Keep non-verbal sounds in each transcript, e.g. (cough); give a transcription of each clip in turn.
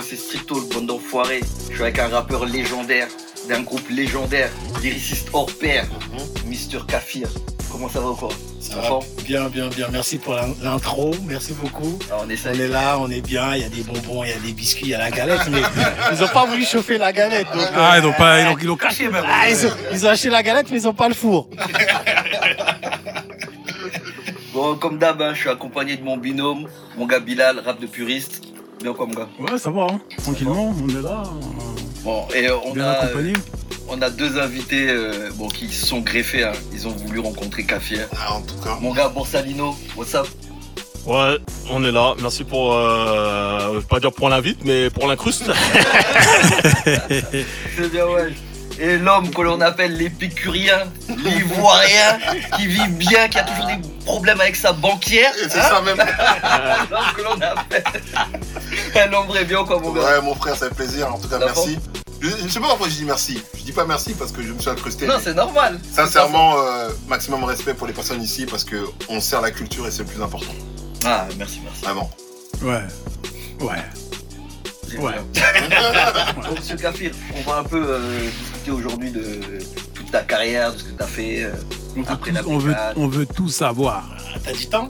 Yo, c'est Stricto, le bande d'enfoirés. Je suis avec un rappeur légendaire, d'un groupe légendaire, lyriciste hors pair, Mister Kafir. Comment ça va quoi? Ça va bien, bien, bien. Merci pour l'intro. Merci beaucoup. Ah, On est là, on est bien. Il y a des bonbons, il y a des biscuits, il y a la galette. Mais (laughs) ils ont pas voulu chauffer la galette. donc, euh, Ah, ils ont pas, ils ont, ils l'ont caché même. ah, ils, ont, ils ont acheté la galette, mais ils ont pas le four. (laughs) Bon, comme d'hab, hein, je suis accompagné de mon binôme, mon gars Bilal, rap de puriste. Bien quoi, mon gars Ouais, ça va, hein. tranquillement, on est là, Bon, et euh, on bien a, accompagné. on a deux invités euh, bon, qui se sont greffés. hein. Ils ont voulu rencontrer Kafir. Ah, en tout cas. Mon gars Borsalino, what's up? Ouais, on est là. Merci pour, euh, pas dire pour l'invite, mais pour l'incruste. (laughs) C'est bien, ouais. Et l'homme que l'on appelle l'épicurien, l'ivoirien, qui vit bien, qui a toujours des problèmes avec sa banquière. C'est hein ça même. (laughs) L'homme que l'on appelle. Un homme vrai bien, quoi, mon gars. Ouais, mon frère, ça fait plaisir. En tout cas, merci. Je, je sais pas pourquoi je dis merci. Je dis pas merci parce que je me suis incrusté. Non, c'est normal. Sincèrement, euh, maximum respect pour les personnes ici parce que on sert la culture et c'est le plus important. Ah, merci, merci. Vraiment. Ouais. Ouais. Ouais. bien. (laughs) Donc, monsieur Kafir, on va un peu euh, discuter aujourd'hui de toute ta carrière, de ce que tu as fait. euh. On veut, Après tout, la on, veut, on veut tout savoir. T'as du temps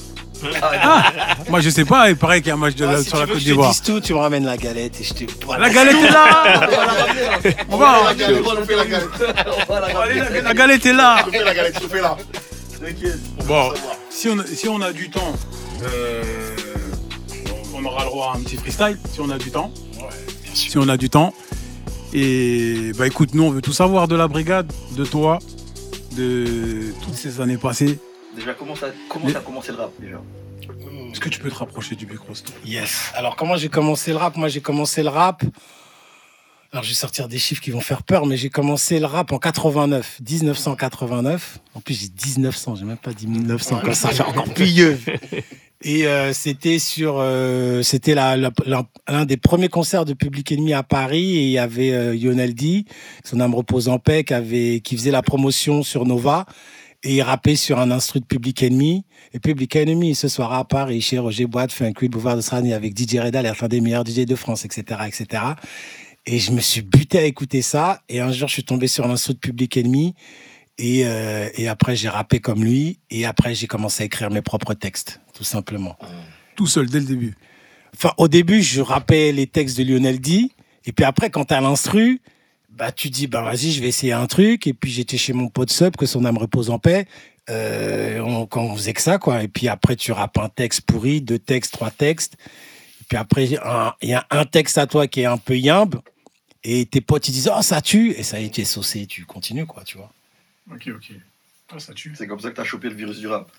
Ah, Moi, je sais pas, il paraît qu'il y a un match de Ouais, la- Si sur tu la Côte d'Ivoire. dise tout, tu me ramènes la galette et je te. La galette est là On va, la galette, galette. on va la ramener. la, la galette est là Je fais la galette, je fais là. T'inquiète. Bon, si on, si on a du temps, euh, on aura le droit à un petit freestyle, si on a du temps. Si on a du temps. Et bah écoute, nous on veut tout savoir de la brigade, de toi, de toutes ces années passées. Déjà, comment ça, comment Mais- ça a commencé le rap déjà Est-ce que tu peux te rapprocher du micro s'il te plaît? Yes. Alors, comment j'ai commencé le rap? Moi, j'ai commencé le rap. Alors, je vais sortir des chiffres qui vont faire peur, mais j'ai commencé le rap en 89, 1989. En plus, j'ai 1900, j'ai même pas dit 1900, comme ça fait encore plus vieux. (laughs) Et euh, c'était sur, euh, c'était l'un des premiers concerts de Public Enemy à Paris et il y avait euh, D, son âme repose en paix, qui faisait la promotion sur Nova et il rappait sur un instru de Public Enemy. Et Public Enemy, ce soir à Paris, chez Roger Boite, fait un clip Boulevard de Strani avec DJ Reda, l'un des meilleurs DJ de France, etc., etc. Et je me suis buté à écouter ça. Et un jour, je suis tombé sur l'instru de Public Enemy. Et, euh, et après, j'ai rappé comme lui. Et après, j'ai commencé à écrire mes propres textes, tout simplement. Tout seul dès le début. Enfin, au début, je rappais les textes de Lionel D. Et puis après, quand t'as l'instru, bah, tu dis, bah, vas-y, je vais essayer un truc. Et puis, j'étais chez mon pote Sub, que son âme repose en paix. Euh, on, quand on faisait que ça, quoi. Et puis après, tu rappes un texte pourri, deux textes, trois textes. Et puis après, il y a un texte à toi qui est un peu yimbe. Et tes potes, ils disent, oh, ça tue. Et ça y est, tu es saucé, tu continues, quoi, tu vois. Ok, ok. Ah, ça tue. C'est comme ça que t'as chopé le virus du rap.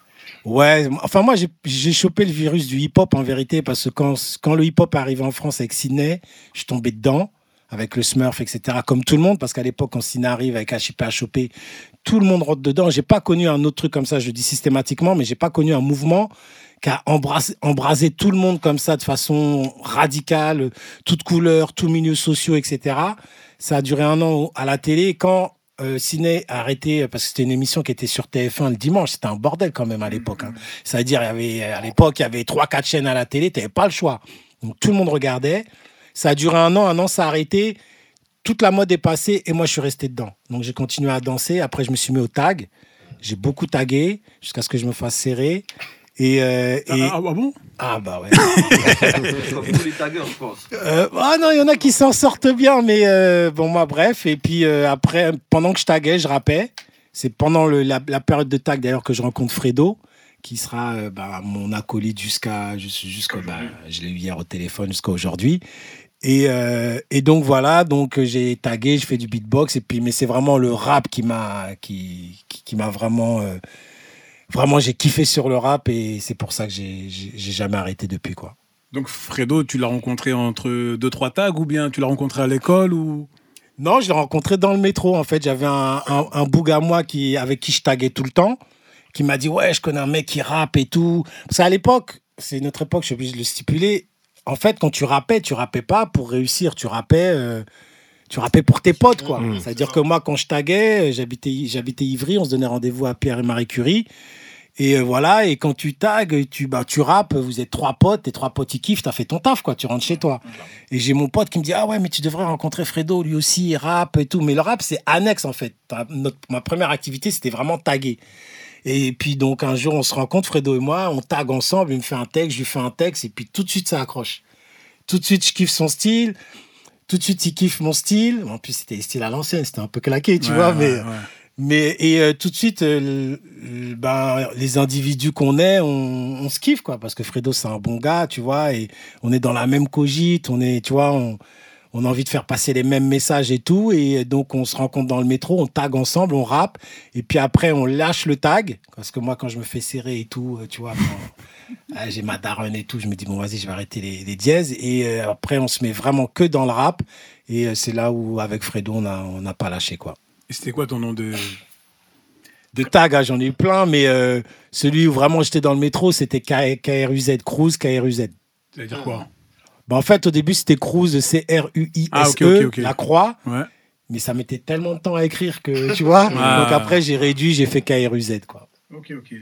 Ouais, enfin moi j'ai- chopé le virus du hip-hop en vérité parce que quand, quand le hip-hop arrivé en France avec Sydney, je suis tombé dedans avec le Smurf, etc. Comme tout le monde, parce qu'à l'époque, quand Sydney arrive avec HIP tout le monde rentre dedans. J'ai pas connu un autre truc comme ça, je dis systématiquement, mais j'ai pas connu un mouvement qui a embrasé tout le monde comme ça de façon radicale, toute couleur, tout milieu sociaux, etc. Ça a duré un an à la télé. Quand euh, Ciné a arrêté, parce que c'était une émission qui était sur TF1 le dimanche, c'était un bordel quand même à l'époque. hein. C'est-à-dire, il y avait, à l'époque, il y avait trois, quatre chaînes à la télé, tu n'avais pas le choix. Donc tout le monde regardait. Ça a duré un an, un an, ça a arrêté. Toute la mode est passée et moi, je suis resté dedans. Donc j'ai continué à danser. Après, je me suis mis au tag. J'ai beaucoup tagué jusqu'à ce que je me fasse serrer. Et, euh, Ah, et- ah, ah bon? Ah bah ouais. Les taggers, je pense. Euh, ah non, il y en a qui s'en sortent bien, mais euh, bon, moi, bref. Et puis euh, après, pendant que je taguais, je rappais. C'est pendant le- la, la période de tag d'ailleurs que je rencontre Fredo, qui sera euh, bah, mon acolyte jusqu'à. jus- jusqu'à bah, je l'ai eu hier au téléphone jusqu'à aujourd'hui. Et, euh, et donc voilà, donc j'ai tagué, je fais du beatbox, et puis mais c'est vraiment le rap qui m'a qui, qui, qui m'a vraiment euh, vraiment j'ai kiffé sur le rap et c'est pour ça que j'ai jamais arrêté depuis quoi. Donc Fredo, tu l'as rencontré entre deux, trois tags ou bien tu l'as rencontré à l'école ou... Non, je l'ai rencontré dans le métro. En fait, j'avais un, un, un boug à moi qui, avec qui je taguais tout le temps, qui m'a dit Ouais, je connais un mec qui rappe et tout. Parce qu'à l'époque, c'est notre époque, je suis obligé de le stipuler. En fait, quand tu rappais, tu rappais pas pour réussir. Tu rappais, euh, tu rappais pour tes potes, quoi. C'est-à-dire que moi, quand je taguais, j'habitais, j'habitais Ivry, on se donnait rendez-vous à Pierre et Marie Curie. Et euh, voilà, et quand tu tags, tu, bah, tu rappes, vous êtes trois potes, tes trois potes ils kiffent, t'as fait ton taf, quoi, tu rentres chez toi. Et j'ai mon pote qui me dit, ah ouais, mais tu devrais rencontrer Fredo, lui aussi, il rappe et tout. Mais le rap, c'est annexe, en fait. Notre- ma première activité, c'était vraiment taguer. Et puis, donc, un jour, on se rencontre, Fredo et moi, on tag ensemble, il me fait un texte, je lui fais un texte, et puis tout de suite, ça accroche. Tout de suite, je kiffe son style. Tout de suite, il kiffe mon style. En plus, c'était style à l'ancienne, c'était un peu claqué, tu Ouais, vois, ouais, mais... ouais. Mais et euh, tout de suite, euh, ben, les individus qu'on est, on, se kiffe quoi, parce que Fredo c'est un bon gars, tu vois, et on est dans la même cogite, on est, tu vois, on, a envie de faire passer les mêmes messages et tout, et donc on se rencontre dans le métro, on tag ensemble, on rappe, et puis après on lâche le tag, parce que moi quand je me fais serrer et tout, euh, tu vois, quand, (laughs) ah, j'ai ma daronne et tout, je me dis bon vas-y je vais arrêter les, dièses, et euh, après on se met vraiment que dans le rap, et euh, c'est là où avec Fredo on n'a pas lâché quoi. Et c'était quoi ton nom de. de tags, hein, j'en ai eu plein, mais euh, celui où vraiment j'étais dans le métro, c'était K- KRUZ, Cruise, KRUZ. Ça veut dire quoi Bah, en fait, au début, c'était Cruise, C-R-U-I-S-E, Ah, la croix, Ouais. mais ça mettait tellement de temps à écrire que, (laughs) tu vois. Ah. Donc après, j'ai réduit, j'ai fait KRUZ, quoi. Ok, ok.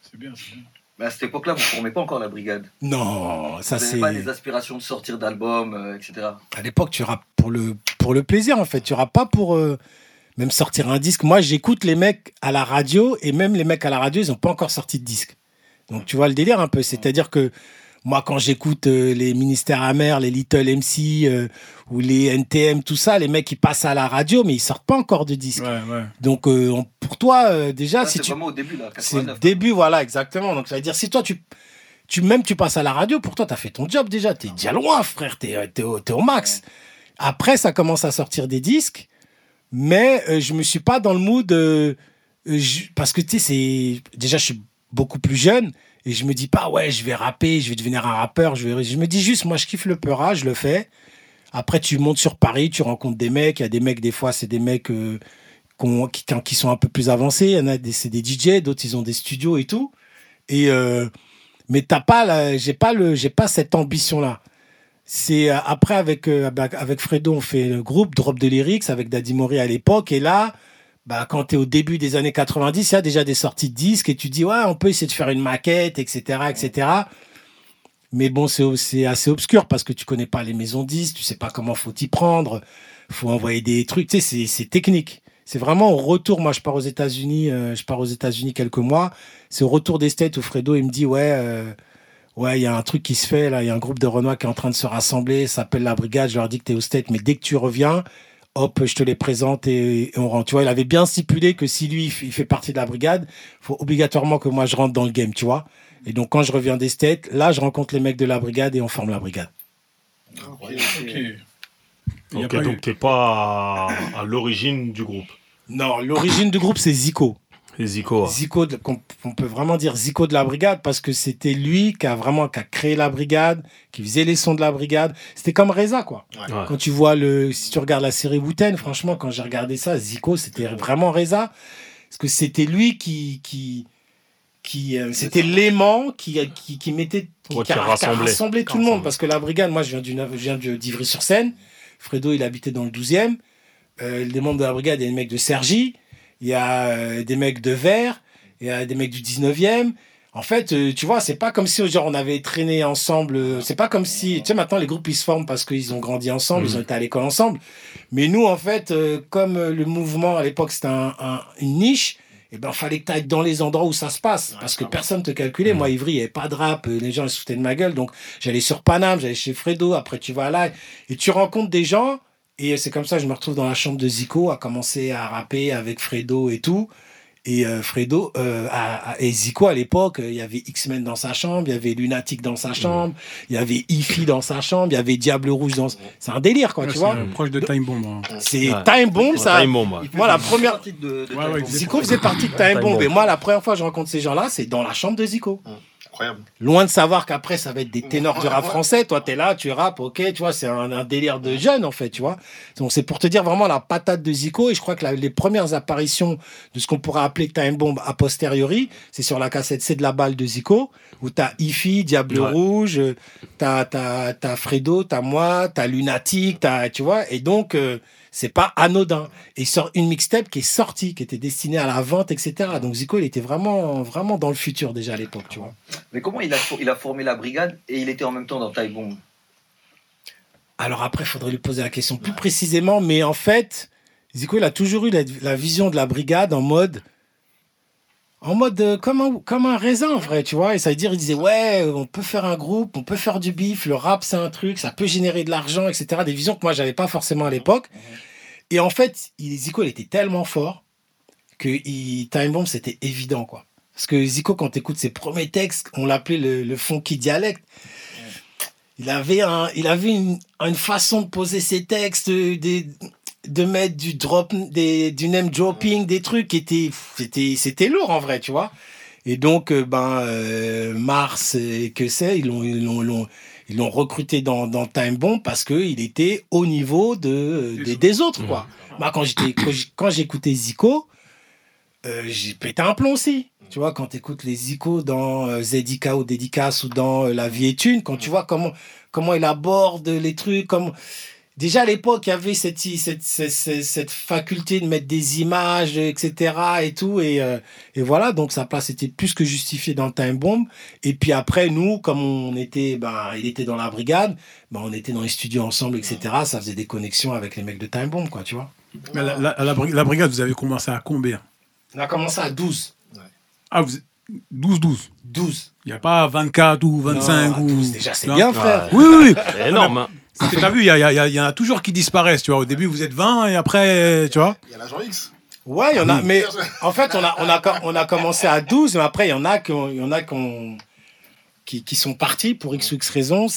C'est bien, c'est bien. Mais à cette époque-là, vous ne formez pas encore la brigade. Non, ça vous c'est. n'avez pas des aspirations de sortir d'albums, euh, etc. À l'époque, tu rappes pour le, pour le plaisir, en fait. Tu rappes pas pour euh, même sortir un disque. Moi, j'écoute les mecs à la radio, et même les mecs à la radio, ils n'ont pas encore sorti de disque. Donc, tu vois le délire un peu. C'est-à-dire que moi, quand j'écoute euh, les Ministères Amers, les Little MC euh, ou les NTM, tout ça, les mecs, ils passent à la radio, mais ils sortent pas encore de disque. Ouais, ouais. Donc, euh, on- pour toi, euh, déjà, Ça, si c'est tu vraiment au début, là, c'est le 89. début, voilà, exactement. Donc, ça veut dire, si toi, tu, tu même tu passes à la radio, pour toi, tu as fait ton job déjà. Tu es déjà loin, frère. Tu es, t'es au max. Après, ça commence à sortir des disques, mais euh, je me suis pas dans le mood. euh, euh, parce que, tu sais, c'est. Déjà, je suis beaucoup plus jeune et je me dis pas, ouais, je vais rapper, je vais devenir un rappeur. Je, me dis juste, moi, je kiffe le peurage, je le fais. Après, tu montes sur Paris, tu rencontres des mecs. Il y a des mecs, des fois, c'est des mecs euh, qui, sont un peu plus avancés. Il y en a des, c'est des DJ, d'autres, ils ont des studios et tout. Et, mais t'as pas, j'ai pas j'ai pas cette ambition-là. C'est euh, après avec euh, avec- avec Fredo, on fait le groupe Drop de Lyrics avec Daddy Mori à l'époque. Et là, bah, quand tu es au début des années 90, il y a déjà des sorties de disques et tu dis, ouais, on peut essayer de faire une maquette, etc. etc. Mais bon, c'est assez obscur parce que tu connais pas les maisons de disques, tu sais pas comment faut t'y prendre, faut envoyer des trucs, tu sais, c'est- technique. C'est vraiment au retour, moi je pars aux États-Unis, euh, je pars aux États-Unis quelques mois, c'est au retour des States où Fredo il me dit, ouais, ouais, il y a un truc qui se fait là, il y a un groupe de Renoir qui est en train de se rassembler, ça s'appelle la brigade, je leur dis que tu es aux States, mais dès que tu reviens, hop, je te les présente et, et on rentre. Tu vois, il avait bien stipulé que si lui, il fait- il partie de la brigade, faut obligatoirement que moi, je rentre dans le game, tu vois. Et donc, quand je reviens des States, là, je rencontre les mecs de la brigade et on forme la brigade. Ok. Il y a Ok, pas eu- donc t'es pas à, à l'origine du groupe. Non, l'origine du groupe, c'est Zico. Zico. hein. Zico, de- on peut vraiment dire Zico de la brigade parce que c'était lui qui a vraiment qui a créé la brigade, qui faisait les sons de la brigade. C'était comme Reza, quoi. Ouais. Quand tu vois le, si tu regardes la série Wu-Tang, franchement, quand j'ai regardé ça, Zico, c'était vraiment Reza. Parce que c'était lui qui, qui, qui euh, c'était l'aimant qui, qui, qui mettait, qui, Ouais, qui a, qui qui a rassemblait. rassemblé tout le monde. Parce que la brigade, moi, je viens d'une, je viens de- d'Ivry-sur-Seine. Fredo, il habitait dans le 12e. Euh, les membres de la brigade, il y a des mecs de Sergi, il y a euh, des mecs de Vert, il y a des mecs du 19e. En fait, euh, tu vois, c'est pas comme si genre on avait traîné ensemble. euh, C'est pas comme si, tu sais, maintenant les groupes ils se forment parce qu'ils ont grandi ensemble, ils ont été à l'école ensemble. Mais nous, en fait, comme le mouvement à l'époque c'était un- un- une niche, et ben fallait que tu ailles dans les endroits où ça se passe parce que personne te calculait. Moi, Ivry, il n'y avait pas de rap, les gens ils se foutaient de ma gueule. Donc j'allais sur Paname, j'allais chez Fredo. Après, tu vas là et tu rencontres des gens. Et c'est comme ça que je me retrouve dans la chambre de Zico à commencer à rapper avec Fredo et tout. Et euh, Fredo euh, à- à- et Zico à l'époque, euh, il y avait X-Men dans sa chambre, il y avait Lunatic dans sa chambre, il y avait Ify dans sa chambre, il y avait Diable Rouge dans. C'est un délire quoi, Ouais, tu vois. euh, proche de Time Bomb. hein. C'est Ouais. Time Bomb ça. Time Bomb, ouais. Moi, la première- de. Zico faisait partie de Time. Bomb. Et moi, la première fois que je rencontre ces gens-là, c'est dans la chambre de Zico. Incroyable. Loin de savoir qu'après, ça va être des ténors du rap français. Toi, t'es là, tu rappes, ok, tu vois, c'est un, un délire de jeunes, en fait, tu vois. Donc, c'est pour te dire vraiment la patate de Zico. Et je crois que la- les premières apparitions de ce qu'on pourrait appeler Time Bomb a posteriori, c'est sur la cassette C'est de la balle de Zico, où t'as Ify, Diable Ouais. Rouge, t'as, t'as, t'as Fredo, t'as moi, t'as Lunatic, t'as, tu vois. Et donc, euh, C'est pas anodin. Et il sort une mixtape qui est sortie, qui était destinée à la vente, etc. Donc Zico, il était vraiment, vraiment dans le futur déjà à l'époque, tu vois. Mais comment il a, fo- il a formé la brigade et il était en même temps dans Taïbon Alors après, il faudrait lui poser la question plus précisément, mais en fait, Zico, il a toujours eu la, la vision de la brigade en mode. En mode euh, comme, un, comme un raisin, en vrai, tu vois. Et ça veut dire, il disait, ouais, on peut faire un groupe, on peut faire du bif, le rap, c'est un truc, ça peut générer de l'argent, etc. Des visions que moi, j'avais pas forcément à l'époque. Et en fait, Zico, il était tellement fort que il, Time Bomb, c'était évident, quoi. Parce que Zico, quand tu écoutes ses premiers textes, on l'appelait le, le funky dialecte. Il avait, un, il avait une, une façon de poser ses textes, euh, des, de mettre du drop, des, du name dropping, des trucs qui étaient, c'était, c'était lourd en vrai, tu vois. Et donc, euh, ben, euh, Mars et que c'est, ils l'ont, ils l'ont, ils l'ont, recruté dans, dans Time Bomb parce qu'il était au niveau de, des, des autres, quoi. Moi, quand j'étais, quand j'écoutais Zico, euh, j'ai pété un plomb aussi. Tu vois, quand tu écoutes les Zico dans euh, ZDK ou Dédicace ou dans La vie est une, quand tu vois comment, comment il aborde les trucs, comme Déjà à l'époque, il y avait cette, cette, cette, cette- cette faculté de mettre des images, etc. et tout. Et, euh, et voilà, donc sa place était plus que justifiée dans le Time Bomb. Et puis après, nous, comme on était, ben, il était dans la brigade, ben, on était dans les studios ensemble, etc. Ça faisait des connexions avec les mecs de Time Bomb, quoi, tu vois. Mais la, la- la bri- la brigade, vous avez commencé à combien? On a commencé à 12. Ah, vous 12-12. 12. Il n'y a pas 24 ou 25 Non, ou. 12, déjà, c'est bien, frère. Oui, oui, oui. (laughs) C'est énorme. T'as vu, il y, en a toujours qui disparaissent, tu vois. Au début, vous êtes 20 et après, tu vois. Il y a l'agent X. Ouais, il y en a, mais en fait, on a, on a, on a commencé à 12, mais après, il y en a qui, ont- il y en a qui, ont- qui, qui sont partis pour X ou X raisons.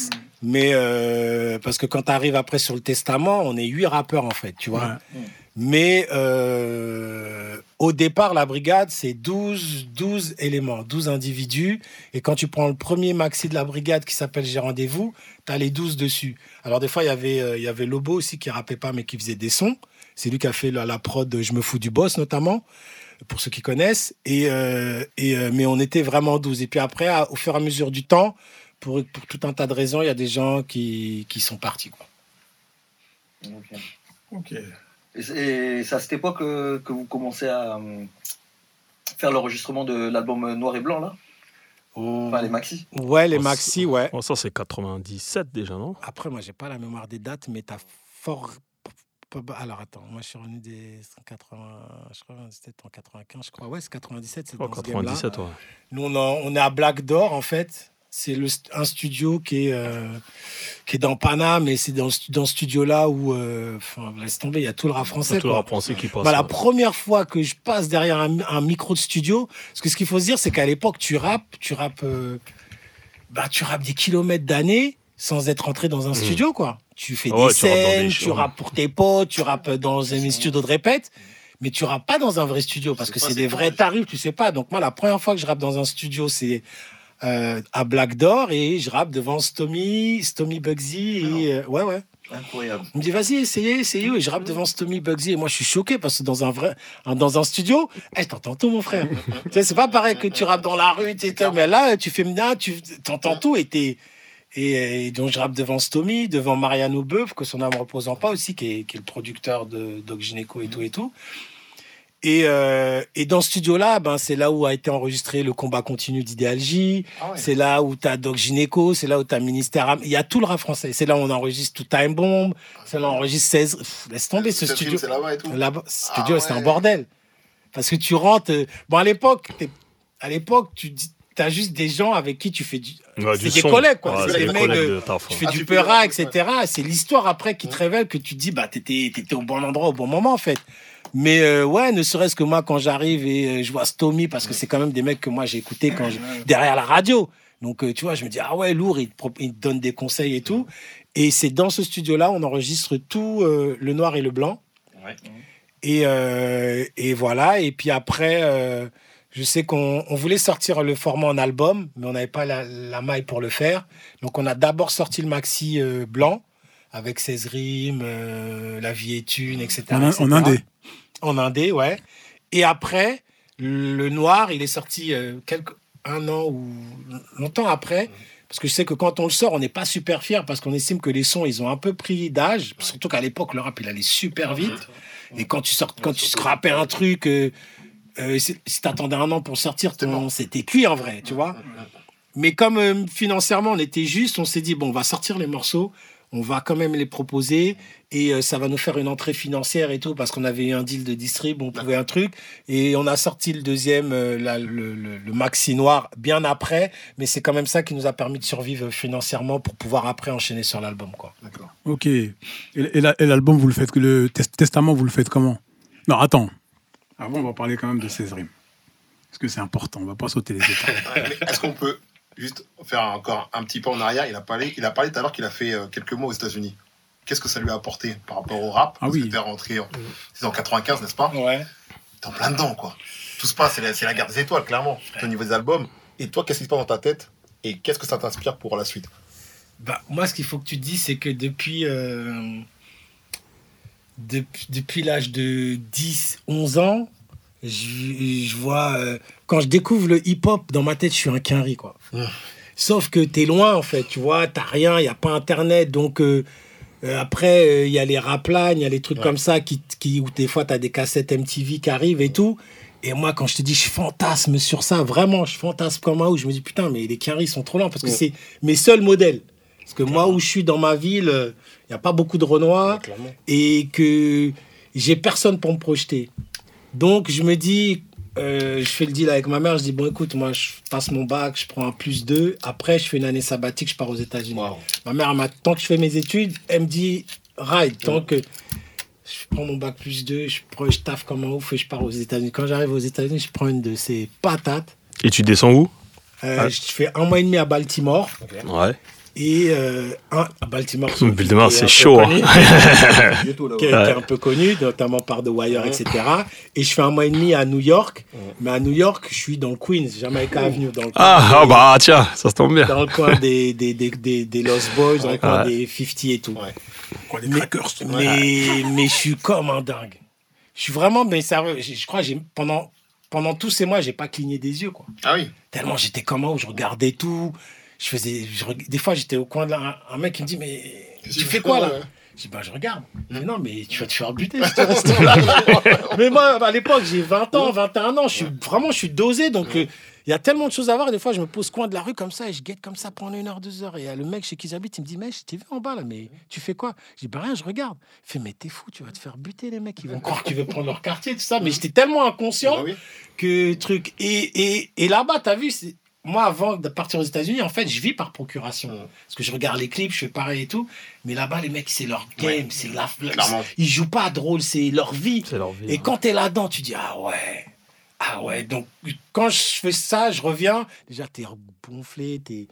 Mais euh, parce que quand tu arrives après sur le testament, on est huit rappeurs, en fait, tu vois. Ouais. Mais euh, au départ, la brigade, c'est 12, 12 éléments, 12 individus. Et quand tu prends le premier maxi de la brigade qui s'appelle J'ai rendez-vous, tu as les 12 dessus. Alors, des fois, il y avait, euh, il y avait Lobo aussi qui rappait pas, mais qui faisait des sons. C'est lui qui a fait la, la prod de Je me fous du boss, notamment, pour ceux qui connaissent. Et, euh, et, euh, mais on était vraiment 12. Et puis après, à- au fur et à mesure du temps, pour, pour tout un tas de raisons, il y a des gens qui, qui sont partis. Quoi. Ok. Et c'est à cette époque euh, que vous commencez à euh, faire l'enregistrement de l'album Noir et Blanc, là? Enfin, les maxi. Ouais, les Oh, maxi, ouais. Oh, ça, c'est 97 déjà, non? Après, moi, j'ai pas la mémoire des dates, mais t'as fort. Alors, attends, moi, je suis revenu des 80. Je crois en 95, je crois. Ouais, c'est 97, c'est Oh, dans ce game-là. 97, ouais. Nous, on, a- on est à Black Door, en fait. C'est un studio qui est, euh, qui est dans Paname, et c'est dans, ce- dans ce studio-là où. euh, Enfin, laisse tomber, il y a tout le rap français. C'est tout le rap français qui passe. Bah, la ouais. première fois que je passe derrière un, un micro de studio, parce que ce qu'il faut se dire, c'est qu'à l'époque, tu rappes, tu rappes, euh, bah, tu rappes des kilomètres d'années sans être entré dans un studio, quoi. Tu fais ouais, des tu scènes, des tu rappes pour tes potes, tu rappes dans un studio de répète, mais tu rappes pas dans un vrai studio parce que c'est des vrais tarifs, tu sais pas. Donc moi, la première fois que je rappe dans un studio, c'est euh, à Black Door et je rappe devant Stomy, Stomy Bugsy et euh, ouais ouais. Incroyable. Il me dit, vas-y, essayez, essayez. Et je rappe devant Stomy Bugsy. Et moi, je suis choqué parce que dans un vrai, dans un studio, hey, t'entends tout, mon frère. (laughs) tu sais, c'est pas pareil que tu rappes dans la rue, tu sais, mais là, tu fais bien, tu t'entends tout et t'es, et, et donc, je rappe devant Stomy, devant Mariano Beuf, que son âme reposant pas aussi, qui est, qui est le producteur de Doc Gynéco et tout et tout. Et, euh, et dans ce studio-là, ben, c'est là où a été enregistré le combat continu d'Idéal J. Ah ouais. C'est là où t'as Doc Gynéco, c'est là où t'as Ministère. Il y a tout le rap français. C'est là où on enregistre tout Time Bomb. C'est là où on enregistre 16. Pff, laisse tomber ce studio. C'est là-bas et tout. Ce studio, Ah c'était un ouais. bordel. Parce que tu rentres. euh, Bon, à l'époque, à l'époque, tu dis, t'as juste des gens avec qui tu fais du. Ouais, c'est des son. collègues, quoi. Ouais, C'est c'est des des mecs, de. Tu fais Ah, du peura, etc. C'est l'histoire après qui te révèle que tu te dis, bah, t'étais, t'étais au bon endroit au bon moment, en fait. Mais euh, ouais, ne serait-ce que moi, quand j'arrive et euh, je vois Stomy, parce que c'est quand même des mecs que moi j'ai écoutés quand je- derrière la radio. Donc, euh, tu vois, je me dis, ah ouais, lourd, il il donne des conseils et tout. Et c'est dans ce studio-là, on enregistre tout le noir et le blanc. Ouais. Et, et voilà. Et puis après, je sais qu'on on voulait sortir le format en album, mais on n'avait pas la, la maille pour le faire. Donc on a d'abord sorti le maxi blanc avec 16 rimes, euh, La vie est une, etc. En, in- etc. en indé. En indé, ouais. Et après, le noir, il est sorti euh, quelques, un an ou longtemps après, Parce que je sais que quand on le sort, on n'est pas super fier parce qu'on estime que les sons, ils ont un peu pris d'âge. Surtout qu'à l'époque, le rap, il allait super vite. Et quand tu sors, quand tu scrapais un truc, euh, euh, si si t'attendais un an pour sortir, ton- c'était cuit en vrai, tu vois. Mais comme euh, financièrement, on était juste, on s'est dit, bon, on va sortir les morceaux, on va quand même les proposer et euh, ça va nous faire une entrée financière et tout parce qu'on avait eu un deal de distrib, on pouvait un truc. Et on a sorti le deuxième, euh, la- le, le- le Maxi Noir, bien après. Mais c'est quand même ça qui nous a permis de survivre financièrement pour pouvoir après enchaîner sur l'album, quoi. D'accord. Ok. Et, et la- et l'album, vous le faites, le tes- testament, vous le faites comment? Non, attends. Avant, on va parler quand même de Césarim. Parce que c'est important, on va pas sauter les (laughs) étapes. Est-ce qu'on peut juste faire encore un petit pas en arrière Il a parlé, il a parlé tout à l'heure qu'il a fait euh, quelques mois aux États-Unis. Qu'est-ce que ça lui a apporté par rapport au rap? Ah oui. rentré en, en 95, n'est-ce pas? Ouais. T'es en plein dedans, quoi. Tout se passe, c'est la, c'est la guerre des étoiles, clairement, au niveau des albums. Et toi, qu'est-ce qui se passe dans ta tête? Et qu'est-ce que ça t'inspire pour la suite? Bah, moi, ce qu'il faut que tu te dises, c'est que depuis, euh, depuis, depuis l'âge de 10, 11 ans, je, je vois. euh, quand je découvre le hip-hop, dans ma tête, je suis un quinri, quoi. Mmh. Sauf que t'es loin, en fait, tu vois, t'as rien, il n'y a pas Internet, donc. euh, euh, après, il y a les raplagnes, il y a les trucs Ouais. comme ça qui, qui, où des fois, tu as des cassettes MTV qui arrivent et tout. Et moi, quand je te dis, je fantasme sur ça, vraiment, je fantasme comme un où je me dis, putain, mais les Quinry sont trop lents parce que Ouais. c'est mes seuls modèles. Parce que moi, où je suis dans ma ville, il n'y a pas beaucoup de Renois Clairement. et que j'ai personne pour me projeter. Donc, je me dis, euh, je fais le deal avec ma mère, je dis, bon, écoute, moi, je passe mon bac, je prends un plus 2. Après, je fais une année sabbatique, je pars aux États-Unis. Ma mère, elle m'a- tant que je fais mes études, elle me dit ride. Tant que je prends mon bac plus 2, je, prends- je taffe comme un ouf et je pars aux États-Unis. Quand j'arrive aux États-Unis, je prends une de ces patates. Et tu descends où? Euh, Ah. Je fais un mois et demi à Baltimore. Ouais. Et euh, un, à Baltimore, (laughs) Baltimore, c'est chaud, hein. (laughs) qui, est, un peu connue, notamment par The Wire, etc. Et je fais un mois et demi à New York. Mais à New York, je suis dans le Queens, Jamaica Avenue. Dans le coin Ah, des- ah bah tiens, ça se tombe bien. Dans le coin des, des, des, des, des Lost Boys, dans le coin Ouais. des 50 et tout. Ouais. Quoi, des Mais, mais, mais je suis comme un dingue. Je suis vraiment, mais sérieux, je, je crois que j'ai- pendant, pendant tous ces mois, j'ai pas cligné des yeux, quoi. Ah oui. Tellement j'étais comme un où je regardais tout. Je faisais, je des fois, j'étais au coin de là, un, un mec qui me dit, mais tu fais quoi là. Je dis, bah, je regarde. Il dit, non, mais tu vas te faire buter. si tu restes là. (laughs) mais moi, à l'époque, j'ai 20 ans, 21 ans. Je suis, vraiment, je suis dosé. Donc, euh, il y a tellement de choses à voir. Et des fois, je me pose coin de la rue comme ça et je guette comme ça pendant une heure, deux heures. Et y a le mec chez qui j'habite, il me dit, mais je t'ai vu en bas là, mais tu fais quoi? Je dis, bah, rien, je regarde. Il fait, mais t'es fou, tu vas te faire buter, les mecs. Ils vont croire que tu veux prendre leur quartier, tout ça. Mais j'étais tellement inconscient Ah oui. que truc. Et, et, et là-bas, t'as vu, c'est- moi, avant de partir aux États-Unis, en fait, je vis par procuration. Parce que je regarde les clips, je fais pareil et tout. Mais là-bas, les mecs, c'est leur game, Ouais. c'est la. Clairement. Ils jouent pas drôle, c'est leur vie. C'est leur vie. Et quand t'es là-dedans, tu dis ah ouais, ah ouais. Donc quand je fais ça, je reviens. Déjà, t'es gonflé, t'es.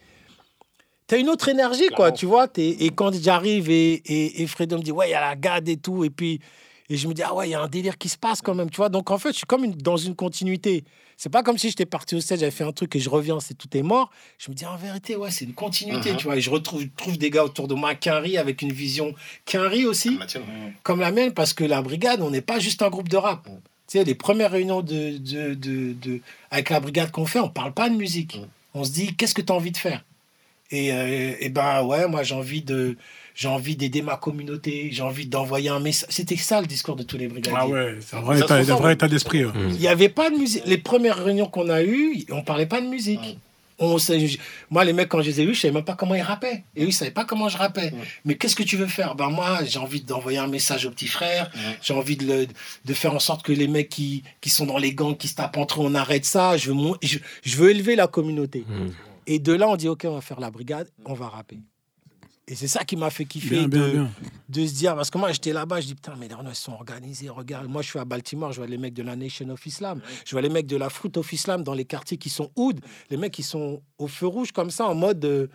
T'as une autre énergie, quoi, tu vois. t'es- Et quand j'arrive et, et, et Fredo me dit, ouais, il y a la garde et tout. Et puis, et je me dis, ah ouais, il y a un délire qui se passe quand même, tu vois. Donc en fait, je suis comme une- dans une continuité. C'est pas comme si j'étais parti au stage, j'avais fait un truc et je reviens, c'est tout est mort. Je me dis, en vérité, ouais, c'est une continuité, Mhm. tu vois. Et je retrouve trouve des gars autour de moi, Quinry, avec une vision Quinry aussi La tienne. comme la mienne parce que la brigade, on n'est pas juste un groupe de rap. Mm. Tu sais, les premières réunions de, de, de, de- avec la brigade qu'on fait, on parle pas de musique. Mm. On se dit, qu'est-ce que tu as envie de faire? Et, euh, et ben ouais, moi j'ai envie de j'ai envie d'aider ma communauté, j'ai envie d'envoyer un message. C'était ça le discours de tous les brigadiers. Ah ouais, c'est un vrai état, un vrai état d'esprit. ouais. Il n'y avait pas de musique. Les premières réunions qu'on a eues, on parlait pas de musique. Mm. On, sait- moi, les mecs, quand je les ai eus, je savais même pas comment ils rappaient. Et eux, ils savaient pas comment je rappais. Mm. Mais qu'est-ce que tu veux faire? Ben moi, j'ai envie d'envoyer un message aux petits frères. Mm. J'ai envie de, le- de faire en sorte que les mecs qui, qui sont dans les gangs, qui se tapent entre eux, on arrête ça. Je veux, mon- je, je veux élever la communauté. Mm. Et de là, on dit, OK, on va faire la brigade, on va rapper. Et c'est ça qui m'a fait kiffer Bien, bien, de, bien. de se dire, parce que moi j'étais là-bas, je dis putain, mais les Renault, ils sont organisés, regarde. Moi je suis à Baltimore, je vois les mecs de la Nation of Islam, je vois les mecs de la Fruit of Islam dans les quartiers qui sont hood, les mecs qui sont au feu rouge comme ça, en mode. euh,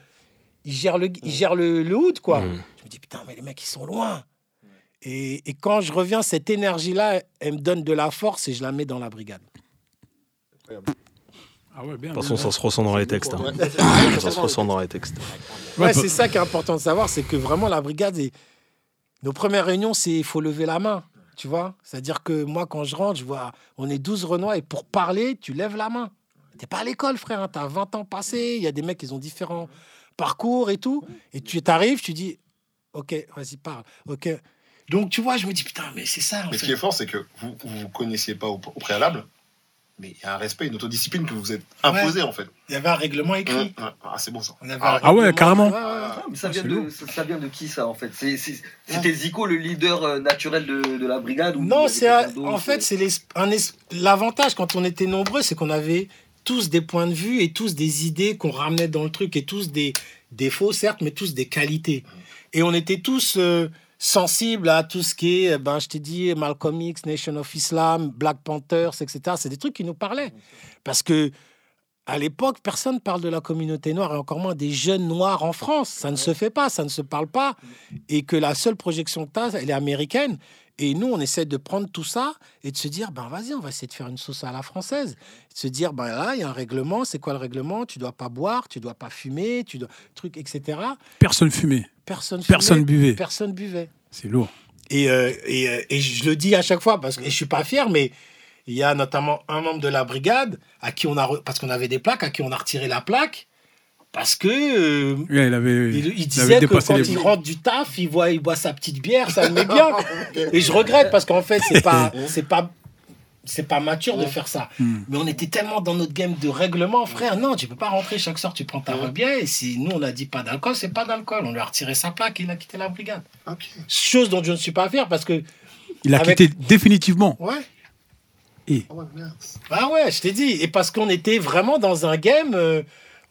ils gèrent le, ils gèrent le, le hood, quoi. Mm. Je me dis putain, mais les mecs ils sont loin. Et, et quand je reviens, cette énergie-là, elle me donne de la force et je la mets dans la brigade. Ah ouais, bien. De toute façon, bien. ça se ressent dans les textes. hein. Ouais. Ça se ressent dans les textes. Ouais, c'est ça qui est important de savoir, c'est que vraiment la brigade, est- nos premières réunions, c'est il faut lever la main, tu vois. C'est-à-dire que moi, quand je rentre, je vois, on est 12 Renois et pour parler, tu lèves la main. T'es pas à l'école, frère, tu as 20 ans passés, il y a des mecs, ils ont différents parcours et tout. Et tu t'arrives, tu dis, ok, vas-y, parle. Ok. Donc, tu vois, je me dis, putain, mais c'est ça. en Mais ce fait. qui est fort, c'est que vous vous vous connaissiez pas au, au préalable, mais il y a un respect, une autodiscipline que vous vous êtes imposé en fait. Il y avait un règlement écrit. Ouais, ouais. Ah, c'est bon ça. On avait Ah, un Ah ouais, carrément. Ah, mais ça, Ah, vient de, lourd. ça, ça vient de qui ça en fait? C'était Zico le leader euh, naturel de, de la brigade ou Non, c'est en fait, c'est l'avantage quand on était nombreux, c'est qu'on avait tous des points de vue et tous des idées qu'on ramenait dans le truc et tous des défauts, certes, mais tous des qualités. Et on était tous euh, sensibles à tout ce qui est, ben, je t'ai dit, Malcolm X, Nation of Islam, Black Panthers, etc. C'est des trucs qui nous parlaient. Parce que à l'époque, personne ne parle de la communauté noire et encore moins des jeunes noirs en France. Ça ne se fait pas, ça ne se parle pas. Et que la seule projection que tu as, elle est américaine. Et nous, on essaie de prendre tout ça et de se dire, ben vas-y, on va essayer de faire une sauce à la française. De se dire, ben là, il y a un règlement. C'est quoi le règlement? Tu dois pas boire, tu dois pas fumer, tu dois truc, etc. Personne fumait, Personne. personne fumait, buvait. Personne buvait. C'est lourd. Et, euh, et, euh, et je le dis à chaque fois parce que je suis pas fier, mais il y a notamment un membre de la brigade à qui on a parce qu'on avait des plaques à qui on a retiré la plaque parce que euh, Ouais, il avait, il, il avait disait que quand les il rentre du taf, il voit il boit sa petite bière, ça le met bien. (laughs) Et je regrette parce qu'en fait c'est pas (laughs) c'est pas c'est pas mature de faire ça. Hmm. Mais on était tellement dans notre game de règlement, frère. Non, tu peux pas rentrer chaque soir, tu prends ta rebière. Et si nous, on a dit pas d'alcool, c'est pas d'alcool. On lui a retiré sa plaque et il a quitté la brigade. Chose dont je ne suis pas fier parce que, Il a Avec- quitté définitivement. ouais, Ah ouais, merde. ah ouais, je t'ai dit. Et parce qu'on était vraiment dans un game. euh,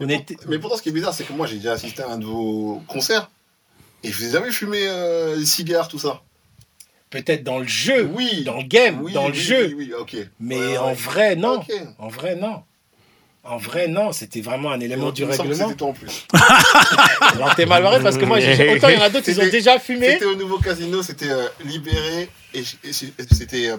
on était. Mais pourtant, ce qui est bizarre, c'est que moi, j'ai déjà assisté à un de vos concerts et je vous ai jamais fumé euh, des cigares, tout ça? Peut-être dans le jeu, Oui. dans le game, Oui, dans le oui, jeu. Oui, oui, ok. Mais Ouais, en vrai, non. Ok. En vrai, non. En vrai, non. C'était vraiment un élément du règlement. C'était toi en plus. (laughs) Alors t'es mal barré parce que moi, autant il y en a d'autres, ils ont déjà fumé. C'était au nouveau casino, c'était euh, libéré et, et c'était. euh,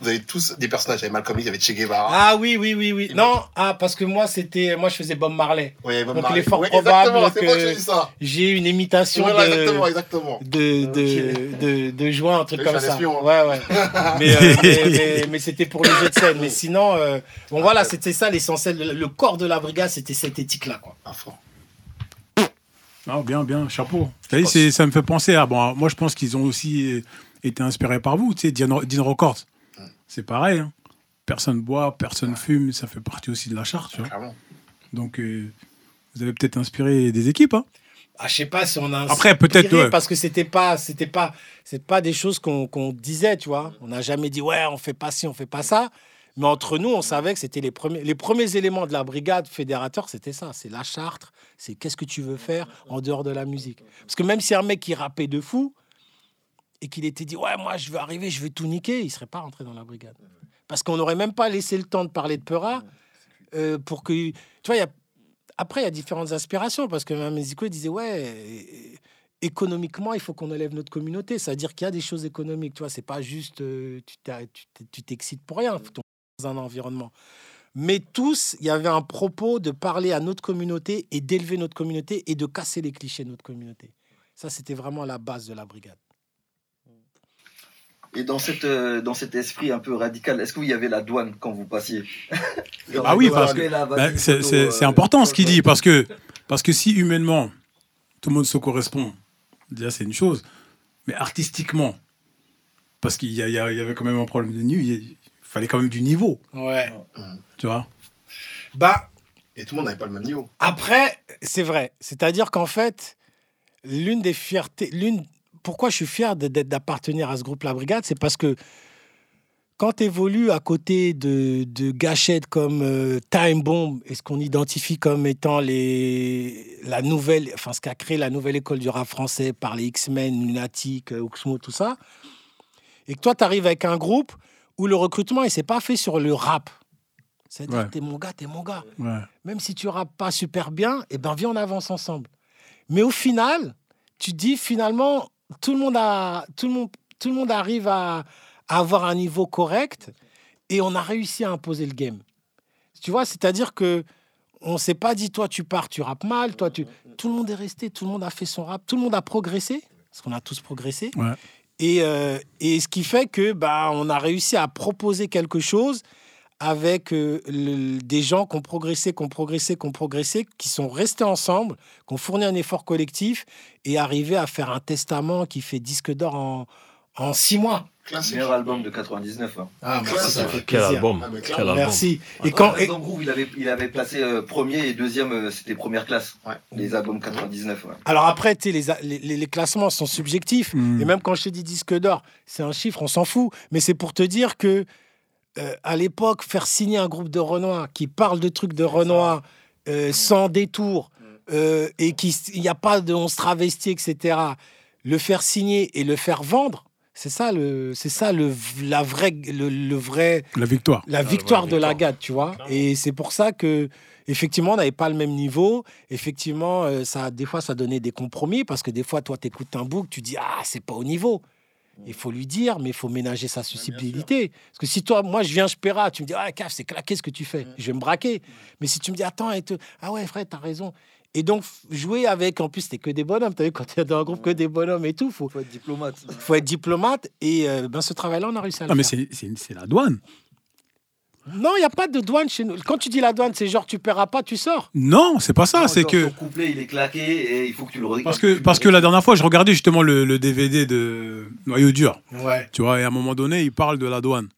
vous avez tous des personnages. Il y avait Malcolm X, il y avait Che Guevara. Ah oui, oui, oui, oui. Non, ah, parce que moi, c'était. Moi, je faisais Bob Marley. Bob donc, Marley. il est fort probable que-. J'ai une imitation Voilà, de. exactement, exactement. de, de, de, de joint, un truc comme ça. espion, hein. Ouais, ouais. (laughs) mais, euh, mais, mais- mais c'était pour le jeu de scène. Mais (laughs) sinon, euh, bon voilà, c'était ça l'essentiel. Le, corps de la brigade, c'était cette éthique-là. quoi. Ah, fort. Ah, bien, bien, chapeau. Ça me fait penser à. Bon, moi, je pense qu'ils ont aussi été inspirés par vous, tu sais, Dean Dean Records. C'est pareil. hein. Personne boit, personne fume, ça fait partie aussi de la charte, tu vois. Donc, euh, vous avez peut-être inspiré des équipes, hein. Ah, je sais pas si on a. Après, peut-être, inspiré, ouais. Parce que c'était pas, c'était pas, c'est pas des choses qu'on qu'on disait, tu vois. On n'a jamais dit, ouais, on fait pas ci, on fait pas ça. Mais entre nous, on savait que c'était les premiers, les premiers éléments de la brigade fédérateur, c'était ça. C'est la charte, c'est qu'est-ce que tu veux faire en dehors de la musique. Parce que même si un mec qui rappait de fou et qu'il était dit, ouais, moi, je veux arriver, je veux tout niquer, il serait pas rentré dans la brigade. Parce qu'on n'aurait même pas laissé le temps de parler de Peura euh, pour que. Tu vois, il y a après, il y a différentes aspirations parce que même Zico disait ouais, économiquement, il faut qu'on élève notre communauté. C'est-à-dire qu'il y a des choses économiques. Tu vois, c'est pas juste euh, tu t'excites pour rien. Faut dans un environnement. Mais tous, il y avait un propos de parler à notre communauté et d'élever notre communauté et de casser les clichés de notre communauté. Ça, c'était vraiment la base de la brigade. Et dans, cette, euh, dans cet esprit un peu radical, est-ce qu'il y avait la douane quand vous passiez (laughs) Ah oui, parce que- Ben, c'est- euh, important ce qu'il dit parce que, parce que si humainement tout le monde se correspond, déjà c'est une chose, mais artistiquement, parce qu'il y, y avait quand même un problème de niveau, il fallait quand même du niveau, Ouais. tu vois? Bah, Et tout le monde n'avait pas le même niveau. Après, c'est vrai. C'est-à-dire qu'en fait, l'une des fiertés, l'une, pourquoi je suis fier d'appartenir à ce groupe La Brigade, c'est parce que quand tu évolues à côté de, de gâchettes comme euh, Time Bomb et ce qu'on identifie comme étant les, la nouvelle, enfin ce qu'a créé la nouvelle école du rap français par les X-Men, Lunatic, euh, Oxmo, tout ça, et que toi, tu arrives avec un groupe où le recrutement, il s'est pas fait sur le rap. C'est-à-dire, Ouais. t'es mon gars, t'es mon gars Ouais. même si tu rappes pas super bien, eh ben viens on avance ensemble. Mais au final, tu te dis finalement tout le monde a tout le monde tout le monde arrive à, à avoir un niveau correct et on a réussi à imposer le game. Tu vois, c'est-à-dire que on s'est pas dit toi tu pars, tu rappes mal, toi tu tout le monde est resté, tout le monde a fait son rap, tout le monde a progressé parce qu'on a tous progressé. Ouais. Et, euh, et ce qui fait que bah, on a réussi à proposer quelque chose avec euh, le- des gens qui ont progressé, qui ont progressé, qui ont progressé, qui sont restés ensemble, qui ont fourni un effort collectif et arrivé à faire un testament qui fait disque d'or en, en six mois. Classique. Meilleur album de 99. hein. Ah, merci, ça fait Quel plaisir. album. Ah, mais Quel clairement. album. Merci. Et Ouais, quand, ouais, et- dans Groove, il avait, il avait placé euh, premier et deuxième, euh, c'était première classe. Ouais. Les albums 99. ouais. alors après, tu sais, les, a- les, les- les classements sont subjectifs. Mm. Et même quand je te dis disque d'or, c'est un chiffre, on s'en fout. Mais c'est pour te dire que euh, à l'époque, faire signer un groupe de Renoir qui parle de trucs de Renoir euh, sans détour euh, et qu'il n'y a pas de on se travestit, etc. Le faire signer et le faire vendre, c'est ça le, c'est ça le, la vraie, le, le vrai, La victoire. la victoire de la GAD, tu vois. Et c'est pour ça que, effectivement, on n'avait pas le même niveau. Effectivement, euh, ça, des fois, ça donnait des compromis parce que des fois, toi, tu écoutes un bouc, tu dis Ah, c'est pas au niveau. Il faut lui dire, mais il faut ménager sa susceptibilité. Parce que si toi, moi, je viens, je paiera, tu me dis Ah, caf, c'est claqué ce que tu fais. Je vais me braquer. Mais si tu me dis Attends, et te- ah ouais, frère, t'as raison. Et donc, jouer avec, en plus, c'était que des bonhommes. T'as vu, quand t'es dans un groupe que des bonhommes et tout, faut, Faut être diplomate. faut être diplomate. Et euh, ben, ce travail-là, on a réussi à le Non, mais faire. c'est la douane. Non, il n'y a pas de douane chez nous. Quand tu dis la douane, c'est genre tu paieras pas, tu sors. Non, c'est pas ça. C'est que. Ton couplet, il est claqué et il faut que tu le regardes. Parce que, parce que la dernière fois, je regardais justement le, le DVD de Noyau Dur. Ouais. Tu vois, et à un moment donné, il parle de la douane.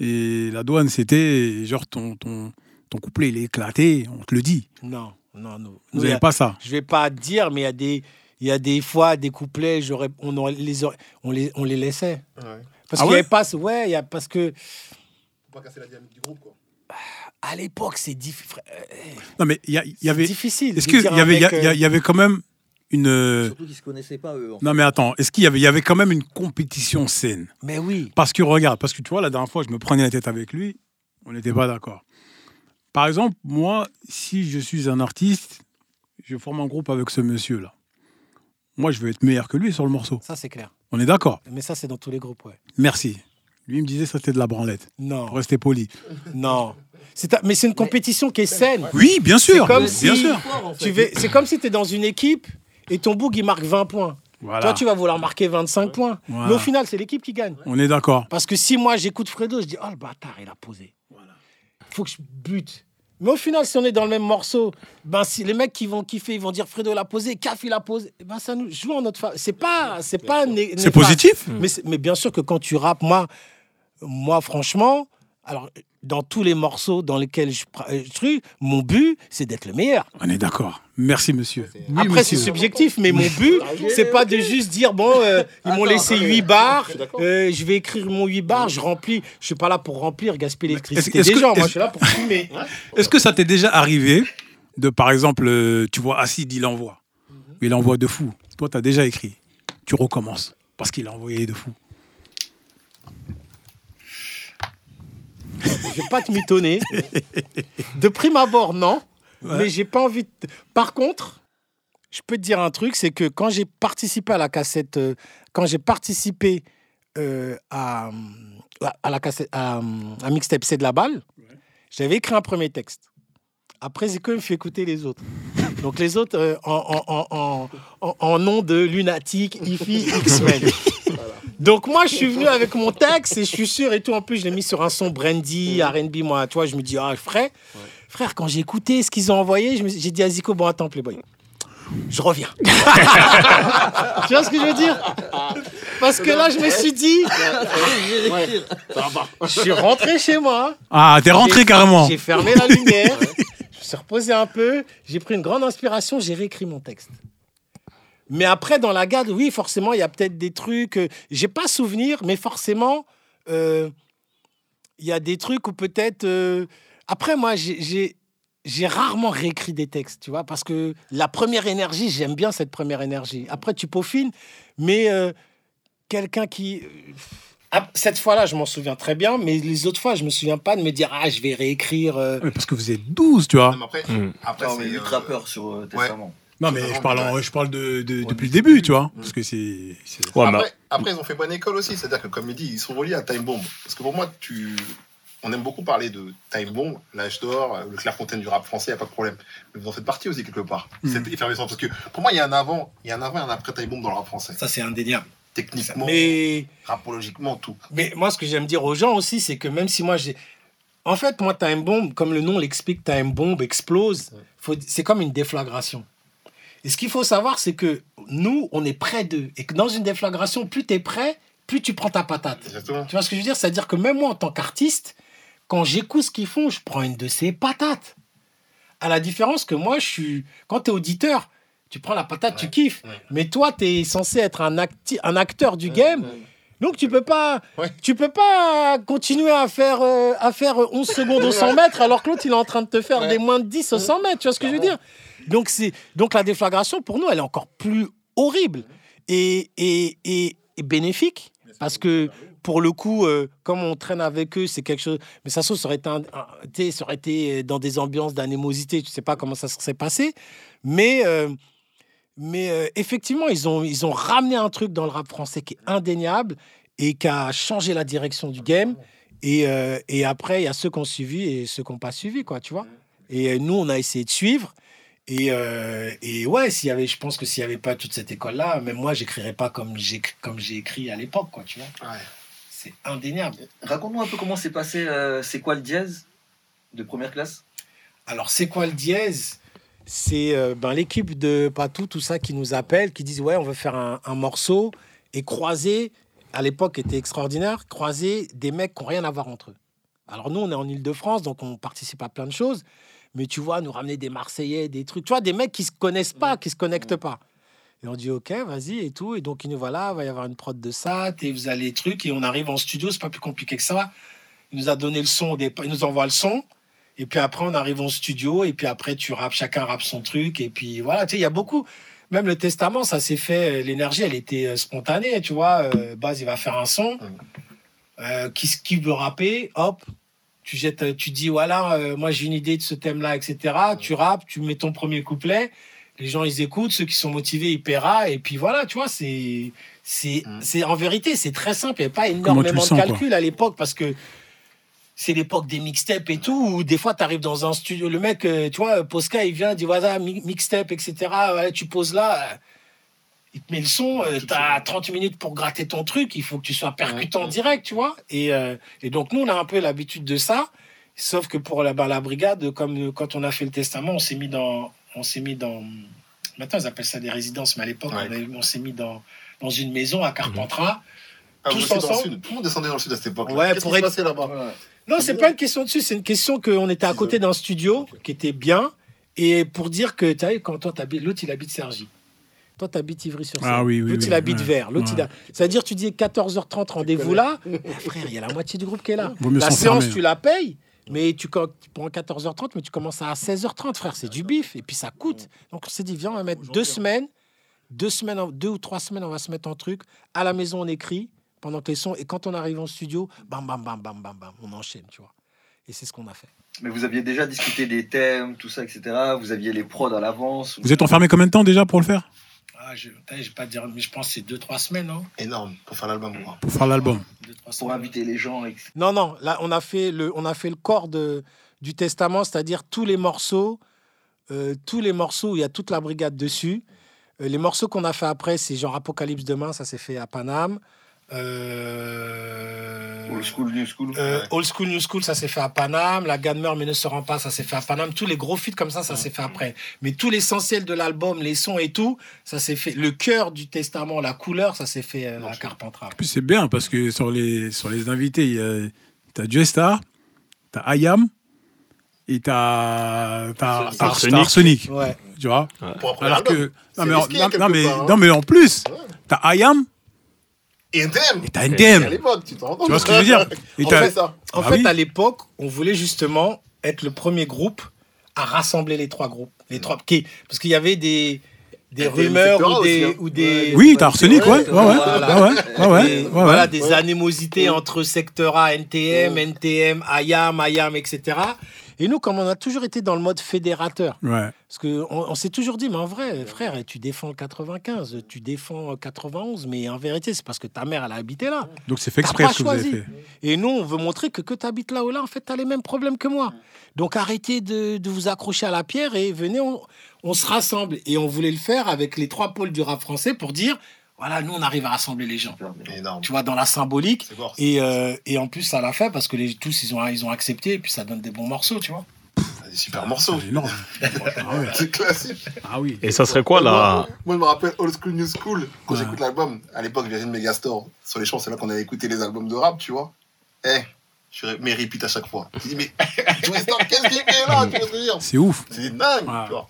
Et la douane, c'était genre ton, ton, ton couplet, il est éclaté, on te le dit. Non, non, non. Vous n'avez a- pas ça. Je vais pas te dire, mais il y a des, il y a des fois des couplets, j'aurais, on aurait- les, aurait- on les, on les laissait. Ouais. Parce Ah qu'il y ouais avait pas, ouais, il y a parce que pas casser la dynamique du groupe, quoi. à l'époque c'est diffi- Non, mais il y, y c'est avait. difficile. Est-ce qu'il y avait, il y, y euh, avait quand même une. euh, Surtout qu'ils se connaissaient pas, eux. en fait. Non, mais attends, est-ce qu'il y avait, il y avait quand même une compétition saine? Mais oui. Parce que regarde, parce que tu vois, la dernière fois, je me prenais la tête avec lui, on n'était pas d'accord. Par exemple, moi, si je suis un artiste, je forme un groupe avec ce monsieur-là. Moi, je veux être meilleur que lui sur le morceau. Ça c'est clair. On est d'accord Mais ça c'est dans tous les groupes, ouais. Merci. Lui, il me disait que c'était de la branlette. Non, Pour rester poli. non. C'est un- mais c'est une compétition qui est saine. Oui, bien sûr. comme bien si- sûr. Tu vais, c'est comme si tu es dans une équipe et ton boug il marque 20 points. Voilà. Toi tu vas vouloir marquer 25 points. Voilà. Mais au final c'est l'équipe qui gagne. On est d'accord. Parce que si moi j'écoute Fredo, je dis oh le bâtard il a posé. Faut que je bute. Mais au final, si on est dans le même morceau, ben si les mecs qui vont kiffer, ils vont dire Fredo l'a posé, Caf il a posé, ben ça nous joue en notre faveur. C'est pas, c'est pas C'est positif Mais, c'est- mais bien sûr que quand tu rappes, moi, moi franchement, alors dans tous les morceaux dans lesquels je, euh, je truc, mon but c'est d'être le meilleur. On est d'accord. Merci, monsieur. Oui, Après, c'est subjectif, mais mon but, (laughs) c'est pas de juste dire bon, euh, ils m'ont laissé 8 bars, euh, je vais écrire mon 8 bars, je remplis. Je suis pas là pour remplir, gaspiller l'électricité des que- gens. Moi, est-ce- je suis là pour fumer. (laughs) Est-ce que ça t'est déjà arrivé de, par exemple, euh, tu vois, Acide, il envoie. Il envoie de fou. Toi, tu as déjà écrit. Tu recommences. Parce qu'il a envoyé de fou. Je vais pas te mitonner. De prime abord, non. Mais j'ai pas envie. De... Par contre, je peux te dire un truc, c'est que quand j'ai participé à la cassette, euh, quand j'ai participé euh, à, à la cassette, à, à mixtape C'est de la balle, j'avais écrit un premier texte. Après, j'ai quand même fait écouter les autres. Donc les autres euh, en, en, en, en, nom de lunatique, IFI, X-Men. (laughs) Donc moi, je suis venu avec mon texte et je suis sûr et tout. En plus, je l'ai mis sur un son brandy, R&B. Moi, tu vois, je me dis, ah frère, frère, quand j'ai écouté ce qu'ils ont envoyé, j'ai dit à Zico, bon attends, Playboy, je reviens. (laughs) tu vois ce que je veux dire? Parce que là, je me suis dit, je suis rentré chez moi. Ah, t'es rentré carrément. J'ai fermé la lumière. je me suis reposé un peu. J'ai pris une grande inspiration. J'ai réécrit mon texte. Mais après, dans la garde, oui, forcément, il y a peut-être des trucs. euh, J'ai pas souvenir, mais forcément, euh, il y a des trucs où peut-être. euh, Après, moi, j'ai- j'ai. Rarement réécrit des textes, tu vois, parce que la première énergie, j'aime bien cette première énergie. Après, tu peaufines, mais euh, quelqu'un qui. Ah, Cette fois-là, je m'en souviens très bien, mais les autres fois, je me souviens pas de me dire ah, je vais réécrire. euh, Ouais, Parce que vous êtes 12, tu vois. Non, mais après, Mm. après c'est. mais 8 euh, rappeurs sur euh, Testament. Non, mais je parle, en- vraiment je parle de, de- Ouais, depuis le début, tu vois. Parce que c'est. Ouais, après, après, ils ont fait bonne école aussi. C'est-à-dire que, comme il dit, ils sont reliés à Time Bomb. Parce que pour moi, tu... on aime beaucoup parler de Time Bomb, l'âge d'or, le Clairefontaine du rap français, il n'y a pas de problème. Mais vous en faites partie aussi, quelque part. Mm. Cette effervescence. Parce que pour moi, il y a un avant, il y a un avant et un après Time Bomb dans le rap français. Ça, c'est indéniable. Techniquement, Mais rapologiquement, tout. Mais moi, ce que j'aime dire aux gens aussi, c'est que même si moi, j'ai. En fait, moi, Time Bomb, comme le nom l'explique, Time Bomb explose. Faut- C'est comme une déflagration. Et ce qu'il faut savoir, c'est que nous, on est près d'eux. Et que dans une déflagration, plus tu es prêt, plus tu prends ta patate. Exactement. Tu vois ce que je veux dire? C'est-à-dire que même moi, en tant qu'artiste, quand j'écoute ce qu'ils font, je prends une de ces patates. À la différence que moi, je suis. Quand tu es auditeur, tu prends la patate, tu kiffes. ouais. Mais toi, tu es censé être un, acti- un acteur du game. Donc tu peux pas, Ouais. tu peux pas continuer à faire, euh, à faire 11 secondes au 100 mètres (laughs) alors que l'autre il est en train de te faire Ouais. des moins de 10 au 100 mètres. Tu vois ce que je veux dire? Donc donc la déflagration pour nous elle est encore plus horrible et, et, et, et bénéfique parce que pour le coup euh, comme on traîne avec eux c'est quelque chose. Mais ça ça aurait été, un- un- ça aurait été dans des ambiances d'anémosité. Tu sais pas comment ça s'est passé, mais euh, mais euh, effectivement, ils ont, ils ont ramené un truc dans le rap français qui est indéniable et qui a changé la direction du game. Et, euh, et après, il y a ceux qui ont suivi et ceux qui n'ont pas suivi, quoi, tu vois. Et euh, nous, on a essayé de suivre. Et, euh, et ouais, s'il y avait, je pense que s'il n'y avait pas toute cette école-là, même moi, j'écrirais pas comme j'ai comme j'ai écrit à l'époque, quoi, tu vois. Ouais. C'est indéniable. Raconte-nous un peu comment s'est passé, euh, c'est quoi le dièse de première classe? Alors, c'est quoi le dièse? C'est euh, ben, l'équipe de Patou, tout ça, qui nous appelle, qui disent Ouais, on veut faire un, un morceau et croiser, à l'époque était extraordinaire, croiser des mecs qui n'ont rien à voir entre eux. Alors, nous, on est en Ile-de-France, donc on participe à plein de choses, mais tu vois, nous ramener des Marseillais, des trucs, tu vois, des mecs qui se connaissent pas, qui se connectent pas. Et on dit ok, vas-y et tout. Et donc il nous voilà, va y avoir une prod de ça, et vous allez truc. Et on arrive en studio, c'est pas plus compliqué que ça. Il nous a donné le son il nous envoie le son. Et puis après, on arrive en studio, et puis après, tu rappes, chacun rappe son truc, et puis voilà, tu sais, il y a beaucoup. Même le testament, ça s'est fait, euh, l'énergie, elle était euh, spontanée, tu vois. Euh, Baz, il va faire un son. Euh, qui, qui veut rapper, hop, tu jettes, euh, tu dis, voilà, euh, moi j'ai une idée de ce thème-là, etc. Tu rappes, tu mets ton premier couplet, les gens ils écoutent, ceux qui sont motivés, ils paieront, et puis voilà, tu vois, c'est. C'est, c'est en vérité, c'est très simple. Il n'y a pas énormément de calcul à l'époque parce que c'est l'époque des mixtapes et tout, où des fois, tu arrives dans un studio, le mec, euh, tu vois, Posca, il vient, il dit, voilà, mi- mixtape, etc. Ouais, tu poses là, il te met le son, tu as 30 minutes pour gratter ton truc, il faut que tu sois percutant direct, tu vois. Et, euh, et donc, nous, on a un peu l'habitude de ça, sauf que pour la, bah, la brigade, comme euh, quand on a fait le testament, on s'est mis dans. On s'est mis dans Maintenant, ils appellent ça des résidences, mais à l'époque, Ouais. on, s'est mis dans, dans une maison à Carpentras. Ah, Tous le ensemble sud. Tout le monde descendait dans le sud à cette époque. Ouais, Qu'est-ce pour qui être- là-bas Non, c'est pas une question dessus, c'est une question qu'on était à côté d'un studio qui était bien. Et pour dire que, tu quand toi, t'habites, l'autre, il habite Sergi. Toi, t'habites Ivry-sur-Seine. Ah oui, oui, L'autre, oui, il habite ouais. Vert. L'autre, il a... Ouais. C'est-à-dire, tu dis 14h30, rendez-vous là. Frère, il y a la moitié du groupe qui est là. Vaut mieux La séance, tu la payes. Mais tu, tu prends 14h30, mais tu commences à 16h30, frère. C'est du bif. Et puis ça coûte. Donc on s'est dit, viens, on va mettre deux semaines. Deux, semaines, deux ou trois semaines, on va se mettre en truc. À la maison, on écrit pendant que les sons. Et quand on arrive en studio, bam, bam, bam, bam, bam, bam, on enchaîne, tu vois. Et c'est ce qu'on a fait. Mais vous aviez déjà discuté des thèmes, tout ça, etc. Vous aviez les prods à l'avance. Vous êtes enfermé combien de temps déjà pour le faire? Ah, je ne vais pas dire, mais je pense que c'est deux, trois semaines, non Énorme pour faire l'album. quoi. Pour faire l'album Deux, trois pour inviter les gens. etc. Non, non, là, on a fait le, on a fait le corps de, du testament, c'est-à-dire tous les morceaux, euh, tous les morceaux où il y a toute la brigade dessus. Euh, les morceaux qu'on a fait après, c'est genre Apocalypse demain, ça s'est fait à Paname. Euh, Old school, new school. euh, Old School, New School, ça s'est fait à Paname. La Gamme meurt mais ne se rend pas, ça s'est fait à Paname. Tous les gros feats comme ça, ça s'est fait après. Mais tout l'essentiel de l'album, les sons et tout, ça s'est fait. Le cœur du testament, la couleur, ça s'est fait euh, à Carpentras. En plus, c'est bien parce que sur les, sur les invités, il y a- t'as Joestar, t'as Ayam et t'as Arsenic. Arsenic. Ouais. Tu vois Alors que. Non mais, en, non, mais, hein. non, mais en plus, t'as Ayam NTM et t'as À NTM. l'époque, tu t'en rends compte Tu vois ce que je veux dire (laughs) Et On fait ça. En Ah fait, oui. à l'époque, on voulait justement être le premier groupe à rassembler les trois groupes. Les trois, qui, parce qu'il y avait des, des Il y a des rumeurs ou des, aussi, hein. ou des, Oui, t'as Arsenic, ouais. Ouais, ouais. Voilà. Ouais, ouais. (laughs) Des- ouais, voilà, des Ouais. animosités entre secteur A, NTM, NTM, IAM, IAM, etc. Et nous, comme on a toujours été dans le mode fédérateur, Ouais. parce qu'on on, s'est toujours dit, mais en vrai, frère, tu défends le 95, tu défends euh, 91, mais en vérité, c'est parce que ta mère, elle a habité là. Donc c'est fait exprès ce que vous avez fait. Et nous, on veut montrer que que tu habites là ou là, en fait, tu as les mêmes problèmes que moi. Donc arrêtez de, de vous accrocher à la pierre et venez, on, on se rassemble. Et on voulait le faire avec les trois pôles du rap français pour dire voilà, nous, on arrive à rassembler les gens. Énorme. Tu vois, dans la symbolique. Et, euh, et en plus, ça l'a fait parce que les, tous, ils ont, ils ont accepté et puis ça donne des bons morceaux, tu vois. C'est des super morceaux. C'est énorme. (laughs) Ah ouais. C'est classique. Ah oui. Et ça serait quoi moi, là moi, je me rappelle Old School New School. Quand Ouais. j'écoute l'album, à l'époque, Virgin Megastore, sur les champs, c'est là qu'on avait écouté les albums de rap, tu vois. Eh, je repeat à chaque fois. Je dis, mais, (laughs) tu restes dans qu'est-ce qu'il fait là Tu vois ce que je veux dire C'est ouf. C'est dingue, Ouais. tu vois.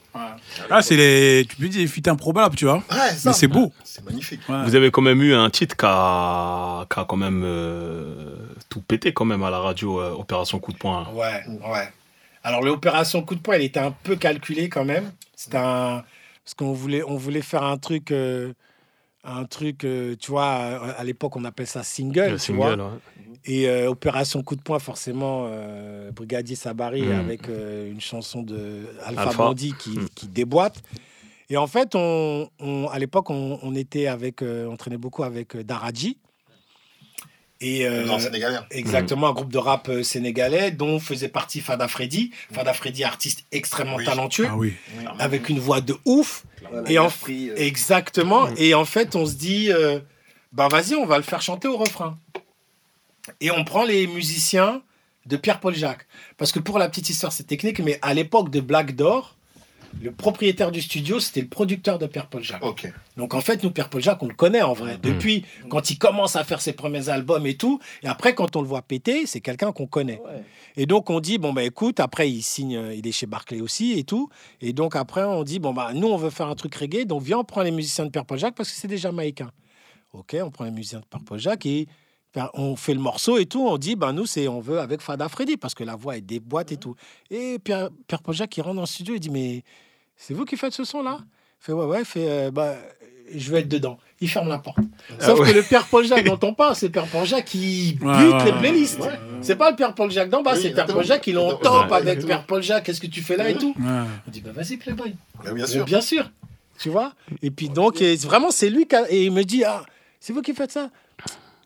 Ah, c'est les. Tu peux dire les feats improbables, tu vois. Ouais, ça. Mais c'est beau. C'est magnifique. Ouais. Vous avez quand même eu un titre qui a, qui a quand même euh, tout pété quand même à la radio, euh, Opération Coup de Poing. Ouais, ouais. Alors, l'opération coup de poing, elle était un peu calculée quand même. C'était un. Parce qu'on voulait, on voulait faire un truc. euh, un truc, euh, tu vois, à, l'époque, on appelle ça single. Le tu vois. single, ouais. Et euh, Opération Coup de poing, forcément, euh, Brigadier Sabari Mm. avec euh, une chanson de Alpha, Alpha. Qui, Mm. qui déboîte. Et en fait, on, on- à l'époque, on, on était avec, on traînait beaucoup avec Daraji. Et euh, Non, Sénégalais. exactement un groupe de rap euh, sénégalais dont faisait partie Fada Freddy. Fada Freddy, artiste extrêmement Oui. talentueux, Ah oui. avec une voix de ouf. Voilà, Et en- pris, euh, Exactement. Mm. Et en fait, on se dit, euh, ben vas-y, on va le faire chanter au refrain. Et on prend les musiciens de Pierre-Paul Jacques. Parce que pour la petite histoire, c'est technique, mais à l'époque de Black Door, le propriétaire du studio, c'était le producteur de Pierre-Paul Jacques. Ok. Donc en fait, nous, Pierre-Paul Jacques, on le connaît en Mm. vrai. Depuis, quand il commence à faire ses premiers albums et tout. Et après, quand on le voit péter, c'est quelqu'un qu'on connaît. Et donc on dit, bon, bah écoute, après, il signe, euh, il est chez Barclay aussi et tout. Et donc après, on dit, bon, bah nous, on veut faire un truc reggae. Donc viens, on prend les musiciens de Pierre-Paul Jacques parce que c'est des Jamaïcains. Ok, on prend les musiciens de Pierre-Paul Jacques et ben, on fait le morceau et tout. On dit, ben nous, c'est on veut avec Fada Freddy parce que la voix est déboîte et tout. Et Pierre, Pierre-Paul Jacques, il rentre dans le studio, il dit, mais c'est vous qui faites ce son-là Il fait, ouais, ouais, il fait, euh, bah, je vais être dedans. Il ferme la porte. Sauf que le Père Paul Jacques dont on parle, c'est Père Paul Jacques qui bute Ouais, ouais, les playlists. Ouais. C'est pas le Père Paul Jacques d'en bas, Oui, c'est Père Paul. Jacques qui top avec. Père Paul Jacques. Qu'est-ce que tu fais là et tout Ouais. On dit, bah vas-y, Playboy. Bah, bien sûr. Bien sûr. Tu vois? Et puis donc, et vraiment, c'est lui qui a- Et il me dit, ah, c'est vous qui faites ça?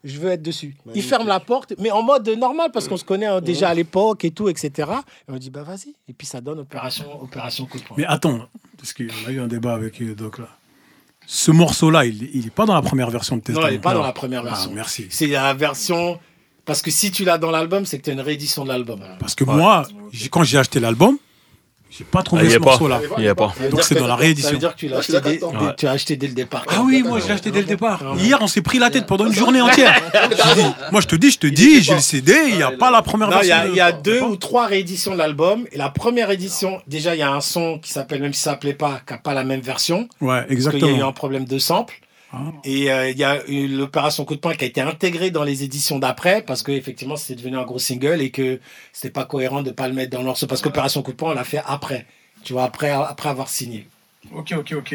Je veux être dessus. Il ferme la porte, mais en mode normal, parce qu'on se connaît hein, déjà à l'époque et tout, etc. Et on dit, bah vas-y. Et puis ça donne opération, opération coup de poing. Mais attends, parce qu'on a eu un débat avec euh, Doc là. Ce morceau-là, il n'est pas dans la première version de Non, Testament. elle n'est pas dans la première Ah, version. merci. C'est la version. Parce que si tu l'as dans l'album, c'est que tu as une réédition de l'album. Parce que moi, quand j'ai acheté l'album, j'ai pas Ah, trouvé il y ce morceau-là. Il y a pas. Ça Donc c'est dans la Ça réédition. veut dire que tu l'as acheté, dès- d'accord. dès- Ouais. tu as acheté dès le départ. Ah oui, moi je l'ai acheté dès le départ. Hier, on s'est pris la tête pendant une journée entière. (laughs) Moi je te dis, je te dis, j'ai le CD, il n'y a pas la première Non, il y version. il y a deux ou trois rééditions de l'album. Et la première édition, déjà, il y a un son qui s'appelle, même si ça s'appelait pas, qui n'a pas la même version. Ouais, Parce qu'il y a eu exactement. un problème de sample. Ah. Et euh, il y a eu l'opération coup de poing qui a été intégrée dans les éditions d'après parce que effectivement c'était devenu un gros single et que c'était pas cohérent de pas le mettre dans le morceau parce qu'opération coup de poing on l'a fait après tu vois après après avoir signé Ok, ok, ok.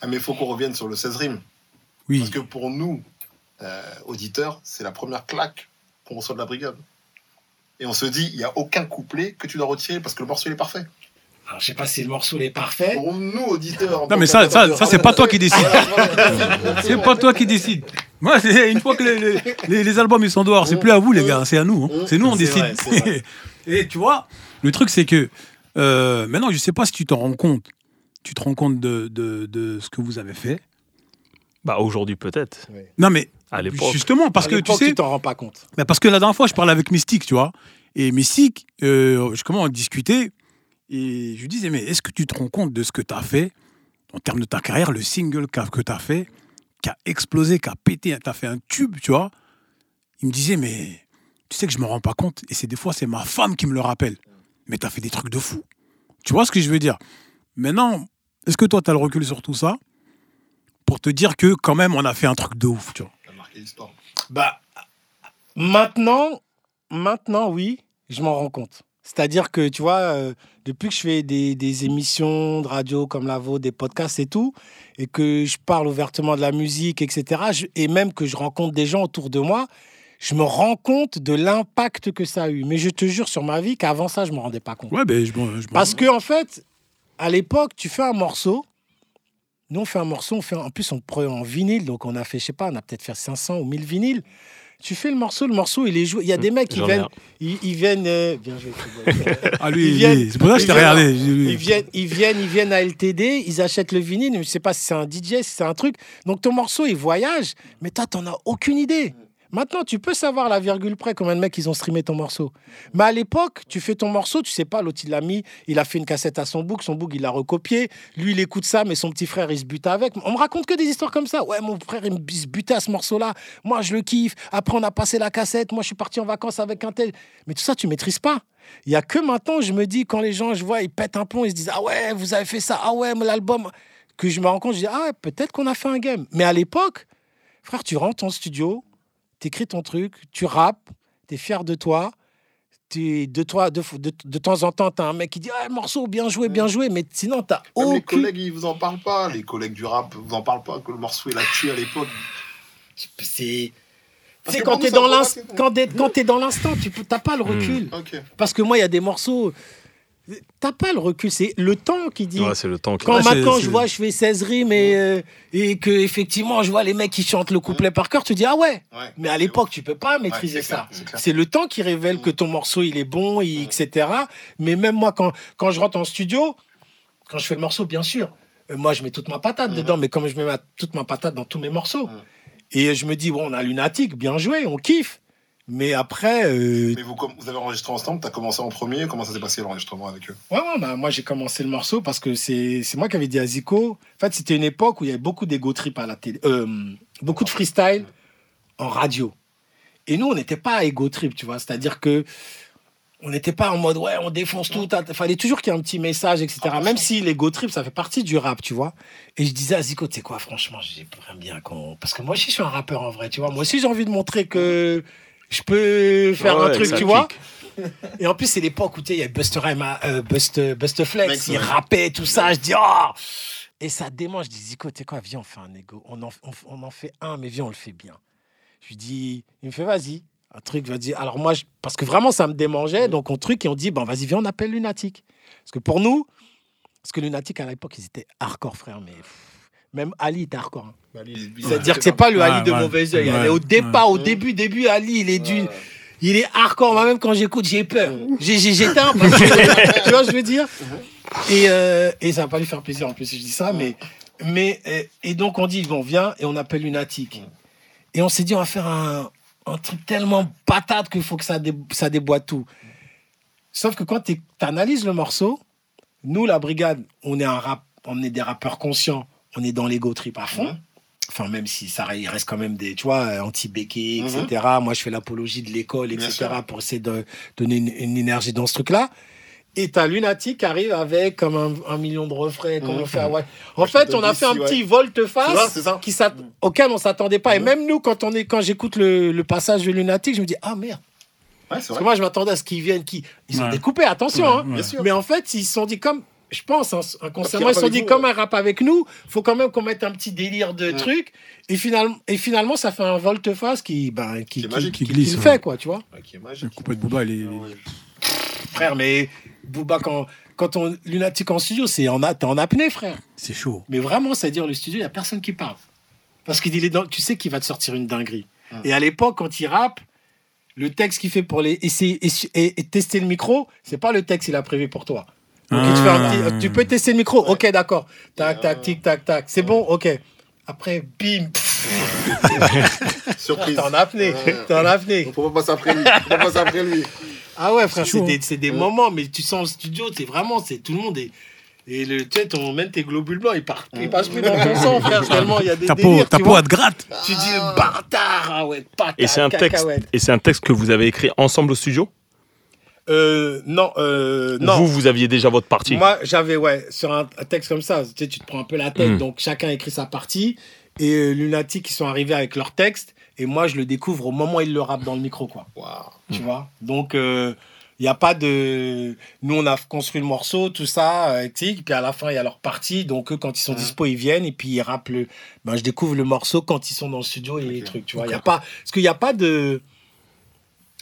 Ah, mais il faut qu'on revienne sur le 16 rimes. Oui. Parce que pour nous, euh, auditeurs, c'est la première claque qu'on reçoit de la brigade. Et on se dit, il n'y a aucun couplet que tu dois retirer parce que le morceau il est parfait. Alors, je sais pas si le morceau est parfait Pour nous, auditeurs. Non, mais ça, ça, ça c'est pas toi qui décide. (laughs) C'est pas toi qui décide. Moi, une fois que les, les- albums ils sont dehors, c'est plus à vous les gars, c'est à nous. hein. C'est nous on décide. vrai, c'est vrai. (laughs) Et tu vois, le truc c'est que euh, maintenant, je sais pas si tu t'en rends compte. Tu te rends compte de, de, de ce que vous avez fait? Bah aujourd'hui peut-être. Non mais À l'époque. justement parce À que tu sais, tu t'en rends pas compte Mais parce que la dernière fois, je parlais avec Mystique, tu vois. Et Mystique, euh, je commence à discuter. Et je lui disais, mais est-ce que tu te rends compte de ce que tu as fait? En termes de ta carrière, le single que tu as fait, qui a explosé, qui a pété, tu as fait un tube, tu vois Il me disait, mais tu sais que je me rends pas compte. Et c'est des fois, c'est ma femme qui me le rappelle. Mais tu as fait des trucs de fou. Tu vois ce que je veux dire? Maintenant, est-ce que toi, tu as le recul sur tout ça? Pour te dire que quand même, on a fait un truc de ouf, tu vois Ça a marqué l'histoire. bah maintenant maintenant oui je m'en rends compte c'est-à-dire que tu vois euh, depuis que je fais des, des émissions de radio comme la vôtre des podcasts et tout et que je parle ouvertement de la musique etc je- et même que je rencontre des gens autour de moi je me rends compte de l'impact que ça a eu mais je te jure sur ma vie qu'avant ça je me rendais pas compte Ouais, ben, je, parce que en fait, à l'époque, tu fais un morceau. Nous, on fait un morceau, on fait en plus on prend en vinyle, donc on a fait, je sais pas, on a peut-être fait 500 ou 1000 vinyles. Tu fais le morceau, le morceau, il est joué. Il y a des mecs qui viennent. Ils, ils viennent. euh, Bien joué. Ah, lui, c'est pour ça que je t'ai regardé. Ils viennent, ils viennent, ils viennent à LTD, ils achètent le vinyle, mais je sais pas si c'est un DJ, si c'est un truc. Donc ton morceau, il voyage, mais toi, t'en as aucune idée. Maintenant, tu peux savoir la virgule près combien de mecs ils ont streamé ton morceau. Mais à l'époque, tu fais ton morceau, tu sais pas, l'autre il l'a mis, il a fait une cassette à son book, son book il l'a recopié, lui il écoute ça, mais son petit frère il se bute avec. On me raconte que des histoires comme ça. Ouais, mon frère il se butait à ce morceau-là, moi je le kiffe. Après on a passé la cassette, moi je suis parti en vacances avec un tel. Mais tout ça, tu maîtrises pas. Il y a que maintenant, je me dis, quand les gens, je vois, ils pètent un plomb, ils se disent Ah ouais, vous avez fait ça, ah ouais, l'album. Que je me rends compte, je dis Ah ouais, peut-être qu'on a fait un game. Mais à l'époque, frère, tu rentres en studio, t'écris ton truc, tu rappes, t'es fier de toi. Tu, de, toi de, de, de temps en temps, t'as un mec qui dit Ah, morceau, bien joué, bien joué, mais sinon, t'as Même les aucune. collègues, ils vous en parlent pas. Les collègues du rap vous en parlent pas que le morceau il a tué à l'époque. C'est. C'est quand t'es dans ça l'ins- représente- quand t'es- quand t'es dans l'instant, tu peux- t'as pas le Hmm. recul. Parce que moi, il y a des morceaux. T'as pas le recul, c'est le temps qui dit. Ouais, c'est le temps qui. Quand maintenant je vois, je fais 16 rimes et, euh, et que effectivement je vois les mecs qui chantent le couplet par cœur, tu dis ah ouais. Ouais. Mais à l'époque, tu peux pas maîtriser ça. c'est le temps qui révèle que ton morceau il est bon, et etc. Mais même moi, quand, quand je rentre en studio, quand je fais le morceau, bien sûr, euh, moi je mets toute ma patate Mhm. dedans, mais comme je mets ma- toute ma patate dans tous mes morceaux. Mhm. Et je me dis, bon, on a Lunatic, bien joué, on kiffe. Mais après, euh, Mais vous, vous avez enregistré ensemble, t'as commencé en premier, comment ça s'est passé l'enregistrement avec eux? Ouais, ouais, bah, moi j'ai commencé le morceau parce que c'est moi qui avais dit à Zico. En fait, c'était une époque où il y avait beaucoup d'ego trip à la télé, euh, beaucoup de freestyle en radio. Et nous, on n'était pas à ego trip, tu vois. C'est-à-dire que on n'était pas en mode ouais, on défonce tout. Il fallait toujours qu'il y ait un petit message, etc. Même si l'ego trip, ça fait partie du rap, tu vois. Et je disais à Zico, tu sais quoi, franchement, j'aimerais bien qu'on. Parce que moi aussi, je suis un rappeur en vrai, tu vois. Moi aussi, j'ai envie de montrer que je peux faire un ouais, truc, tu vois. Et en plus, c'est l'époque où tu sais, il y avait Buster, euh, Buster, Buster Flex, il rappait, tout ça. Je dis, oh Et ça démange. Je dis, Zico, tu sais quoi, viens, on fait un ego. On en, on, on en fait un, mais viens, on le fait bien. Je lui dis, il me fait, vas-y. Un truc, va dire. Alors moi, je- parce que vraiment, ça me démangeait. Donc, on truc, et on dit, bon, vas-y, viens, on appelle Lunatic. Parce que pour nous, parce que Lunatic, à l'époque, ils étaient hardcore, frère. Mais même Ali était hardcore. hein. C'est-à-dire que c'est pas le Ouais, Ali de ouais, mauvais œil. ouais, Elle est Au départ, au début, début, Ali, il est du. Il est hardcore. Moi, même quand j'écoute, j'ai peur. J'ai- j'ai- J'éteins. (laughs) tu vois, je veux dire? Et, euh, et ça va pas lui faire plaisir en plus si je dis ça. Mais, mais, et donc, on dit, bon, viens et on appelle Lunatic. Et on s'est dit, on va faire un, un truc tellement patate qu'il faut que ça, dé- ça déboîte tout. Sauf que quand tu analyses le morceau, nous, la brigade, on est, un rap, on est des rappeurs conscients. On est dans l'ego trip à fond. Mhm. Enfin, même si ça il reste quand même des, tu vois, euh, anti-béquet, Mhm. etc. Moi, je fais l'apologie de l'école, etc. pour essayer de donner une, une énergie dans ce truc-là. Et t'as Lunatic qui arrive avec comme un, un million de refrains. comme Mhm. on fait, ouais. En fait, on a fait un petit ouais. volte-face qui auquel on s'attendait pas. Et même nous, quand, on est, quand j'écoute le, le passage de Lunatic, je me dis, ah merde. Ouais, Parce que moi, je m'attendais à ce qu'ils viennent. Qui... Ils ont Ouais. découpé, attention. Ouais, hein. ouais. Bien sûr. Mais en fait, ils se sont dit comme, je pense, hein, inconsciemment, ils se sont dit comme avec un rap avec nous, faut quand même qu'on mette un petit délire de truc. Et finalement, et finalement, ça fait un volte-face qui, ben, qui, Qui est qui- magique. qui- Qui qui glisse, le ouais. fait, quoi, tu vois. Ouais, qui est Le magique. de Booba, il est. Ah ouais. Frère, mais Booba, quand, quand on lunatique en studio, c'est en, a- en apnée, frère. C'est chaud. Mais vraiment, c'est-à-dire le studio, il n'y a personne qui parle. Parce qu'il est dans, tu sais qu'il va te sortir une dinguerie. Et à l'époque, quand il rappe, le texte qu'il fait pour les essayer et, et- et tester le micro, c'est pas le texte qu'il a prévu pour toi. Donc un Ah. petit- tu peux tester le micro, ok, d'accord. Tac, tac, tic, tac, tac. C'est bon, ok. Après, bim, (laughs) Surprise. t'es en apnée, Ouais. t'es en apnée. Donc, on va passer après lui. On va passer après lui. Ah ouais, frère, C'est des, hein. c'est des Ouais. moments, mais tu sens le studio, c'est vraiment, c'est tout le monde est. Et le, tu sais, ton, même tes globules blancs, ils, partent, ils passent plus dans ton sang, frère, (laughs) tellement il y a des Ta peau, délires, ta tu peau, elle te gratte. Tu dis le bâtard, ah ouais, patate, Et c'est un texte. Et c'est un texte que vous avez écrit ensemble au studio? Euh, non, euh, non. Vous, vous aviez déjà votre partie. Moi, j'avais, ouais, sur un, un texte comme ça, tu sais, tu te prends un peu la tête, Mm. donc chacun écrit sa partie. Et euh, Lunatic, ils sont arrivés avec leur texte, et moi, je le découvre au moment où ils le rappent dans le micro, quoi. Waouh. Tu vois? Donc, il n'y a pas de. Nous, on a construit le morceau, tout ça, euh, sais, puis à la fin, il y a leur partie. Donc, eux, quand ils sont Mhm. dispo, ils viennent, et puis ils rappent le. Ben, je découvre le morceau quand ils sont dans le studio et les trucs, tu vois. Il y a pas. Parce qu'il n'y a pas de.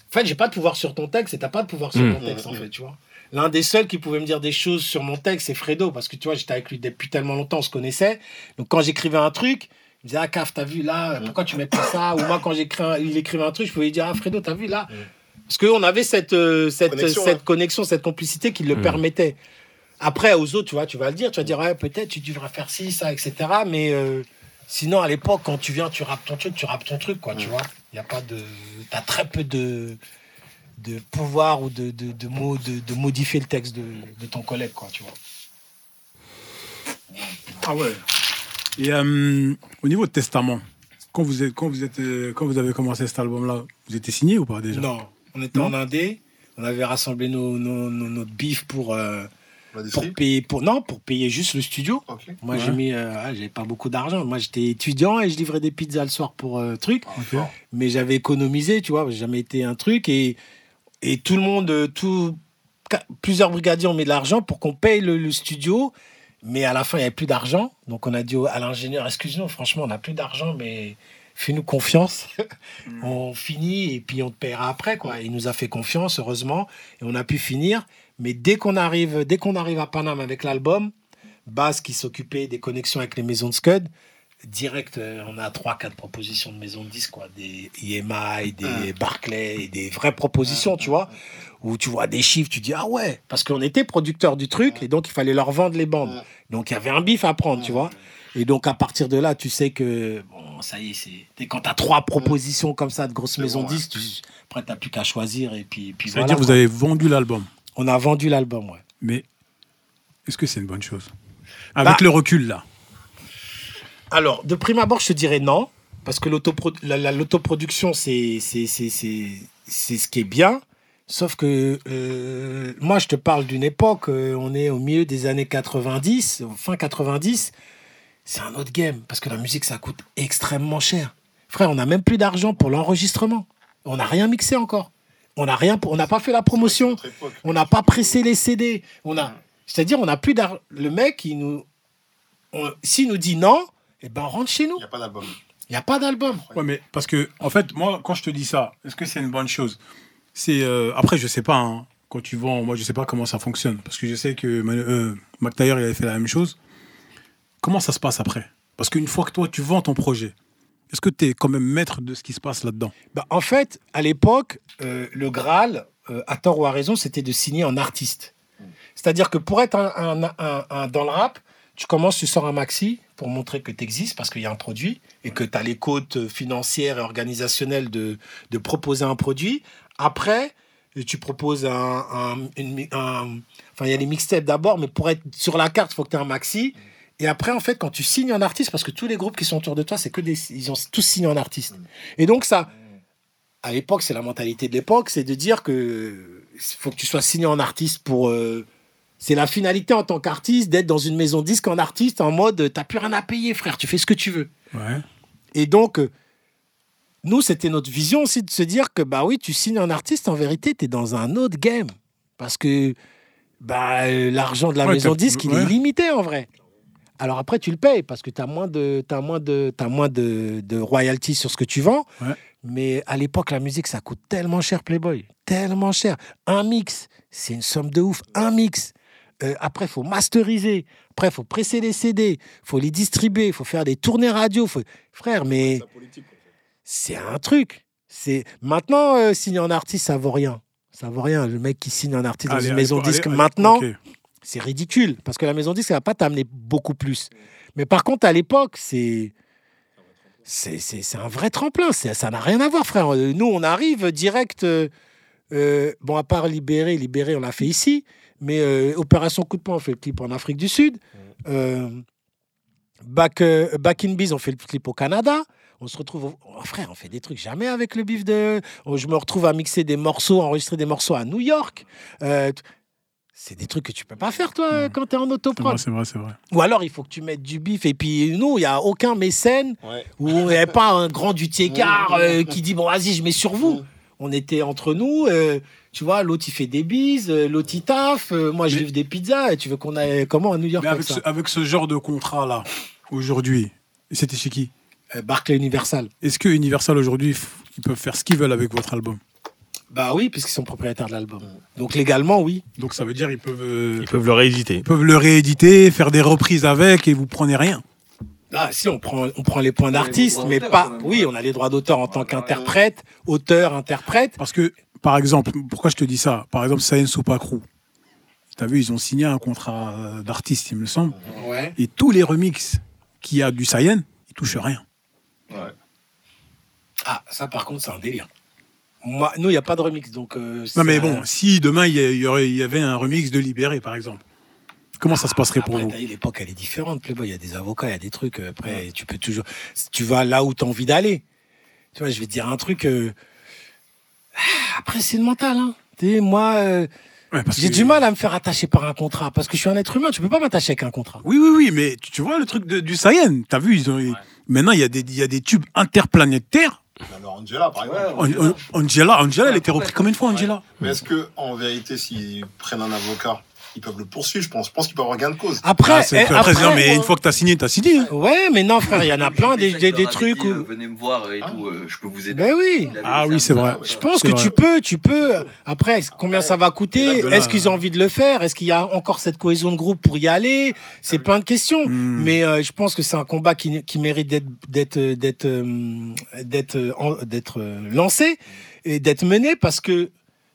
En fait, j'ai pas de pouvoir sur ton texte et t'as pas de pouvoir sur Mm. mon texte, en Mhm. fait, tu vois. L'un des seuls qui pouvait me dire des choses sur mon texte, c'est Fredo, parce que tu vois, j'étais avec lui depuis tellement longtemps, on se connaissait. Donc quand j'écrivais un truc, Il me disait, ah, Caf, t'as vu là, pourquoi tu mets pas ça? Ou moi, quand j'écris un- il écrivait un truc, je pouvais lui dire, ah, Fredo, t'as vu là Parce qu'on avait cette, euh, cette, Connexion, cette ouais. connexion, cette complicité qui le permettait. Après, aux autres, tu vois, tu vas le dire, tu vas dire, ouais, peut-être tu devrais faire ci, ça, etc. Mais euh, sinon, à l'époque, quand tu viens, tu rappes ton truc, tu rappes ton truc, quoi, tu vois. Il y a pas de. T'as très peu de, de pouvoir ou de, de, de, mots, de, de modifier le texte de, de ton collègue, quoi, tu vois. Ah ouais. Et euh, au niveau de testament, quand vous êtes, quand vous êtes, euh, quand vous avez commencé cet album-là, vous étiez signé ou pas déjà? Non, on était Non en Indé, on avait rassemblé nos, nos, nos, notre bif pour, euh, pour payer, pour, non, pour payer juste le studio. Moi, Ouais. j'ai mis, euh, ah, j'avais pas beaucoup d'argent. Moi, j'étais étudiant et je livrais des pizzas le soir pour euh, truc. Ok. Mais j'avais économisé, tu vois, j'ai jamais été un truc. Et, et tout le monde, euh, tout, plusieurs brigadiers ont mis de l'argent pour qu'on paye le, le studio. Mais à la fin, il n'y avait plus d'argent. Donc, on a dit au- à l'ingénieur, excuse-nous, franchement, on n'a plus d'argent, mais fais-nous confiance. (laughs) on finit et puis on te paiera après, quoi. Il nous a fait confiance, heureusement. Et on a pu finir. Mais dès qu'on arrive, dès qu'on arrive à Paname avec l'album, Baz qui s'occupait des connexions avec les maisons de Scud, direct, euh, on a trois, quatre propositions de maisons de disques, quoi. Des EMI, des Barclay, et des vraies propositions, tu vois. Où tu vois des chiffres, tu dis, ah ouais, parce qu'on était producteur du truc, et donc il fallait leur vendre les bandes. Donc il y avait un bif à prendre, tu vois. Et donc à partir de là, tu sais que, bon, ça y est, c'est. Quand tu as trois propositions comme ça de grosses maisons bon, de disques, tu... après, tu n'as plus qu'à choisir, et puis, puis Ça veut voilà, dire que vous avez vendu l'album. On a vendu l'album, ouais. Mais est-ce que c'est une bonne chose? Avec Bah- le recul là. Alors, de prime abord, je te dirais non, parce que l'autopro- la- la- l'autoproduction, c'est ce qui est bien. Sauf que euh, moi, je te parle d'une époque, euh, on est au milieu des années 90, fin 90, c'est un autre game, parce que la musique, ça coûte extrêmement cher. Frère, on n'a même plus d'argent pour l'enregistrement. On n'a rien mixé encore. On n'a rien, pour- on n'a pas fait la promotion. On n'a pas pressé les CD. On a, c'est-à-dire, on n'a plus d'argent. Le mec, il nous, s'il nous dit non, eh ben, on rentre chez nous. Il n'y a pas d'album. Il n'y a pas d'album. Ouais, mais parce que, en fait, moi, quand je te dis ça, est-ce que c'est une bonne chose? C'est euh, Après, je sais pas, hein, quand tu vends, moi, je sais pas comment ça fonctionne. Parce que je sais que euh, Mac Taylor, il avait fait la même chose. Comment ça se passe après? Parce qu'une fois que toi, tu vends ton projet, est-ce que tu es quand même maître de ce qui se passe là-dedans? Bah, en fait, à l'époque, euh, le Graal, euh, à tort ou à raison, c'était de signer en artiste. C'est-à-dire que pour être un, dans le rap, tu commences, tu sors un maxi pour montrer que tu existes parce qu'il y a un produit et que tu as les côtes financières et organisationnelles de, de proposer un produit. Après, tu proposes un- enfin, il y a les mixtapes d'abord, mais pour être sur la carte, il faut que tu aies un maxi. Et après, en fait, quand tu signes un artiste, parce que tous les groupes qui sont autour de toi, c'est que des, ils ont tous signé en artiste. Et donc, ça, à l'époque, c'est la mentalité de l'époque, c'est de dire que faut que tu sois signé en artiste pour. euh, c'est la finalité en tant qu'artiste d'être dans une maison disque en artiste en mode t'as plus rien à payer, frère, tu fais ce que tu veux. Ouais. Et donc, euh, nous, c'était notre vision aussi de se dire que, bah oui, tu signes un artiste, en vérité, tu es dans un autre game. Parce que bah, euh, l'argent de la Ouais, maison disque, il est limité en vrai. Alors après, tu le payes parce que tu as moins de, t'as moins de, t'as moins de, de royalties sur ce que tu vends. Ouais. Mais à l'époque, la musique, ça coûte tellement cher, Playboy. Tellement cher. Un mix, c'est une somme de ouf. Un mix. Euh, après, il faut masteriser. Après, il faut presser les CD. Il faut les distribuer. Il faut faire des tournées radio. Faut... Frère, mais c'est un truc. C'est Maintenant, euh, signer un artiste, ça vaut rien. Ça vaut rien. Le mec qui signe un artiste dans Allez, une allez, maison allez, disque allez, maintenant. C'est ridicule. Parce que la maison disque, ça va pas t'amener beaucoup plus. Mais par contre, à l'époque, c'est. C'est c'est- c'est un vrai tremplin. C'est- Ça n'a rien à voir, frère. Nous, on arrive direct. euh, euh, bon, à part Libéré, Libéré, on l'a fait ici. Mais euh, Opération Coup de poing, on fait le clip en Afrique du Sud. Back, euh, Back in Biz, on fait le clip au Canada. On se retrouve, au- oh, frère, on fait des trucs jamais avec le bif de. Oh, Je me retrouve à mixer des morceaux, enregistrer des morceaux à New York. C'est des trucs que tu peux pas faire, toi, quand tu es en autoprod. c'est vrai, c'est vrai. Ou alors, il faut que tu mettes du bif. Et puis, nous, il n'y a aucun mécène Ouais. il n'y pas un grand du car euh, qui dit Bon, vas-y, je mets sur vous. On était entre nous. euh, tu vois, l'autre, il fait des bises, euh, l'autre, il taffe. euh, moi, je livre des pizzas. Et tu veux qu'on aille comment à New York Mais avec ça ce, avec ce genre de contrat-là, aujourd'hui, c'était chez qui? Euh, Barclay Universal. Est-ce que Universal, aujourd'hui, ils peuvent faire ce qu'ils veulent avec votre album? Bah oui, puisqu'ils sont propriétaires de l'album. Donc, légalement, oui. Donc ça veut dire ils peuvent, euh, Ils peuvent le rééditer. ils peuvent le rééditer, faire des reprises avec et vous prenez rien. Ah, si, on prend, on prend les points d'artiste, mais pas. Oui, on a les droits d'auteur en tant qu'interprète, auteur, interprète. Parce que, par exemple, pourquoi je te dis ça? Par exemple, Sayen Soupacrou. T'as vu, ils ont signé un contrat euh, d'artiste, il me semble. Ouais. Et tous les remixes qu'il y a du Sayen, ils touchent rien. Ah, ça, par contre, c'est un délire. Moi, nous, il n'y a pas de remix, donc. euh, Non, mais bon, un- si demain il y, aurait, il y avait un remix de Libéré, par exemple, comment ça se passerait pour Après, vous? l'époque, elle est différente. Il y a des avocats, il y a des trucs. euh, Après, tu peux toujours. Tu vas là où tu as envie d'aller. Tu vois, je vais te dire un truc. euh, ah, Après, c'est le mental. Hein. Sais, moi, euh, Ouais, j'ai que- du mal à me faire attacher par un contrat parce que je suis un être humain. Tu peux pas m'attacher avec un contrat. Oui, oui, oui, mais tu, vois le truc de- du Sayen, t'as vu, ils ont, maintenant il y, a des- il y a des tubes interplanétaires. Alors Angela, par exemple. An- An- Angela, Angela, elle était reprise combien de fois, Angela Mais est-ce que, en vérité, s'ils prennent un avocat, ils peuvent le poursuivre, je pense. Je pense qu'ils peuvent avoir gain de cause. Après, Ah, c'est- eh, après, mais une fois que t'as signé, t'as signé. hein. Ouais, mais non, frère, il y en a plein des, des, des trucs dit, où. euh, Venez me voir et Ah. tout, euh, je peux vous aider. Ben oui. Ah oui, c'est vrai. Je pense que vrai. tu peux, tu peux. Après, combien ça va coûter? Est-ce qu'ils ont envie de le faire? Est-ce qu'il y a encore cette cohésion de groupe pour y aller? C'est plein de questions. Hmm. Mais euh, je pense que c'est un combat qui, qui mérite d'être d'être d'être euh, d'être euh, euh, lancé et d'être mené parce que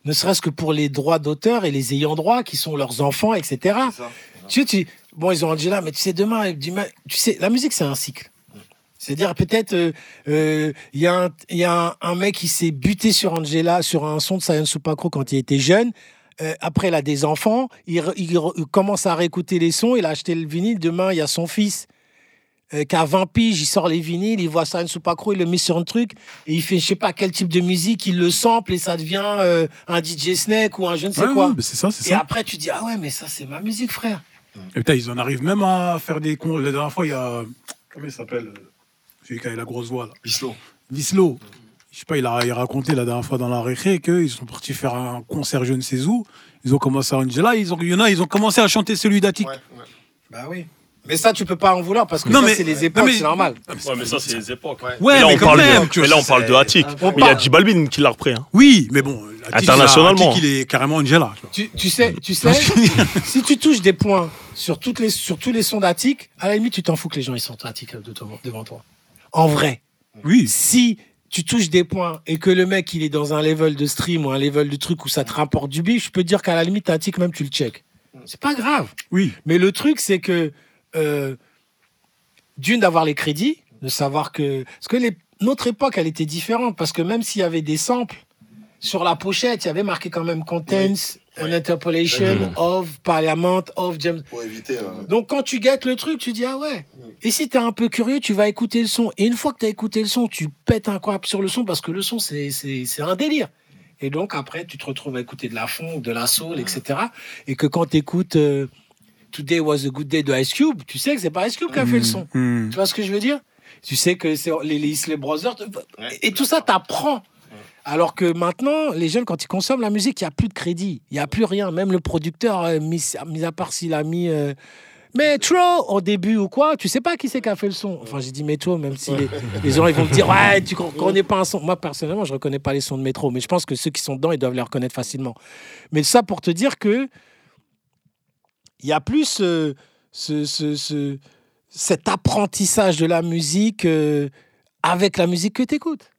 ne serait-ce que pour les droits d'auteur et les ayants droit qui sont leurs enfants, etc. Ça. Tu, tu, bon, ils ont Angela, mais tu sais, demain, demain, tu sais, la musique, c'est un cycle. C'est-à-dire, peut-être, euh, euh, il y a, un, il y a un, un mec qui s'est buté sur Angela, sur un son de Sayan Supakro quand il était jeune. Euh, après, il a des enfants. Il, il il commence à réécouter les sons. Il a acheté le vinyle. Demain, il y a son fils euh, a 20 piges. Il sort les vinyles. Il voit Sayan Supakro. Il le met sur un truc. Et il fait, je sais pas quel type de musique. Il le sample et ça devient euh, un DJ Snake ou un je ne sais Ouais, quoi. ouais, mais c'est ça, c'est et ça. après, tu dis, ah ouais, mais ça, c'est ma musique, frère. Et putain, ils en arrivent même à faire des cons. La dernière fois, il y a. Comment il s'appelle euh, Celui qui a la grosse voix, là. Bislo. Vislo. Je sais pas, il a, il a raconté la dernière fois dans la récré qu'ils sont partis faire un concert je ne sais où. Ils ont commencé à Angela. Ils ont, il y en a, ils ont commencé à chanter celui ouais. Bah oui. Mais ça, tu peux pas en vouloir parce que Non, ça, mais- c'est les époques, mais- c'est normal. Ouais, mais ça, c'est les époques. Ouais. Ouais, mais là, mais on quand parle même, de, mais là, on parle de Mais il y a Balvin qui l'a repris. Hein. Oui, mais bon. Attic, Internationalement. Attic, il est carrément Angela. tu. Tu, tu sais, tu sais, si tu touches des points sur, toutes les, sur tous les sons d'Attic, à la limite, tu t'en fous que les gens ils sont Attic de toi- devant toi. En vrai, Oui. si tu touches des points et que le mec il est dans un level de stream ou un level de truc où ça te rapporte du bif, je peux te dire qu'à la limite, Attic même tu le check. C'est pas grave. Oui. Mais le truc, c'est que, euh, d'une, d'avoir les crédits, de savoir que. Parce que les- notre époque, elle était différente, parce que même s'il y avait des samples, sur la pochette, il y avait marqué quand même Contents, an interpolation of Parliament, of James. Pour éviter. euh, Donc quand tu guettes le truc, tu dis ah ouais. Et si t'es un peu curieux, tu vas écouter le son. Et une fois que t'as écouté le son, tu pètes un câble sur le son parce que le son c'est c'est c'est un délire. Et donc après, tu te retrouves à écouter de la funk, de la soul, etc. Et que quand t'écoutes euh, Today Was a Good Day de Ice Cube, tu sais que c'est pas Ice Cube qui a fait le son. Hmm. Tu vois ce que je veux dire? Tu sais que c'est les, les Isley Brothers. Et tout ça, t'apprends. Alors que maintenant, les jeunes, quand ils consomment la musique, il n'y a plus de crédit. Il n'y a plus rien. Même le producteur, euh, mis, mis à part s'il a mis. euh, Metro au début ou quoi, tu sais pas qui c'est qui a fait le son. Enfin, j'ai dit Metro, même si les, les gens ils vont me dire (laughs) ouais, tu ne reconnais pas un son. Moi personnellement, je reconnais pas les sons de Metro, mais je pense que ceux qui sont dedans, ils doivent les reconnaître facilement. Mais ça pour te dire que il y a plus ce, ce, ce- ce- cet apprentissage de la musique euh, avec la musique que tu écoutes.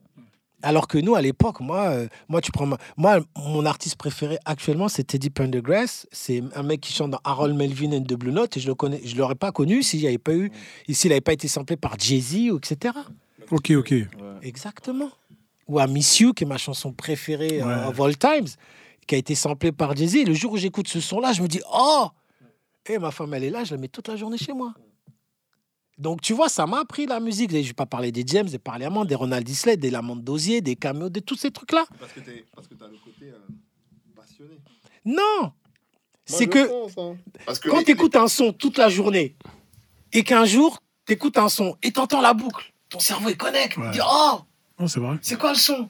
Alors que nous, à l'époque, moi, euh, moi, tu prends ma- moi, mon artiste préféré actuellement, c'est Teddy Pendergrass. C'est un mec qui chante dans Harold Melvin and the Blue Note et je le connais, je l'aurais pas connu s'il n'avait pas eu, s'il n'avait pas été samplé par Jay-Z ou etc. Ok, ok. Exactement. Ou à Miss You, qui est ma chanson préférée euh, Ouais. of all times, qui a été samplée par Jay-Z. Le jour où j'écoute ce son-là, je me dis oh, et ma femme elle est là, je la mets toute la journée chez moi. Donc tu vois, ça m'a appris la musique. Je vais pas parler des James, des Parliaments, des Ronald Isley, des Lamont Dosier, des cameos, de tous ces trucs-là. Parce que t'es- parce que t'as le côté euh, passionné. Non, c'est je que pense, hein. Parce que quand les- tu écoutes un son toute la journée et qu'un jour tu écoutes un son et t'entends la boucle, ton cerveau il connecte. Il dit oh, Non, c'est vrai. c'est quoi le son?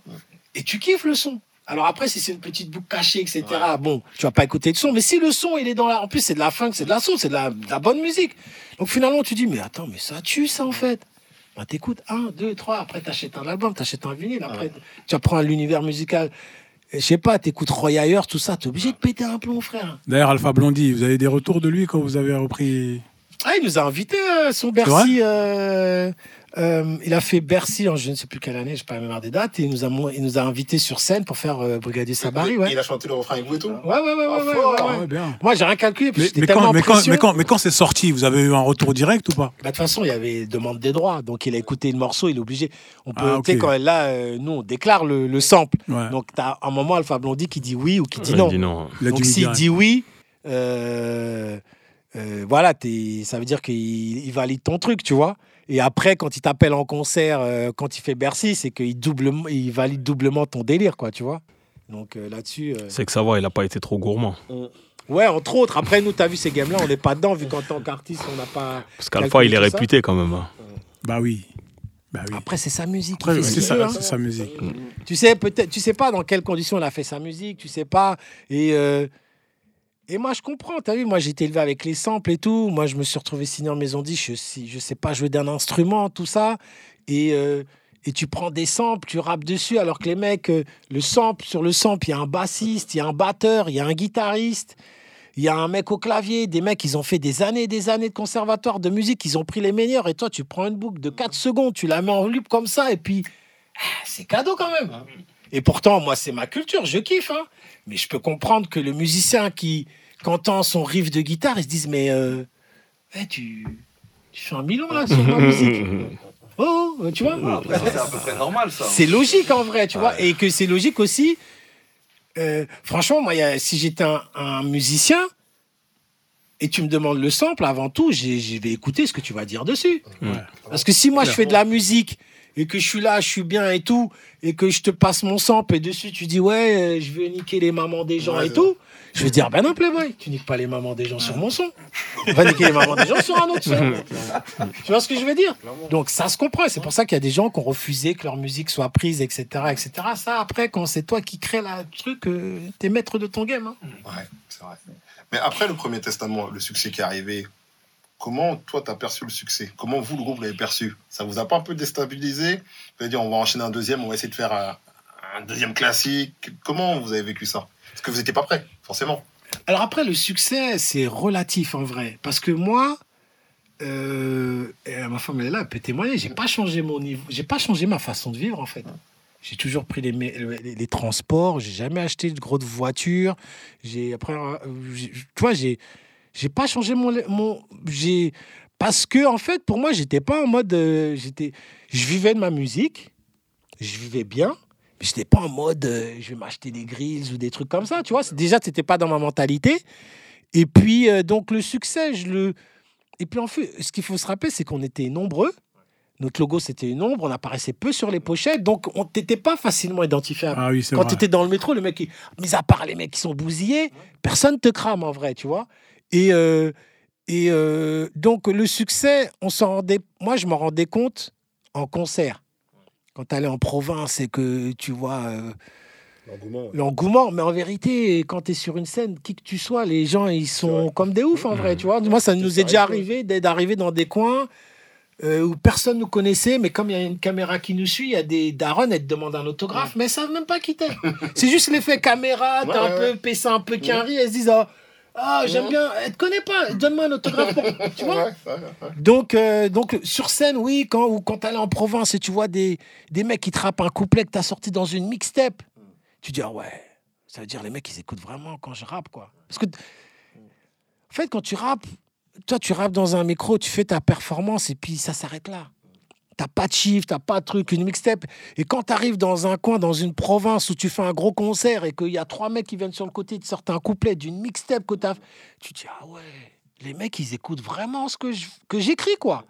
Et tu kiffes le son. Alors après, si c'est une petite boucle cachée, etc., Ouais. bon, tu vas pas écouter le son. Mais si le son, il est dans la... En plus, c'est de la funk, c'est de la soul, c'est de la, de la bonne musique. Donc finalement, tu dis, mais attends, mais ça tue, ça, en fait. Bah, t'écoutes un, deux, trois, après t'achètes un album, t'achètes un vinyle, après tu apprends l'univers musical. Et Je sais pas, t'écoutes Roy Ayers, tout ça, t'es obligé de péter un plomb, frère. D'ailleurs, Alpha Blondie, vous avez des retours de lui quand vous avez repris? Ah, il nous a invités, euh, son Bercy. euh, euh, il a fait Bercy en je ne sais plus quelle année, je pas la mémoire des dates, et il nous a, il nous a invités sur scène pour faire euh, Brigadier Sabari, ouais. Il a chanté le refrain avec vous et tout Ouais, ouais, ouais, ouais, Ah, ouais, fort. ouais, Ah ouais. ouais, bien. Moi, j'ai rien calculé, parce Mais, mais tellement quand, mais, quand, pression. mais, quand, mais quand c'est sorti, vous avez eu un retour direct ou pas? Bah, de toute façon, il y avait demande des droits, donc il a écouté le morceau, il est obligé. On peut, Ah, tu sais, ok. quand là, euh, nous, on déclare le, le sample. Ouais. Donc, tu as un moment Alpha Blondie qui dit oui ou qui dit Ouais, non. dis non. Donc s'il dit oui, euh, euh, voilà, t'es- ça veut dire qu'il il valide ton truc, tu vois. Et après, quand il t'appelle en concert, euh, quand il fait Bercy, c'est qu'il double, il valide doublement ton délire, quoi, tu vois. Donc euh, là-dessus, euh, C'est que ça va, il a pas été trop gourmand. ouais, entre autres. Après, nous, t'as vu ces games-là, on n'est pas dedans, vu qu'en tant qu'artiste, on n'a pas. Parce qu'Alpha, il est ça. réputé quand même. hein. Bah oui. Bah oui. Après, c'est sa musique. ce ça, hein. c'est sa musique. Tu sais peut-être, tu sais pas dans quelles conditions il a fait sa musique, tu sais pas. Et euh, et moi je comprends. T'as vu, moi j'ai été élevé avec les samples et tout. Moi je me suis retrouvé signé en maison 10. Je je sais pas jouer d'un instrument, tout ça. Et euh, et tu prends des samples, tu rappes dessus, alors que les mecs, euh, le sample sur le sample, il y a un bassiste, il y a un batteur, il y a un guitariste. Il y a un mec au clavier, des mecs, ils ont fait des années et des années de conservatoire de musique, ils ont pris les meilleurs, et toi, tu prends une boucle de 4 secondes, tu la mets en loop comme ça, et puis, ah, c'est cadeau quand même. Et pourtant, moi, c'est ma culture, je kiffe. hein. Mais je peux comprendre que le musicien qui, qui entend son riff de guitare, il se dise, mais euh, eh, tu, tu fais un million là sur ma (laughs) musique. Oh, oh, tu vois Après, ça, c'est à peu près normal, ça. c'est logique en vrai, tu vois. Et que c'est logique aussi. euh, franchement, moi, il y a- si j'étais un, un musicien et tu me demandes le sample, avant tout, j'ai- je vais écouter ce que tu vas dire dessus. Ouais. Parce que si moi, je fais de la musique et que je suis là, je suis bien et tout, et que je te passe mon sample et dessus, tu dis, ouais, euh, je veux niquer les mamans des gens Ouais, et tout. Je vais dire, ben non, Playboy, tu niques pas les mamans des gens sur mon son. Va niquer les mamans des gens sur un autre son. tu vois ce que je veux dire? Donc ça se comprend. C'est pour ça qu'il y a des gens qui ont refusé que leur musique soit prise, etc. etc. Ça, après, quand c'est toi qui crée la truc, euh, t'es maître de ton game. hein. Ouais, c'est vrai. Mais après le premier testament, le succès qui est arrivé, comment toi t'as perçu le succès? Comment vous, le groupe, l'avez perçu? Ça vous a pas un peu déstabilisé? Vous avez dit on va enchaîner un deuxième, on va essayer de faire un, deuxième classique. Comment vous avez vécu ça? Parce que vous n'étiez pas prêt, forcément. Alors après, le succès, c'est relatif en vrai. Parce que moi, euh, ma femme elle est là, elle peut témoigner, j'ai pas changé mon niveau, j'ai pas changé ma façon de vivre en fait. J'ai toujours pris les, les, les transports, j'ai jamais acheté de grosse voiture. J'ai après, euh, tu vois, j'ai j'ai pas changé mon mon j'ai parce que en fait pour moi j'étais pas en mode euh, j'étais je vivais de ma musique, je vivais bien. Mais j'étais pas en mode euh, je vais m'acheter des grilles ou des trucs comme ça, tu vois. Déjà, c'était pas dans ma mentalité. Et puis, euh, donc, le succès, je le. Et puis, en fait, ce qu'il faut se rappeler, c'est qu'on était nombreux. Notre logo, c'était une ombre. On apparaissait peu sur les pochettes. Donc, on n'était pas facilement identifiable. Ah oui, Quand tu étais dans le métro, le mec, qui... mis à part les mecs qui sont bousillés, personne te crame en vrai, tu vois. Et, euh, et euh, donc, le succès, on s'en rendait. Moi, je m'en rendais compte en concert. Quand tu allais en province et que tu vois. euh, L'engouement, mais en vérité, quand tu es sur une scène, qui que tu sois, les gens, ils sont comme des oufs en vrai, tu vois. Moi, ça nous est déjà arrivé d'arriver dans des coins euh, où personne nous connaissait, mais comme il y a une caméra qui nous suit, il y a des darons, elles te demandent un autographe, mais elles savent même pas qui t'es. C'est juste l'effet caméra, t'es Ouais, un ouais. peu PC, un peu quinri, elles se disent Ah, j'aime bien, elle te connaît pas, donne-moi un autographe pour. (laughs) Tu vois Ouais, ouais, ouais. donc, euh, donc, sur scène, oui, quand, ou quand t'allais en province et tu vois des, des mecs qui te rappent un couplet que t'as sorti dans une mixtape, tu dis, ah ouais, ça veut dire les mecs, ils écoutent vraiment quand je rappe, quoi. Parce que, en fait, quand tu rappes, toi, tu rappes dans un micro, tu fais ta performance et puis ça s'arrête là. T'as pas de chiffre, t'as pas de truc, une mixtape. Et quand t'arrives dans un coin, dans une province où tu fais un gros concert et qu'il y a trois mecs qui viennent sur le côté, te sortent un couplet d'une mixtape que t'as, tu te dis, ah ouais, les mecs, ils écoutent vraiment ce que j'écris, quoi.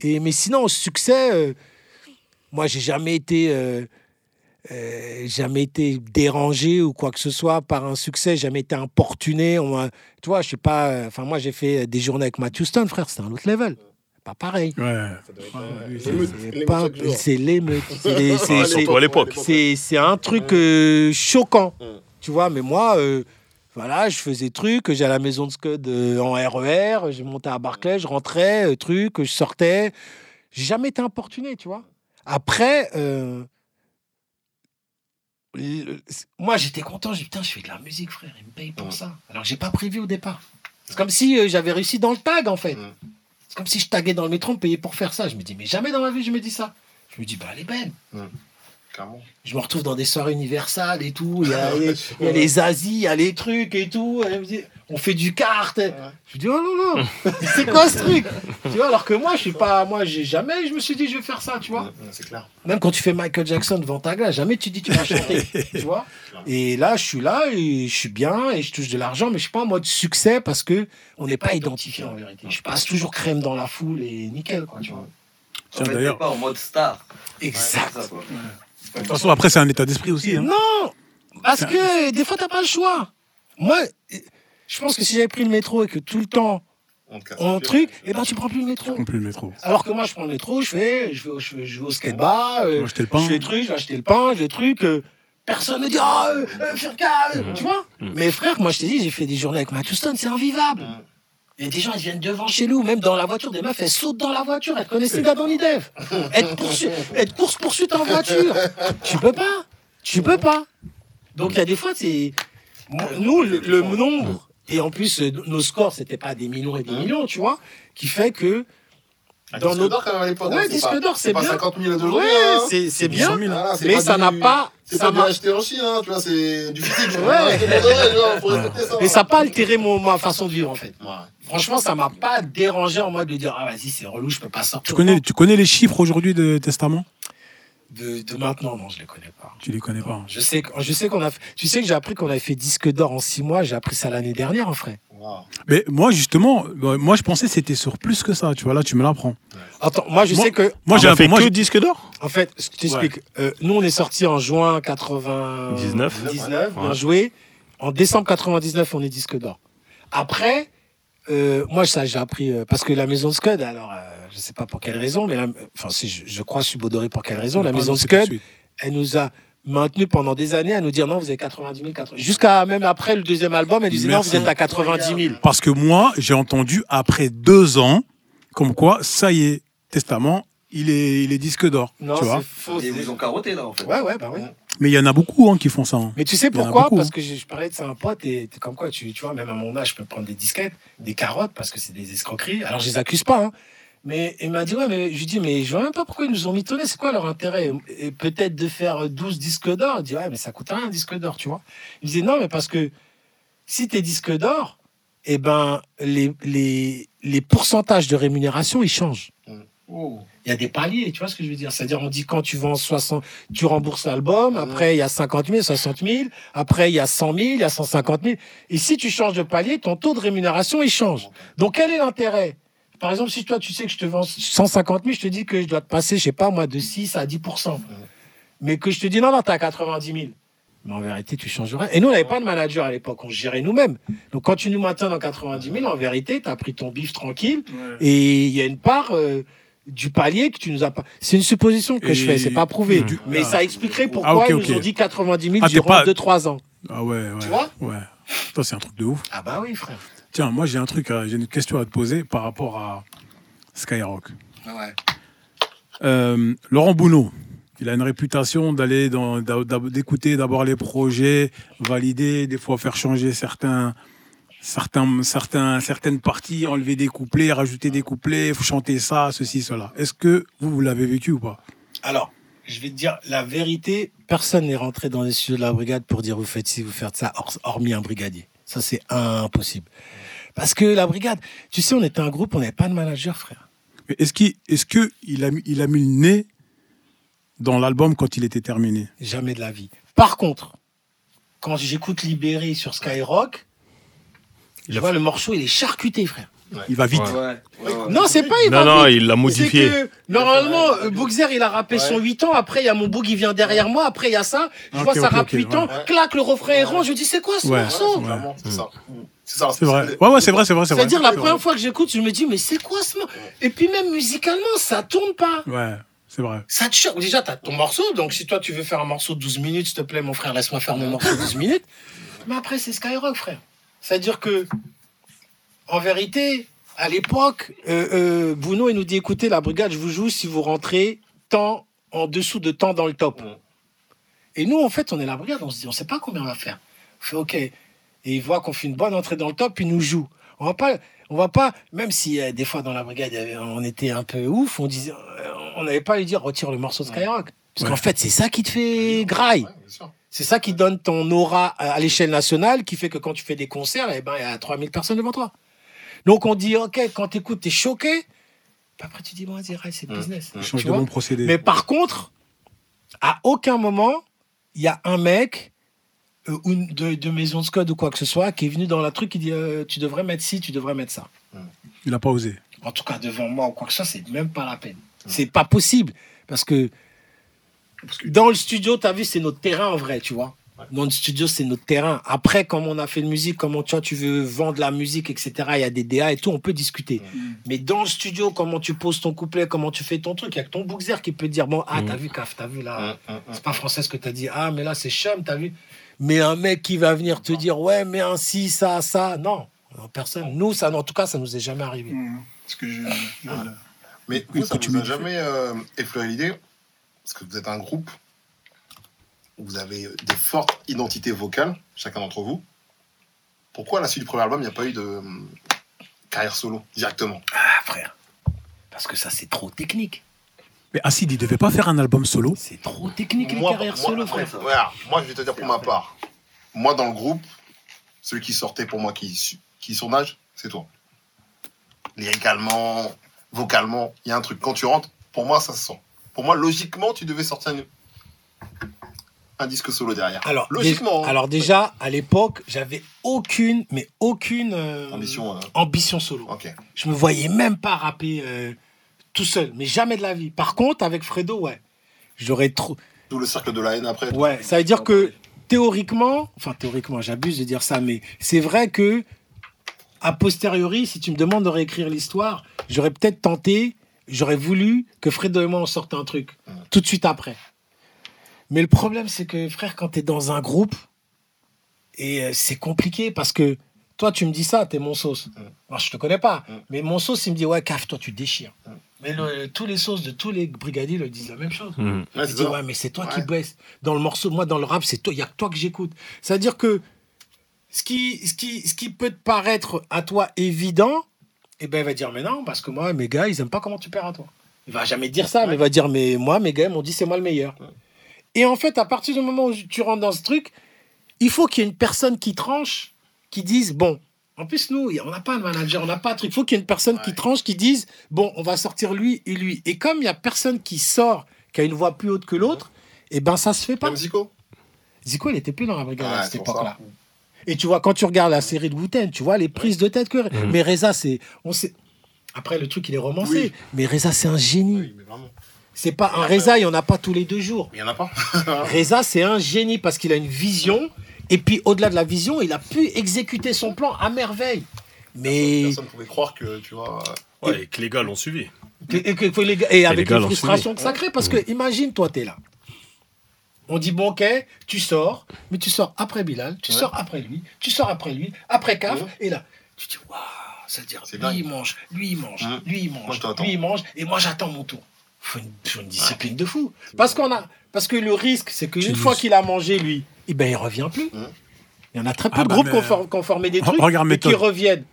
Et, mais sinon, au succès, euh, moi, j'ai jamais été, euh, euh, jamais été dérangé ou quoi que ce soit par un succès, jamais été importuné. On tu vois, je suis pas. Enfin, moi, j'ai fait des journées avec Matthew Stone, frère, c'était un autre level. Pas pareil. Ouais. C'est L'émeute (laughs) Surtout à l'époque. c'est c'est un truc euh, choquant. Tu vois, mais moi, euh, voilà, je faisais truc, j'allais à la maison de Scud euh, en RER, je montais à Barclay, je rentrais, euh, truc, je sortais. J'ai jamais été importuné, tu vois. Après, euh, moi, j'étais content. J'ai dit, putain, je fais de la musique, frère, il me paye pour ça. Alors j'ai pas prévu au départ. C'est comme si euh, j'avais réussi dans le tag, en fait. C'est comme si je taguais dans le métro, on me payait pour faire ça. Je me dis, mais jamais dans ma vie, je me dis ça. Je me dis, bah, elle est belle. Clairement. Je me retrouve dans des soirées universales et tout. Il y a, les- (laughs) il y a les Asies, il y a les trucs et tout. Elle me dit, on fait du kart. Je dis, oh non, non, (laughs) c'est quoi ce truc? Tu vois, alors que moi, je suis pas. Moi, j'ai jamais, je me suis dit, je vais faire ça, tu vois. C'est clair. Même quand tu fais Michael Jackson devant ta glace, jamais tu dis tu vas chanter. (laughs) tu vois Et là, je suis là et je suis bien et je touche de l'argent, mais je suis pas en mode succès parce que on n'est pas identifié en vérité. Je passe toujours crème dans la foule et nickel, quoi, tu vois. En Tiens, fait, d'ailleurs- t'es pas en mode star. Exact. Ça. De toute façon, après, c'est un état d'esprit aussi. hein. Non Parce que des fois, t'as pas le choix. Moi, je pense que si j'avais pris le métro et que tout le temps On truc, eh ben tu prends plus le métro. On plus le métro. Alors que moi, je prends le métro, je fais, je vais, au- je vais, je vais au skate-bar, euh, Je vais acheter le pain. je fais le truc, je vais acheter le pain, je fais le truc. euh, personne ne dit, oh, euh, euh, euh, tu vois Mais frère, moi, je t'ai dit, j'ai fait des journées avec Matthew Stone, c'est invivable. Mm. Et des gens, ils viennent devant chez nous, même dans la voiture, des meufs, elles sautent dans la voiture, elles connaissent les gars dans l'IDEF. Être, poursu... être course-poursuite en voiture. Tu peux pas. Tu peux pas. Donc, il y a des fois, c'est. Nous, le, le nombre, et en plus, euh, nos scores, c'était pas des millions et des millions, tu vois, qui fait que. Dans disque notre- d'or, quand même, à l'époque, Ouais, hein, disque pas- d'or, c'est pas bien. 50 000 d'aujourd'hui. Ouais, hein. c'est bien. Mais pas ça du- n'a pas. C'est ça pas du acheter en Chine, hein, tu vois, c'est du physique. Ouais. Ouais, tu vois, faut respecter ça. N'a pas altéré mon, ma façon de vivre, en fait. Ouais. Franchement, ça m'a pas dérangé en mode de dire, ah, vas-y, c'est relou, je peux pas sortir. Tu connais, tu connais les chiffres aujourd'hui de Testament? De, de maintenant, non, je les connais pas. Tu les connais pas. Je sais, que- je sais qu'on a, tu sais que j'ai appris qu'on avait fait disque d'or en six mois. J'ai appris ça l'année dernière, en vrai. Wow. Mais moi, justement, euh, moi, je pensais que c'était sur plus que ça. Tu vois, là, tu me l'apprends. Attends, moi, je Moi- sais que, Moi, On j'ai a un fait moi, que disque d'or? En fait, je t'explique. Euh, nous, on est sorti en juin 99. 19. bien Ouais. joué. En décembre 99, on est disque d'or. Après, euh, moi, ça, j'ai appris euh, parce que la maison Scud. Alors, euh, je sais pas pour quelle raison, mais la- enfin, si je, je crois subodoré pour quelle raison. La maison Scud, elle nous a maintenu pendant des années à nous dire non, vous avez 90 000, 80 Jusqu'à même après le deuxième album, elle disait non, vous êtes à 90 000. Parce que moi, j'ai entendu après deux ans, comme quoi, ça y est, Testament, il est, il est disque d'or. Non, tu vois c'est faux. Et ils vous ont carotté là en fait. Ouais, ouais, bah oui. Mais il y en a beaucoup hein, qui font ça. hein. Mais tu sais pourquoi? beaucoup, Parce que je, je parlais de ça à un pote et t'es comme quoi, tu, tu vois, même à mon âge, je peux prendre des disquettes, des carottes parce que c'est des escroqueries. Alors je les accuse pas, hein. Mais il m'a dit, ouais, mais je lui dis, mais je vois même pas pourquoi ils nous ont mitonné, c'est quoi leur intérêt? Et Peut-être de faire 12 disques d'or? Il dit, ouais, mais ça coûte rien un disque d'or, tu vois. Il disait, non, mais parce que si t'es disque d'or, eh ben, les, les, les pourcentages de rémunération, ils changent. Oh. Il y a des paliers, tu vois ce que je veux dire? C'est-à-dire, on dit quand tu vends 60, tu rembourses l'album, après il y a 50 000, 60 000, après il y a 100 000, il y a 150 000. Et si tu changes de palier, ton taux de rémunération, il change. Donc, quel est l'intérêt? Par exemple, si toi, tu sais que je te vends 150 000, je te dis que je dois te passer, je sais pas moi, de 6 à 10% Mais que je te dis non, non, t'as 90 000. Mais en vérité, tu changes rien. Et nous, on n'avait pas de manager à l'époque, on gérait nous-mêmes. Donc, quand tu nous maintiens dans 90 000, en vérité, tu as pris ton bif tranquille. Et il y a une part euh, du palier que tu nous as pas. C'est une supposition que je fais, c'est pas prouvé. Du- Mais Ah. ça expliquerait pourquoi Ah, ok, ils nous ont dit 90 000 Ah, durant pas- 2-3 ans. Ah ouais, ouais. Tu vois Ouais. C'est un truc de ouf. Ah bah oui, frère. Tiens, moi, j'ai un truc, à- j'ai une question à te poser par rapport à Skyrock. Ouais. Euh, Laurent Bounot, il a une réputation d'aller dans, d'écouter d'abord les projets, valider, des fois faire changer certains, certains, certains, certaines parties, enlever des couplets, rajouter des couplets, faut chanter ça, ceci, cela. Est-ce que vous, vous l'avez vécu ou pas? Alors, je vais te dire la vérité, personne n'est rentré dans les studios de la brigade pour dire vous faites ci, vous faites ça, hormis un brigadier. Ça, c'est impossible. Parce que la brigade, tu sais, on était un groupe, on n'avait pas de manager, frère. Est-ce qu'il que il a, il a mis le nez dans l'album quand il était terminé? Jamais de la vie. Par contre, quand j'écoute Libéré sur Skyrock, je a vois le morceau, il est charcuté, frère. Il va vite. Ouais. Ouais. ouais, ouais. Non, c'est pas il Non, va non, vite. il l'a modifié. C'est que, normalement, euh, Bookzer, il a rappé Ouais. son 8 ans. Après, il y a mon book, il vient derrière moi. Après, il y a ça. Je Ok, vois ça ok, rappe ok, 8 ans. Clac, le refrain est rond. Je dis, c'est quoi ce Ouais. morceau? c'est ça. C'est ça. C'est vrai. Ouais, ouais, c'est vrai, c'est vrai, c'est vrai. C'est-à-dire, la première fois que j'écoute, je me dis, mais c'est quoi ce morceau Et puis, même musicalement, ça tourne pas. Ouais, c'est vrai. Ça te choque. Déjà, t'as ton morceau. Donc, si toi, tu veux faire un morceau de 12 minutes, s'il te plaît, mon frère, laisse-moi faire mon morceau de 12 minutes. Mais après, c'est Skyrock, frère. C'est-à-dire que, en vérité, à l'époque, euh, euh, Bruno, il nous dit écoutez, la brigade, je vous joue si vous rentrez tant en dessous de temps dans le top. Mm. Et nous, en fait, on est la brigade, on se dit on sait pas combien on va faire. On fait OK. Et il voit qu'on fait une bonne entrée dans le top, il nous joue. On va pas, on va pas, même si euh, des fois dans la brigade, on était un peu ouf, on disait, on n'avait pas à lui dire retire le morceau de Skyrock. Parce qu'en fait, c'est ça qui te fait graille. Ouais, bien sûr. C'est ça qui donne ton aura à l'échelle nationale, qui fait que quand tu fais des concerts, eh ben, il y a 3000 personnes devant toi. Donc on dit, OK, quand tu écoutes, tu es choqué. Après, tu dis, bon, c'est le Mm. business. Mm. Tu Change de bon procédé. Mais par contre, à aucun moment, il y a un mec euh, ou de, de maison de Scott ou quoi que ce soit qui est venu dans la truc qui dit euh, tu devrais mettre ci, tu devrais mettre ça. Il a pas osé. En tout cas, devant moi ou quoi que ce soit, c'est même pas la peine. C'est pas possible. Parce que dans le studio, tu as vu, c'est notre terrain en vrai, tu vois. Dans le studio, c'est notre terrain. Après, comme on a fait de musique, comment tu, vois, tu veux vendre la musique, etc., il y a des DA et tout, on peut discuter. Mais dans le studio, comment tu poses ton couplet, comment tu fais ton truc, il y a que ton boxer qui peut dire Bon, ah, t'as vu, Caf, t'as vu là, c'est pas français ce que t'as dit. Ah, mais là, c'est chum, t'as vu. Mais un mec qui va venir te dire Ouais, mais un ci, ça, ça, non. Non, Personne. Nous, ça, en tout cas, ça nous est jamais arrivé. Mmh. Parce que je. je- Mais vous, ça de jamais euh, effleuré l'idée Parce que vous êtes un groupe, où vous avez des fortes identités vocales, chacun d'entre vous. Pourquoi à la suite du premier album, il n'y a pas eu de euh, carrière solo directement? Ah, frère. Parce que ça, c'est trop technique. Mais Acid, il devait pas faire un album solo. C'est trop technique, les Moi, carrières moi, solo, après, frère. moi je vais te dire pour ma part. Moi dans le groupe, celui qui sortait pour moi, qui, su- qui c'est toi. Lyricalement, vocalement, il y a un truc. Quand tu rentres, pour moi ça se sent. Pour moi, logiquement, tu devais sortir un, un disque solo derrière. Alors, logiquement. dé- hein. alors déjà, à l'époque, j'avais aucune, mais aucune euh, Ambition. euh, ambition solo. Ok. Je me voyais même pas rapper euh, tout seul, mais jamais de la vie. Par contre, avec Fredo, ouais. J'aurais trop. D'où le cercle de la haine après. Ouais, ça veut dire que théoriquement, enfin théoriquement, j'abuse de dire ça, mais c'est vrai que a posteriori, si tu me demandes de réécrire l'histoire, j'aurais peut-être tenté, j'aurais voulu que Fredo et moi on sorte un truc tout de suite après. Mais le problème, c'est que frère, quand tu es dans un groupe, et euh, c'est compliqué parce que toi, tu me dis ça, t'es mon sauce. Moi, je te connais pas, Mm. mais mon sauce, il me dit ouais, caf, toi, tu déchires. Mm. Mais le- tous les sauces de tous les brigadiers le disent la même chose. Mhm. Ouais, Il dit, ouais, mais c'est toi qui baisse. Dans le morceau, moi, dans le rap, c'est toi, il y a que toi que j'écoute. C'est-à-dire que ce qui, ce, qui, ce qui peut te paraître à toi évident, eh ben, il va dire, mais non, parce que moi, mes gars, ils aiment pas comment tu perds à toi. Il va jamais dire ça, mais il va dire, mais moi, mes gars, ils m'ont dit, c'est moi le meilleur. Et en fait, à partir du moment où tu rentres dans ce truc, il faut qu'il y ait une personne qui tranche, qui dise, bon, en plus, nous, on n'a pas de manager, on n'a pas de truc. Il faut qu'il y ait une personne qui tranche, qui dise, bon, on va sortir lui et lui. Et comme il y a personne qui sort, qui a une voix plus haute que l'autre, eh ben, ça se fait pas. Même Zico Zico, il était plus dans la brigade Ouais, à cette époque-là. Et tu vois, quand tu regardes la série de Wu-Tang, tu vois les prises de tête que. Mais Reza, c'est. On sait... Après, le truc, il est romancé. Oui. Mais Reza, c'est un génie. Oui, mais vraiment. C'est pas un Reza, il n'y en a pas tous les deux jours. Mais il n'y en a pas. (laughs) (laughs) Reza, c'est un génie parce qu'il a une vision. Et puis, au-delà de la vision, il a pu exécuter son plan à merveille. Mais. Personne ne pouvait croire que, tu vois. Ouais, et que les gars l'ont suivi. Et, que- que les gars- et avec les l'ont frustrations que ça crée, parce que imagine, toi, t'es là. On dit, bon, ok, tu sors, mais tu sors après Bilal, tu Ouais. sors après lui, tu sors après lui, après Kaf, Ouais. et là, tu dis, waouh, c'est-à-dire, C'est lui, dingue. il mange, lui, il mange, lui, il mange, lui, il mange, et moi, j'attends mon tour. Faut une, faut une discipline de fou. Parce qu'on a, parce que le risque, c'est qu'une fois qu'il a mangé, lui, eh ben, il revient plus. Ouais. Il y en a très peu Ah de bah, groupes mais- qui ont formé des trucs regarde et qui reviennent.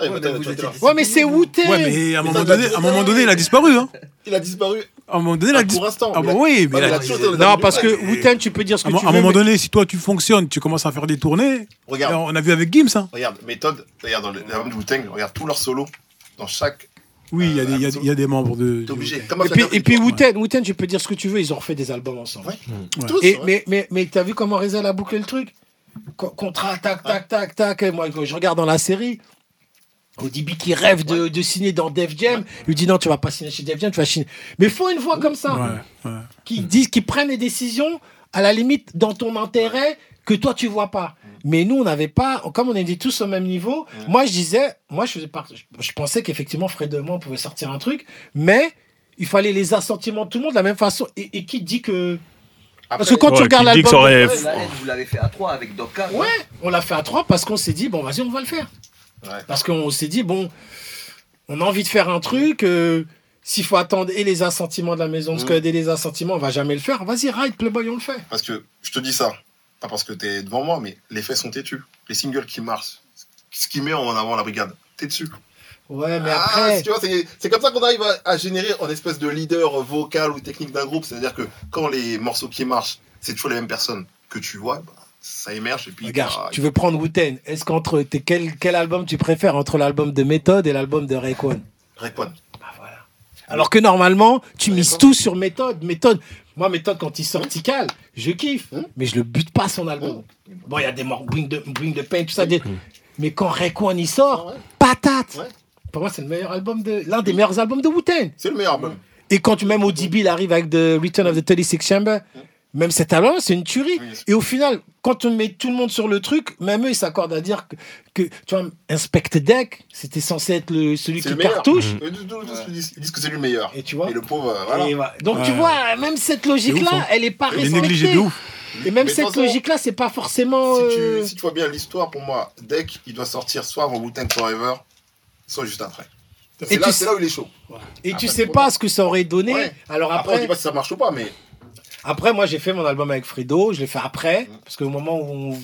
Ouais, Ouais, mais Ouais, c'est Wu-Tang. Ouais, mais à un Mais moment ça, donné, ça, à un moment donné, il a disparu. Hein. Il a disparu. À un moment donné, il a Ah, pour l'instant. Ah mais bah oui, mais Ouais, il a- mais là, toujours, t'es- Non, parce que Ouais. Wu-Tang, tu peux dire ce à que tu à un veux. moment mais- donné, si toi tu fonctionnes, tu commences à faire des tournées. Regarde. On a vu avec Gims. Hein. Regarde, méthode, regarde dans l'album de Wu-Tang, regarde tous leurs solos. Dans chaque. Oui, il y, a des- il y a- il y a des membres de. T'es obligé. Comme Et puis, et puis Wu-Tang, tu peux dire ce que tu veux, ils ont refait des albums ensemble. Ouais. Tous, Et, ouais. mais mais, mais t'as vu comment Reza a bouclé le truc? Co- Contrat, tac, tac, tac, tac. Et moi, je regarde dans la série, ODB qui rêve de, de signer dans Def Jam, il lui dit non, tu vas pas signer chez Def Jam, tu vas signer. Mais faut une voix comme ça, Ouais, ouais. qui disent, qui prennent des décisions à la limite dans ton intérêt que toi tu vois pas. Mais nous, on n'avait pas, comme on était tous au même niveau. Moi, je disais, moi, je je, pensais qu'effectivement, Fred et moi, on pouvait sortir un truc, mais il fallait les assentiments de tout le monde de la même façon. Et, et qui dit que parce que quand tu Ouais, regardes l'album, aurait- Ouais, vous l'avez fait à trois avec Doka. ouais, on l'a fait à trois parce qu'on s'est dit bon, vas-y, on va le faire. Ouais. Parce qu'on s'est dit bon, on a envie de faire un truc. euh, S'il faut attendre et les assentiments de la maison de Mm. Scud et les assentiments, on va jamais le faire. Vas-y, ride, Playboy, on le fait. Parce que je te dis ça, pas parce que t'es devant moi, mais les faits sont têtus. Les singles qui marchent, ce qui met en avant la brigade, t'es dessus. Ouais, mais Ah, après. tu vois, c'est c'est comme ça qu'on arrive à, à générer en espèce de leader vocal ou technique d'un groupe. C'est-à-dire que quand les morceaux qui marchent, c'est toujours les mêmes personnes que tu vois, bah, ça émerge et puis. Regarde, bah, tu veux prendre Wu-Tang. Est-ce qu'entre. t'es- Quel, quel album tu préfères entre l'album de Méthode et l'album de Rayquan? Rayquan. Ah, voilà. Alors que normalement, tu mises tout sur méthode. Méthode. Moi, méthode, quand il sort Tical, je kiffe. Hum. Mais je le bute pas son album. Bon, il y a des morts, Bring the, Bring the Pain, tout ça. des- Mais quand Rayquan il sort, Ah ouais. patate. Ouais. Pour moi, c'est le meilleur album de. L'un des meilleurs albums de Wu-Tang. C'est le meilleur album. Et quand tu- même ODB il arrive avec The Return of the 36 Chamber, même cet album, c'est une tuerie. Oui, Et au final, quand on met tout le monde sur le truc, même eux, ils s'accordent à dire que, que tu vois, Inspect Deck, c'était censé être le, celui qui le cartouche. Ils disent ils disent que c'est lui le meilleur. Et tu vois Et le pauvre, euh, voilà. Et voilà. Donc tu vois, même cette logique-là, hein. elle est pas Il est négligé respectée. de ouf. Et même Mais cette logique-là, c'est pas forcément. Si euh, tu, si tu vois bien l'histoire, pour moi, Deck, il doit sortir soit avant Wu-Tang Forever, soit juste après. Et C'est là, sais- là où il est chaud. Et tu pas sais pas ce que ça aurait donné. Ouais. Alors Après, on après, dit pas si ça marche ou pas, mais Après, moi, j'ai fait mon album avec Fredo. Je l'ai fait après. Mm. Parce qu'au moment où on,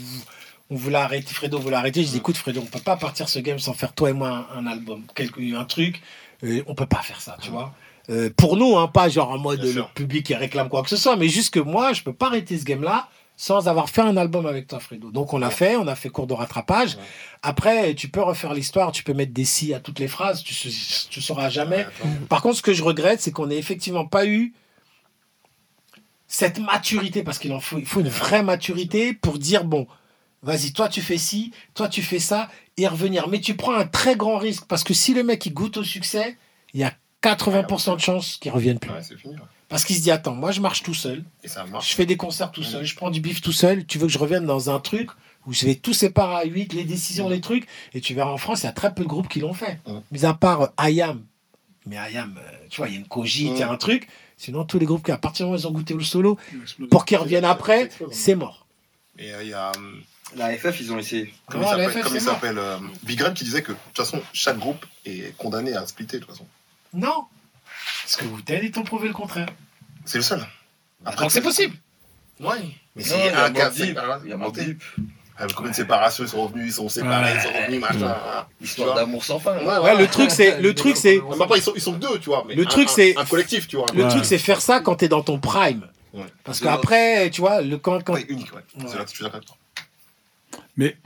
on voulait arrêter, Fredo voulait arrêter, j'ai dit écoute, Fredo, on peut pas partir ce game sans faire toi et moi un, un album, quelque, un truc. Euh, on peut pas faire ça, tu vois. Euh, pour nous, hein, pas genre en mode Bien le sûr. public qui réclame quoi que ce soit, mais juste que moi, je peux pas arrêter ce game-là sans avoir fait un album avec toi, Fredo. Donc on l'a fait, on a fait cours de rattrapage. Ouais. Après, tu peux refaire l'histoire, tu peux mettre des si à toutes les phrases, tu, tu sauras jamais. Par contre, ce que je regrette, c'est qu'on n'ait effectivement pas eu cette maturité, parce qu'il en faut, il faut une vraie maturité pour dire bon, vas-y, toi tu fais ci, toi tu fais ça, et revenir. Mais tu prends un très grand risque, parce que si le mec il goûte au succès, il y a 80% de chances qu'il revienne plus. Ouais, c'est fini. ouais. Parce qu'il se dit attends, moi je marche tout seul, Et ça je fais des concerts tout seul, je prends du bif tout seul, tu veux que je revienne dans un truc où je vais tout séparer à 8, les décisions, les trucs, et tu verras en France, il y a très peu de groupes qui l'ont fait. Mis à part euh, IAM. Mais IAM, euh, tu vois, il y a une cogite, il y a un truc. Sinon, tous les groupes qui, à partir du moment où ils ont goûté au solo, pour qu'ils reviennent après, c'est mort. Et euh, il y a. hum, La FF, ils ont essayé. Comment Ouais, il la s'appelle FF, Comment il c'est mort. s'appelle euh, Big Red qui disait que de toute façon, chaque groupe est condamné à splitter de toute façon. Non. Parce que vous t'avez t'ont prouvé le contraire. C'est le seul. Donc c'est possible. Ouais. Mais c'est il y a un cas. Mobb Deep. c'est- Il y a Mobb Deep. Avec combien de séparations ils sont revenus, ils sont séparés, Ouais. ils sont revenus, machin. Histoire d'amour sans fin. Ouais, le truc c'est, le truc c'est, ils sont, ils sont deux, tu vois. Mais Le un- truc, c'est- Un collectif, tu vois. le Ouais. truc c'est faire ça quand t'es dans ton prime. Ouais. Parce qu'après, tu vois, le quand, quand Ouais, unique, ouais. Ouais. C'est là que toi. Mais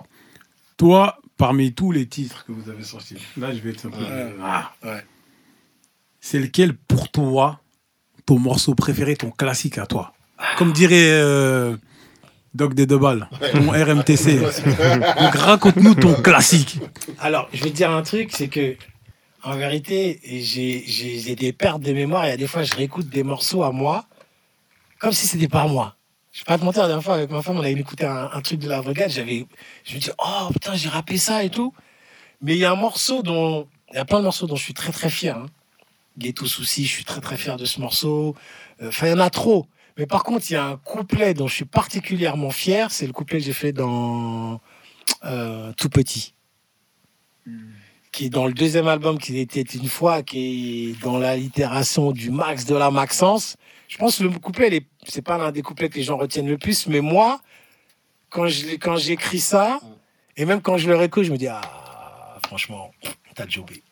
toi, parmi tous les titres que vous avez sortis, là, je vais être un peu. Ah. Ouais. C'est lequel pour toi ton morceau préféré, ton classique à toi? Comme dirait euh, Doc des deux balles, ton RMTC. Donc raconte-nous ton classique. Alors, je vais te dire un truc, c'est que, en vérité, j'ai des pertes de mémoire. Il y a des fois, je réécoute des morceaux à moi, comme si c'était pas moi. Je vais pas te mentir, la dernière fois, avec ma femme, on avait écouté un, un truc de la brigade. J'avais, je me dis, oh putain, j'ai rappé ça et tout. Mais il y a un morceau dont, il y a plein de morceaux dont je suis très très fier. Hein. Ghetto Souci, je suis très très fier de ce morceau. Euh, Enfin, il y en a trop. Mais par contre, il y a un couplet dont je suis particulièrement fier. C'est le couplet que j'ai fait dans euh, Tout Petit qui est dans le deuxième album qui était une fois, qui est dans la littération du max de la Maxence. Je pense que le couplet, c'est pas l'un des couplets que les gens retiennent le plus, mais moi, quand je quand j'écris ça, et même quand je le réécoute, je me dis, ah, franchement, t'as jobé.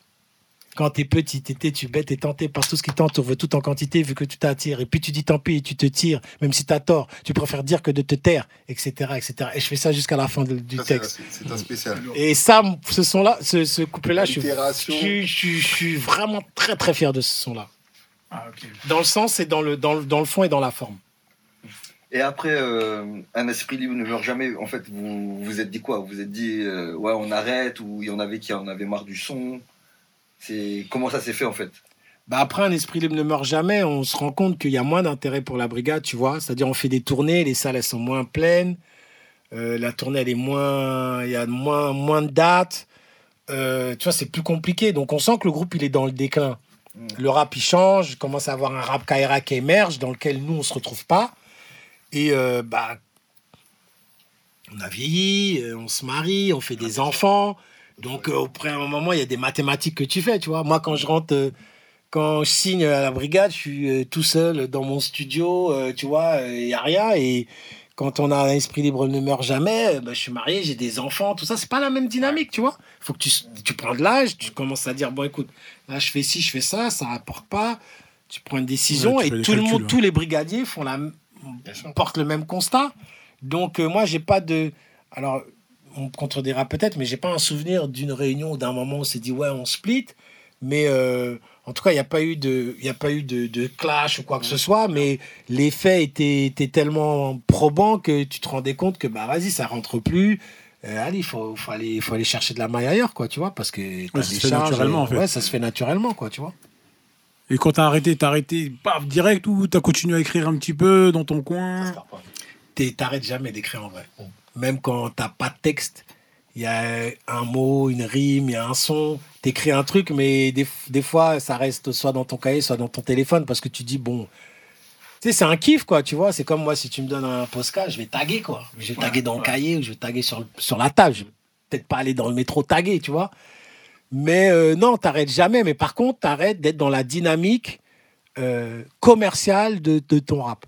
Quand t'es petit, t'es têtu, bête et tenté par tout ce qui t'entoure, veut tout en quantité vu que tu t'attires. Et puis tu dis tant pis et tu te tires, même si t'as tort. Tu préfères dire que de te taire, etc., etc. Et je fais ça jusqu'à la fin de- du Ça, texte. C'est un spécial. Et ça, ce son-là, ce, ce couplet-là, je suis, Allitération. je, suis- je suis- je suis vraiment très très fier de ce son-là. Ah. Dans le sens et dans le, dans, le, dans le fond et dans la forme. Et après, euh, un esprit libre ne meurt jamais. En fait, vous vous êtes dit quoi? Vous vous êtes dit, euh, ouais, on arrête, ou il y en avait qui en avaient marre du son. C'est Comment ça s'est fait en fait? Bah après, un esprit libre ne meurt jamais. On se rend compte qu'il y a moins d'intérêt pour la brigade, tu vois. C'est-à-dire, on fait des tournées, les salles elles sont moins pleines. Euh, la tournée, elle est moins. Il y a moins, moins de dates. Euh, tu vois, c'est plus compliqué. Donc, on sent que le groupe, il est dans le déclin. Mm. Le rap, il change. Il commence à avoir un rap Kaira qui émerge, dans lequel nous, on se retrouve pas. Et euh, bah, on a vieilli, on se marie, on fait des enfants. Donc, euh, auprès d'un moment, il y a des mathématiques que tu fais, tu vois. Moi, quand je rentre, euh, quand je signe à la brigade, je suis euh, tout seul dans mon studio, euh, tu vois, il n'y a rien. Et quand on a un esprit libre ne meurt jamais, bah, je suis marié, j'ai des enfants, tout ça, c'est pas la même dynamique, tu vois. faut que tu, tu prends de l'âge, tu commences à dire, bon, écoute, là, je fais ci, je fais ça, ça rapporte pas. Tu prends une décision Ouais, et tout le monde, tous les brigadiers font la, portent le même constat. Donc, moi, j'ai pas de. Alors, on me contredira peut-être, mais j'ai pas un souvenir d'une réunion ou d'un moment où on s'est dit, ouais, on split. Mais euh, en tout cas, il n'y a pas eu, de, il y a pas eu de, de clash ou quoi que ce soit. Mais les faits étaient, étaient tellement probants que tu te rendais compte que, bah, vas-y, ça rentre plus. Euh, allez, il faut, faut, aller, faut aller chercher de la maille ailleurs, quoi, tu vois, parce que Ouais, ça se fait naturellement, et- en fait. Ouais, ça se fait naturellement, quoi, tu vois. Et quand t'as arrêté, t'as arrêté, paf, direct ou t'as continué à écrire un petit peu dans ton Ça se coin t'arrêtes jamais d'écrire en vrai. Même quand t'as pas de texte, il y a un mot, une rime, il y a un son, t'écris un truc, mais des, des fois, ça reste soit dans ton cahier, soit dans ton téléphone, parce que tu dis, bon, tu sais, c'est un kiff, quoi, tu vois. C'est comme moi, si tu me donnes un postcard, je vais taguer, quoi. Je vais taguer dans le cahier ou je vais taguer sur, sur la table. Je vais peut-être pas aller dans le métro taguer, tu vois. Mais euh, non, t'arrêtes jamais. Mais par contre, t'arrêtes d'être dans la dynamique euh, commerciale de, de ton rap.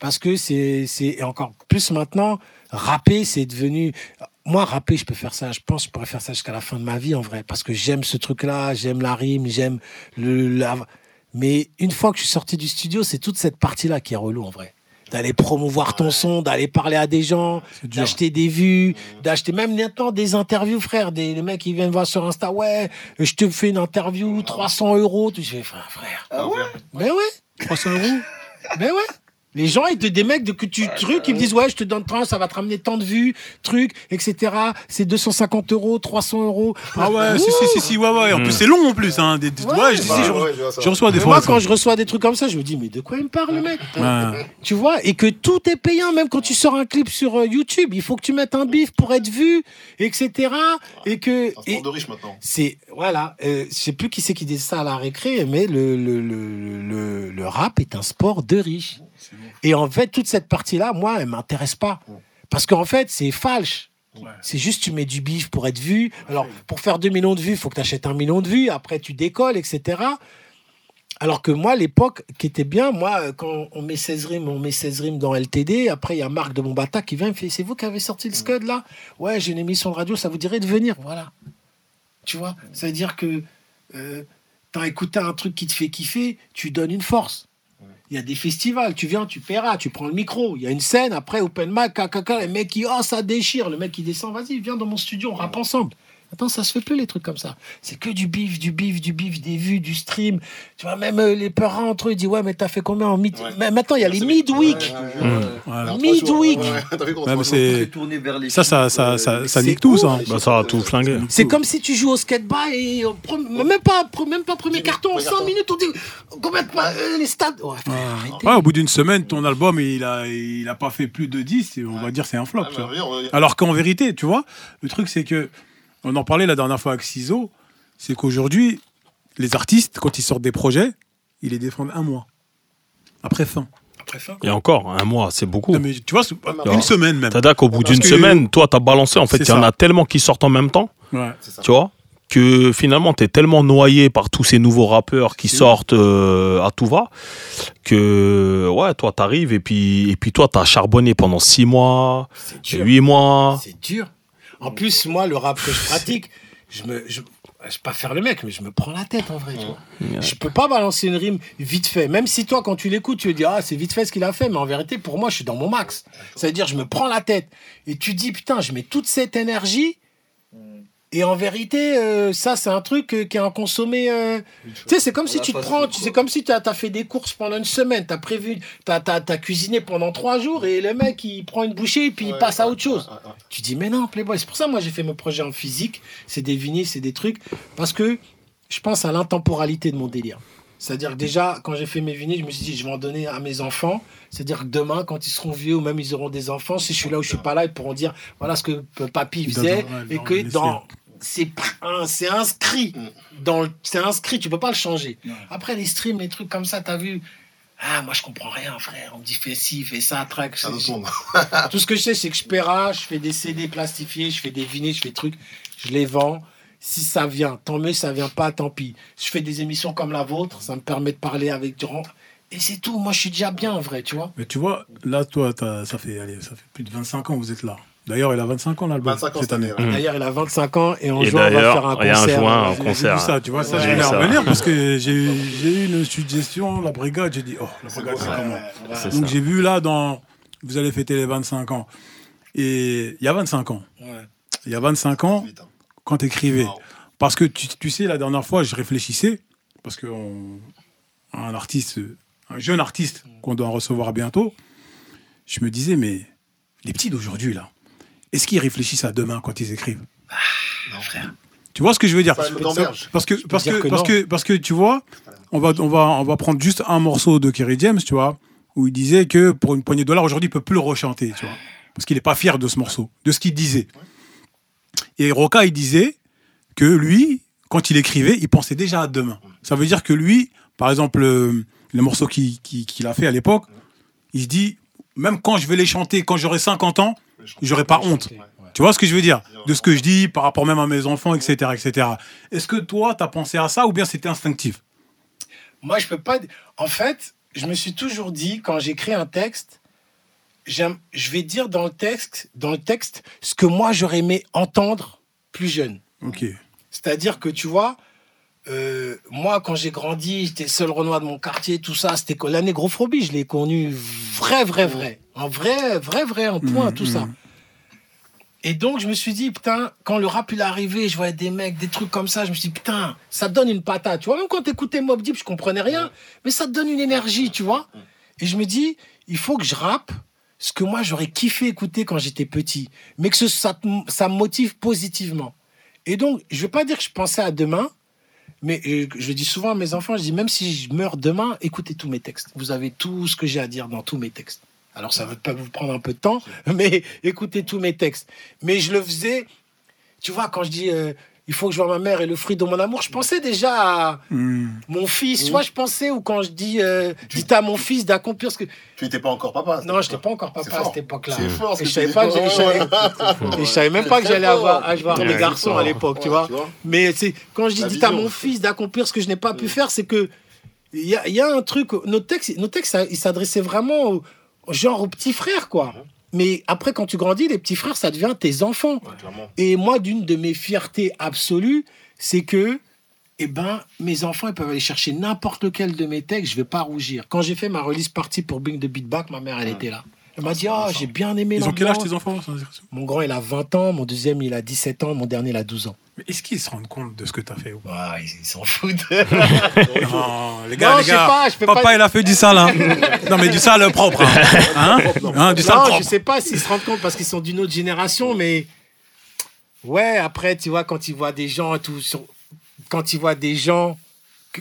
Parce que c'est, encore plus maintenant, rapper, c'est devenu. Moi, rapper, je peux faire ça. Je pense que je pourrais faire ça jusqu'à la fin de ma vie, en vrai. Parce que j'aime ce truc-là, j'aime la rime, j'aime le. la- Mais une fois que je suis sorti du studio, c'est toute cette partie-là qui est relou, en vrai. D'aller promouvoir ton son, d'aller parler à des gens, d'acheter des vues, d'acheter même maintenant des interviews, frère. Des les mecs qui viennent voir sur Insta, ouais, je te fais une interview, 300 euros. Tu fais, frère, frère. Ah ouais? Mais ouais, 300 euros? Mais ouais. Les gens, ils te, des mecs de que tu trucs, ils me disent ouais, je te donne 30, ça va te ramener tant de vues, trucs, etc. C'est 250 euros, 300 euros. Ah ouais, si, si, si, si, ouais, ouais. En plus, c'est long en plus. Hein. Des, des- Ouais. ouais, je, je, ouais, je vois ça. je reçois des Mais fois. moi, quand je reçois des trucs comme ça, je me dis mais de quoi il me parle, le mec Ouais. (laughs) Tu vois Et que tout est payant, même quand tu sors un clip sur euh, YouTube, il faut que tu mettes un bif pour être vu, etc. Et que C'est un et- sport de riche maintenant. c'est voilà, euh, je sais plus qui c'est qui dit ça à la récré, mais le, le, le, le, le rap est un sport de riches. Et en fait, toute cette partie-là, moi, elle m'intéresse pas. Parce qu'en fait, c'est falche. C'est juste tu mets du bif pour être vu. Alors, pour faire 2 millions de vues, il faut que tu achètes un million de vues. Après, tu décolles, etc. Alors que moi, l'époque qui était bien, moi, euh, quand on met 16 rimes, on met 16 rimes dans LTD. Après, il y a Marc de Mombata qui vient, il me fait C'est vous qui avez sorti le Scud là? Ouais, j'ai une émission de radio, ça vous dirait de venir Voilà. Tu vois? Ça veut dire que euh, t'as écouté un truc qui te fait kiffer, tu donnes une force. Il y a des festivals, tu viens, tu paieras, tu prends le micro. Il y a une scène, après, open mic, caca, les mecs qui, oh, ça déchire. Le mec qui descend, vas-y, viens dans mon studio, on rappe ensemble. Attends, ça se fait plus les trucs comme ça. C'est que du bif, du bif, du bif, des vues, du stream. Tu vois, même euh, les parents entre eux, ils disent, ouais, mais t'as fait combien en mid? Ouais. Mais maintenant, il y a les midweek. Ouais, ouais, ouais. Ouais. Alors, Midweek. Ça, ça, ça, euh, ça, ça nique tout, ouf. ça. Bah, ça a tout flingué. C'est comme si tu joues au skateball et même pas, même pas premier carton, 100 premier minutes, on dit combien de euh, les stades? Ouais, au bout d'une semaine, ton album, il a, il a pas fait plus de 10, et on va dire c'est un flop. Alors qu'en vérité, tu vois, le truc, c'est que, on en parlait la dernière fois avec Ciso, c'est qu'aujourd'hui, les artistes, quand ils sortent des projets, ils les défendent un mois. Après fin. Après fin. Et encore, un mois, c'est beaucoup. Non, mais tu vois, une semaine même. C'est-à-dire qu'au bout d'une que- semaine, toi, t'as balancé. En fait, il y en a tellement qui sortent en même temps, Ouais. c'est ça. tu vois, que finalement, t'es tellement noyé par tous ces nouveaux rappeurs qui sortent euh, à tout va, que, ouais, toi, t'arrives et puis, et puis toi, t'as charbonné pendant six mois, C'est dur. huit mois. C'est dur. En plus, moi, le rap que je (laughs) pratique, je me. Je, je vais pas faire le mec, mais je me prends la tête en vrai. Tu vois. Je peux pas balancer une rime vite fait. Même si toi, quand tu l'écoutes, tu veux dire, ah, c'est vite fait ce qu'il a fait, mais en vérité, pour moi, je suis dans mon max. Ça veut dire, je me prends la tête. Et tu dis, putain, je mets toute cette énergie. Et en vérité, euh, ça, c'est un truc euh, qui est un consommé. euh, Tu sais, c'est comme si tu te prends, c'est comme si tu as, fait des courses pendant une semaine, tu as prévu, tu as, cuisiné pendant trois jours et le mec, il prend une bouchée et puis il Ouais, passe à autre chose. ouais. Tu dis, mais non, Playboy, c'est pour ça moi j'ai fait mes projets en physique, c'est des vinyles, c'est des trucs, parce que je pense à l'intemporalité de mon délire. C'est-à-dire que déjà, quand j'ai fait mes vinyles, je me suis dit, je vais en donner à mes enfants. C'est-à-dire que demain, quand ils seront vieux ou même ils auront des enfants, si je suis là ou je suis pas là, ils pourront dire, voilà ce que papy Dans- faisait, ouais, et que dans... C'est c'est inscrit dans c'est inscrit, tu peux pas le changer. Après les streams, les trucs comme ça, t'as vu Ah, moi je comprends rien, frère. On me dit fais ci, fais ça, track. Monde. (laughs) Tout ce que je sais, c'est que je paiera, je fais des CD plastifiés, je fais des vinyles, je fais des trucs, je les vends. Si ça vient, tant mieux, ça vient pas, tant pis. Je fais des émissions comme la vôtre, ça me permet de parler avec Durand. Et c'est tout. Moi, je suis déjà bien, en vrai, tu vois. Mais tu vois, là, toi, ça fait, allez, ça fait plus de 25 ans que vous êtes là. D'ailleurs, il a 25 ans, l'album, 25 ans cette année. ouais. D'ailleurs, il a 25 ans et en Et juin, on va faire un il y a un concert. juin, un concert. J'ai vu ça, tu vois, ça, Ouais, je j'ai revenir parce que j'ai eu- une suggestion, la brigade, j'ai dit, oh, la brigade, c'est comment Donc j'ai vu là, dans, vous allez fêter les 25 ans. Et il y a 25 ans, Ouais. il y a 25 ans, hein. quand tu écrivais, Wow. parce que tu, tu sais, la dernière fois, je réfléchissais, parce qu'un artiste, un jeune artiste qu'on doit recevoir bientôt, je me disais, mais les petits d'aujourd'hui, là, est-ce qu'ils réfléchissent à demain quand ils écrivent? Non, frère. Tu vois ce que je veux dire? Le. Parce que, parce que, que parce que, parce que tu vois, on va, on, va, on va prendre juste un morceau de Kerry James, tu vois, où il disait que pour une poignée de dollars, aujourd'hui, il peut plus le rechanter, tu vois. Parce qu'il n'est pas fier de ce morceau, de ce qu'il disait. Et Roca, il disait que lui, quand il écrivait, il pensait déjà à demain. Ça veut dire que lui, par exemple, euh, les morceaux qu'il a fait à l'époque, il se dit, même quand je vais les chanter, quand j'aurai 50 ans, j'aurai pas honte. Tu vois ce que je veux dire De ce que je dis par rapport même à mes enfants, etc. etc. Est-ce que toi, tu as pensé à ça ou bien c'était instinctif? Moi, je peux pas. En fait, je me suis toujours dit, quand j'écris un texte, je vais dire dans le texte, dans le texte, ce que moi j'aurais aimé entendre plus jeune. Ok. C'est-à-dire que tu vois, euh, moi, quand j'ai grandi, j'étais le seul Renoir de mon quartier, tout ça, c'était la négrophobie, je l'ai connu vrai, vrai, vrai. En vrai, vrai, vrai, en point, Mhm, tout ça. mhm. Et donc, je me suis dit, putain, quand le rap il est arrivé, je voyais des mecs, des trucs comme ça, je me suis dit, putain, ça te donne une patate. Tu vois, même quand t'écoutais Mob Deep, je comprenais rien, mais ça te donne une énergie, tu vois. Et je me dis, il faut que je rappe ce que moi j'aurais kiffé écouter quand j'étais petit, mais que ce- ça, te- ça me motive positivement. Et donc, je veux pas dire que je pensais à demain, mais euh, je dis souvent à mes enfants, je dis, même si je meurs demain, écoutez tous mes textes. Vous avez tout ce que j'ai à dire dans tous mes textes. Alors, ça va peut vous prendre un peu de temps, (laughs) mais écoutez tous mes textes. Mais je le faisais, tu vois, quand je dis, euh, il faut que je vois ma mère et le fruit de mon amour, je pensais déjà à Hmm. mon fils, tu vois, je pensais, ou quand je dis, euh, dites à mon fils d'accomplir ce que... Tu n'étais pas encore papa. Non, je n'étais pas encore papa à cette époque-là. Et je savais pas que j'allais- Ouais, (laughs) ouais. et je savais même pas que j'allais avoir, avoir Ouais, des garçons fort. à l'époque, tu vois. tu vois. Mais c'est quand je dis dites à mon fils d'accomplir ce que je n'ai pas pu faire, c'est que il y a, y a un truc. Nos textes, nos textes, ils s'adressaient vraiment au, au genre aux petits frères, quoi. Mais après, quand tu grandis, les petits frères, ça devient tes enfants. Ouais. Et moi, d'une de mes fiertés absolues, c'est que, eh ben, mes enfants, ils peuvent aller chercher n'importe lequel de mes textes, je vais pas rougir. Quand j'ai fait ma release party pour Bing de Beatback, ma mère, elle était là. Elle m'a dit, oh, j'ai bien aimé Ils ont quel âge tes enfants Mon grand, il a 20 ans, mon deuxième, il a 17 ans, mon dernier, il a 12 ans. Mais est-ce qu'ils se rendent compte de ce que tu as fait ou pas? Ouais, ils s'en foutent. (laughs) Non, les gars, Non, les je sais gars. pas, je papa, pas- il a fait du sale. Hein. (laughs) non, mais du sale propre. Hein, (laughs) Hein? Hein, Du sale non, je propre. sais pas s'ils se rendent compte parce qu'ils sont d'une autre génération, mais ouais, après, tu vois, quand ils voient des gens et tout, sur- quand ils voient des gens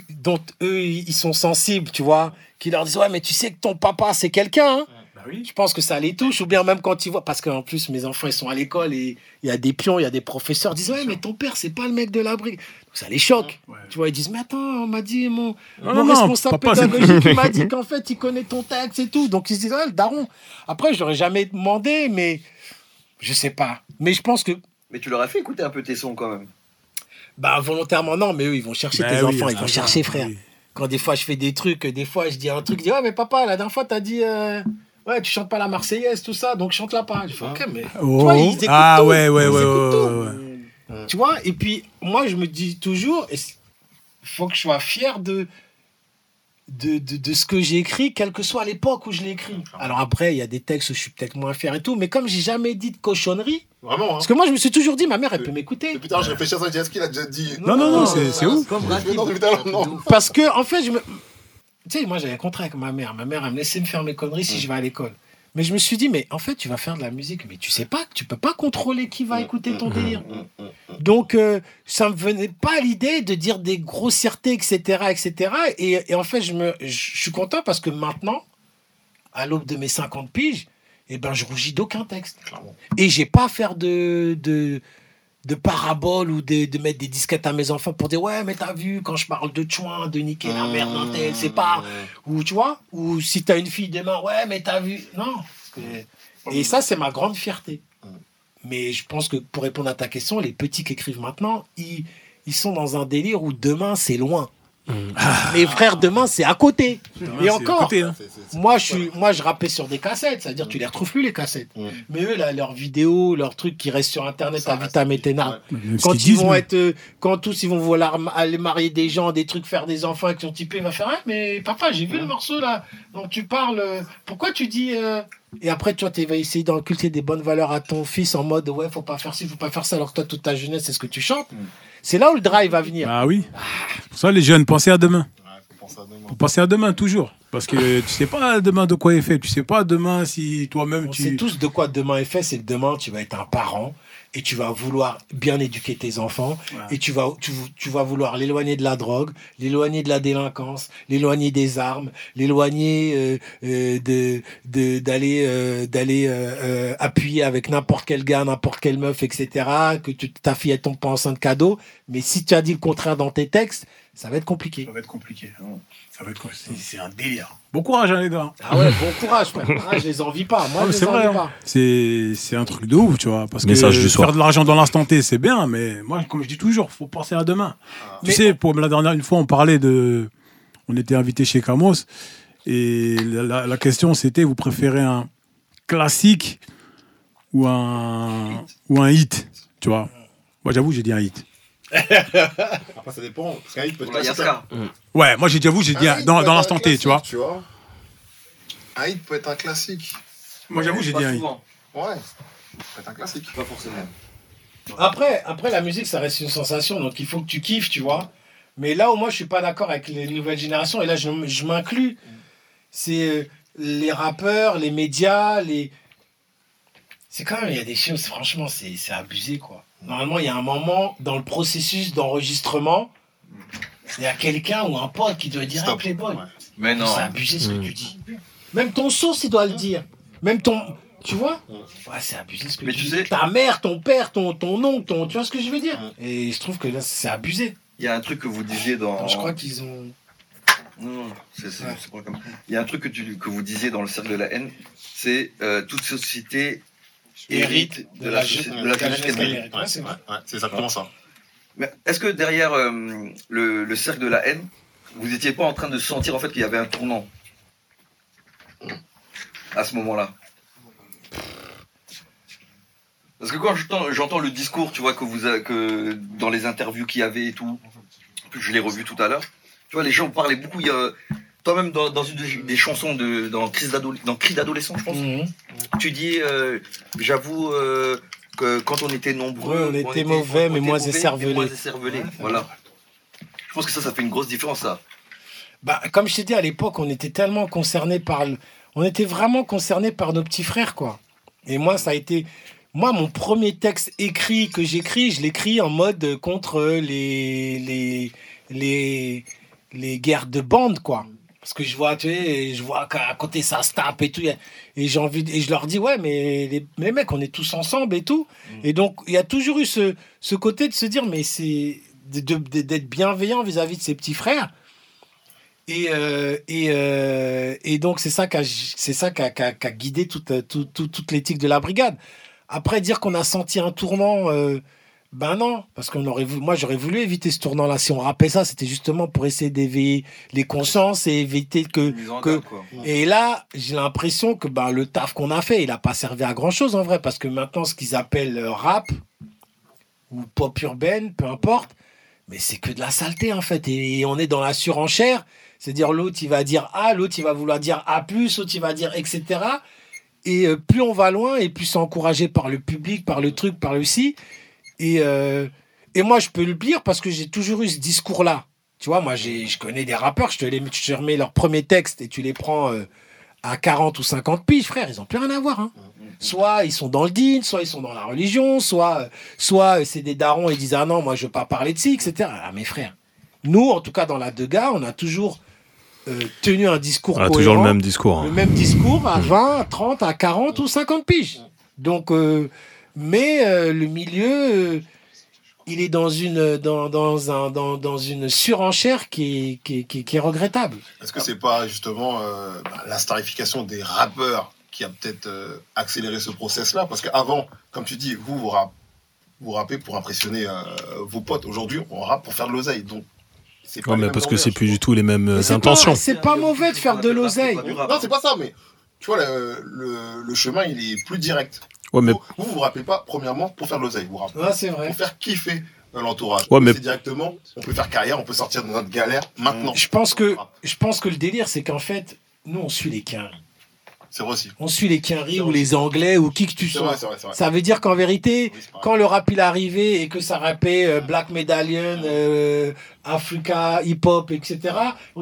dont eux, ils sont sensibles, tu vois, qui leur disent, ouais, mais tu sais que ton papa, c'est quelqu'un, hein. Oui. Je pense que ça les touche, ou bien même quand ils voient, parce qu'en plus, mes enfants, ils sont à l'école et il y a des pions, il y a des professeurs qui disent, ouais, mais ton père, c'est pas le mec de l'abri. Ça les choque. Ouais. Tu vois, ils disent, mais attends, on m'a dit, mon, Non, mon non, non, responsable papa, c'est- pédagogique, (laughs) il m'a dit qu'en fait, il connaît ton texte et tout. Donc, ils se disent, ouais, le daron. Après, je l'aurais jamais demandé, mais je sais pas. Mais je pense que, Mais tu leur as fait écouter un peu tes sons quand même. bah, volontairement, non, mais eux, ils vont chercher Bah tes oui, enfants, ils vont ça, chercher, ça, frère. oui. Quand des fois, je fais des trucs, des fois, je dis un truc, je dis, ouais, mais papa, la dernière fois, t'as dit, euh, ouais, tu chantes pas la Marseillaise, tout ça, donc chante-la pas. Je fais, ok, mais. Oh. Tu vois, ils écoutent ah tout. ouais, ouais, Ils ouais, écoutent ouais, tout. ouais, ouais. Tu vois, et puis moi je me dis toujours, il faut que je sois fier de, de, de, de ce que j'ai écrit, quelle que soit l'époque où je l'ai écrit. Alors après, il y a des textes où je suis peut-être moins fier et tout, mais comme j'ai jamais dit de cochonnerie, Vraiment, hein. parce que moi je me suis toujours dit, ma mère elle peut m'écouter. Tard, je réfléchis à ça, je dis, est-ce qu'il a déjà dit Non, non, non, c'est c'est non, tard, non. Parce que en fait, je me... tu sais, moi j'avais un contrat avec ma mère. Ma mère elle me laissait me faire mes conneries si je vais à l'école. Mais je me suis dit, mais en fait, tu vas faire de la musique, mais tu sais pas, tu peux pas contrôler qui va écouter ton délire. Donc, euh, ça me venait pas à l'idée de dire des grossièretés, etc., etc. Et, et en fait, je, me, je suis content parce que maintenant, à l'aube de mes 50 piges, eh ben, je rougis d'aucun texte. Et j'ai pas à faire de, de, de paraboles ou de, de mettre des disquettes à mes enfants pour dire ouais mais t'as vu quand je parle de chouin de niquer la merde d'un tel c'est pas ou tu vois ou si t'as une fille demain ouais mais t'as vu non que- et ça c'est ma grande fierté. Mais je pense que pour répondre à ta question les petits qui écrivent maintenant ils, ils sont dans un délire où demain c'est loin Mes frères, demain, c'est à côté. Demain, Et encore, côté, hein. Moi, je suis, moi, je rappais sur des cassettes, c'est-à-dire tu les retrouves plus les cassettes. Mais eux, là, leurs vidéos, leurs trucs qui restent sur Internet Ça à vitam aeternam. Ouais. Quand qu'ils ils disent, vont mais- être, euh, quand tous ils vont vouloir aller marier des gens, des trucs, faire des enfants avec son typé, il va faire, ah, mais papa, j'ai vu le morceau là, dont tu parles. euh, Pourquoi tu dis euh, Et après, toi, tu vas essayer d'inculquer des bonnes valeurs à ton fils en mode, ouais, faut pas faire ci, faut pas faire ça, alors que toi, toute ta jeunesse, c'est ce que tu chantes. Mm. C'est là où le drive va venir. Ah oui. Pour ça, les jeunes, pensez à demain. Faut penser à demain. Faut penser à demain toujours. Parce que tu sais pas demain de quoi est fait. Tu sais pas demain si toi-même On tu. sait tous de quoi demain est fait, c'est que demain, tu vas être un parent et tu vas vouloir bien éduquer tes enfants Ouais. et tu vas, tu, tu vas vouloir l'éloigner de la drogue, l'éloigner de la délinquance, l'éloigner des armes, l'éloigner euh, euh, de de- d'aller euh, d'aller euh, euh, appuyer avec n'importe quel gars, n'importe quelle meuf, etc. Que tu, ta fille elle tombe pas enceinte cadeau. Mais si tu as dit le contraire dans tes textes, ça va être compliqué. Ça va être compliqué. Ça va être c'est- un délire. Bon courage, hein, les gars. Ah ouais, bon (laughs) courage, frère. Ah, je les envie pas. Moi, Ah, je c'est les vrai. envie hein. pas. C'est c'est un truc de ouf, tu vois. Parce que Message du soir. faire de l'argent dans l'instant T, c'est bien, mais moi, comme je dis toujours, faut penser à demain. Mais- Tu sais, pour la dernière une fois, on parlait de, on était invité chez Camos et la, la- la question c'était, vous préférez un classique ou un ou un hit, tu vois. Moi, j'avoue, j'ai dit un hit. (laughs) Après, ça dépend. Parce qu'un hit peut être Voilà, classique, Yaska. Ouais, moi, j'ai j'avoue, j'ai dit dans, dans l'instant T, tu vois. Tu vois. Un hit peut être un classique. Moi, j'avoue, j'ai dit un hit. Ouais. Ça peut être un classique. Pas forcément. Après, après, la musique, ça reste une sensation, donc il faut que tu kiffes, tu vois. Mais là où moi, je suis pas d'accord avec les nouvelles générations, et là, je, je m'inclus, c'est euh, les rappeurs, les médias, les... C'est quand même, il y a des choses, franchement, c'est c'est abusé, quoi. Normalement, il y a un moment dans le processus d'enregistrement, il y a quelqu'un ou un pote qui doit dire Stop. hey, Playboy, Ouais. Mais non. c'est abusé ce que Mm. tu dis. Même ton sauce, il doit le dire. Même ton... Tu vois Mm. Ouais, c'est abusé ce que Mais tu tu dis. Ta mère, ton père, ton, ton oncle, ton... tu vois ce que je veux dire Mm. Et je trouve que là, c'est abusé. Il y a un truc que vous disiez dans. Je crois qu'ils ont... Non, non, c'est c'est- Ouais. pas comme. Il y a un truc que, tu, que vous disiez dans le cercle de la haine, c'est euh, toute société hérite de la, de la. Ouais, c'est exactement ça. Mais est-ce que derrière euh, le, le cercle de la haine, vous n'étiez pas en train de sentir en fait qu'il y avait un tournant à ce moment-là? Parce que quand j'entends- j'entends le discours, tu vois, que vous a- que dans les interviews qu'il y avait et tout, je l'ai revu tout à l'heure, tu vois, les gens parlaient beaucoup. Il y a, toi-même dans, dans une des- chansons de dans Crise d'adolescent, je pense, Mhm. tu dis, euh, j'avoue. euh, que quand on était nombreux, on était mauvais, mais moins écervelés. moins écervelés. Ouais, voilà. Je pense que ça, ça fait une grosse différence, ça. Bah, comme je t'ai dit, à l'époque, on était tellement concernés par... le- On était vraiment concernés par nos petits frères, quoi. Et moi, ça a été... Moi, mon premier texte écrit que j'écris, je l'écris en mode contre les, les, les, les guerres de bande, quoi. Parce que je vois, tu sais, je vois qu'à côté ça se tape et tout. Et j'ai envie, et je leur dis, ouais, mais les, les mecs, on est tous ensemble et tout. Et donc, il y a toujours eu ce, ce côté de se dire, mais c'est d'être bienveillant vis-à-vis de ses petits frères. Et, euh, et, euh, et donc, c'est ça qui a, c'est ça qui a, guidé toute, toute, toute, toute l'éthique de la brigade. Après, dire qu'on a senti un tournant, euh, ben non, parce qu'on aurait voulu, moi j'aurais voulu éviter ce tournant-là. Si on rappelait ça, c'était justement pour essayer d'éveiller les consciences et éviter que. Quoi. Et là, j'ai l'impression que ben, le taf qu'on a fait, il n'a pas servi à grand-chose en vrai, parce que maintenant, ce qu'ils appellent euh, rap ou pop urbaine, peu importe, mais c'est que de la saleté en fait. Et on est dans la surenchère, c'est-à-dire l'autre il va dire A, l'autre il va vouloir dire A, l'autre il va dire etc. Et euh, plus on va loin, et plus c'est encouragé par le public, par le truc, par le ci. Et, euh, et moi, je peux le dire parce que j'ai toujours eu ce discours-là. Tu vois, moi, je connais des rappeurs, je te, les, je te remets leur premier texte et tu les prends euh, à 40 ou 50 piges, frère, ils ont plus rien à voir. hein. Soit ils sont dans le din, soit ils sont dans la religion, soit, soit c'est des darons et ils disent Ah non, moi, je veux pas parler de ci, etc. Ah, mes frères, nous, en tout cas, dans la Dega, on a toujours euh, tenu un discours On a cohérent toujours le même discours. le hein. même discours à 20, à 30, à 40 ou 50 piges. Donc, euh, mais euh, le milieu, euh, il est dans une, dans, dans, un, dans, dans une surenchère qui est, qui est, qui est- qui est regrettable. Est-ce que c'est pas justement euh, bah, la starification des rappeurs qui a peut-être euh, accéléré ce process-là? Parce qu'avant, comme tu dis, vous, vous, rap- vous rappez pour impressionner euh, vos potes. Aujourd'hui, on rappe pour faire de l'oseille. Donc, c'est pas Ouais, mais parce que c'est plus du tout les mêmes Mais c'est intentions. pas- C'est pas mauvais de faire de l'oseille. Non, c'est pas ça, mais tu vois, le, le, le chemin, il est plus direct. Ouais, mais Vous, vous vous rappelez pas, premièrement, pour faire de l'oseille, vous vous rappelez Ouais, c'est vrai. Pour faire kiffer l'entourage. Ouais, mais- C'est directement, on peut faire carrière, on peut sortir de notre galère maintenant. Je pense que, je pense que le délire, c'est qu'en fait, nous, on suit les Quinri. C'est vrai aussi. On suit les Quinri C'est ou les Anglais ou qui que tu sois. vrai, vrai. Ça veut dire qu'en vérité, Oui, quand le rap il est arrivé et que ça rappait euh, Black Medallion, euh, Africa, hip hop, etc.,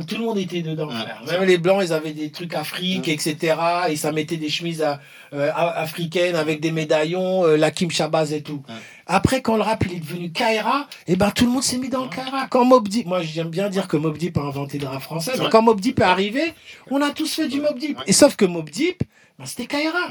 tout le monde était dedans. Ouais. Même les blancs, ils avaient des trucs Afrique, Ouais. etc. Et ça mettait des chemises à- euh, a- africaines avec des médaillons, euh, la Kim Shabazz et tout. Ouais. Après, quand le rap il est devenu Kaira, et ben tout le monde s'est mis dans le Kaira. Quand Mob Deep, moi j'aime bien dire que Mob Deep a inventé le rap français, mais quand Mob Deep est arrivé, on a tous fait du Mob Deep. Et sauf que Mob Deep, ben, c'était Kaira.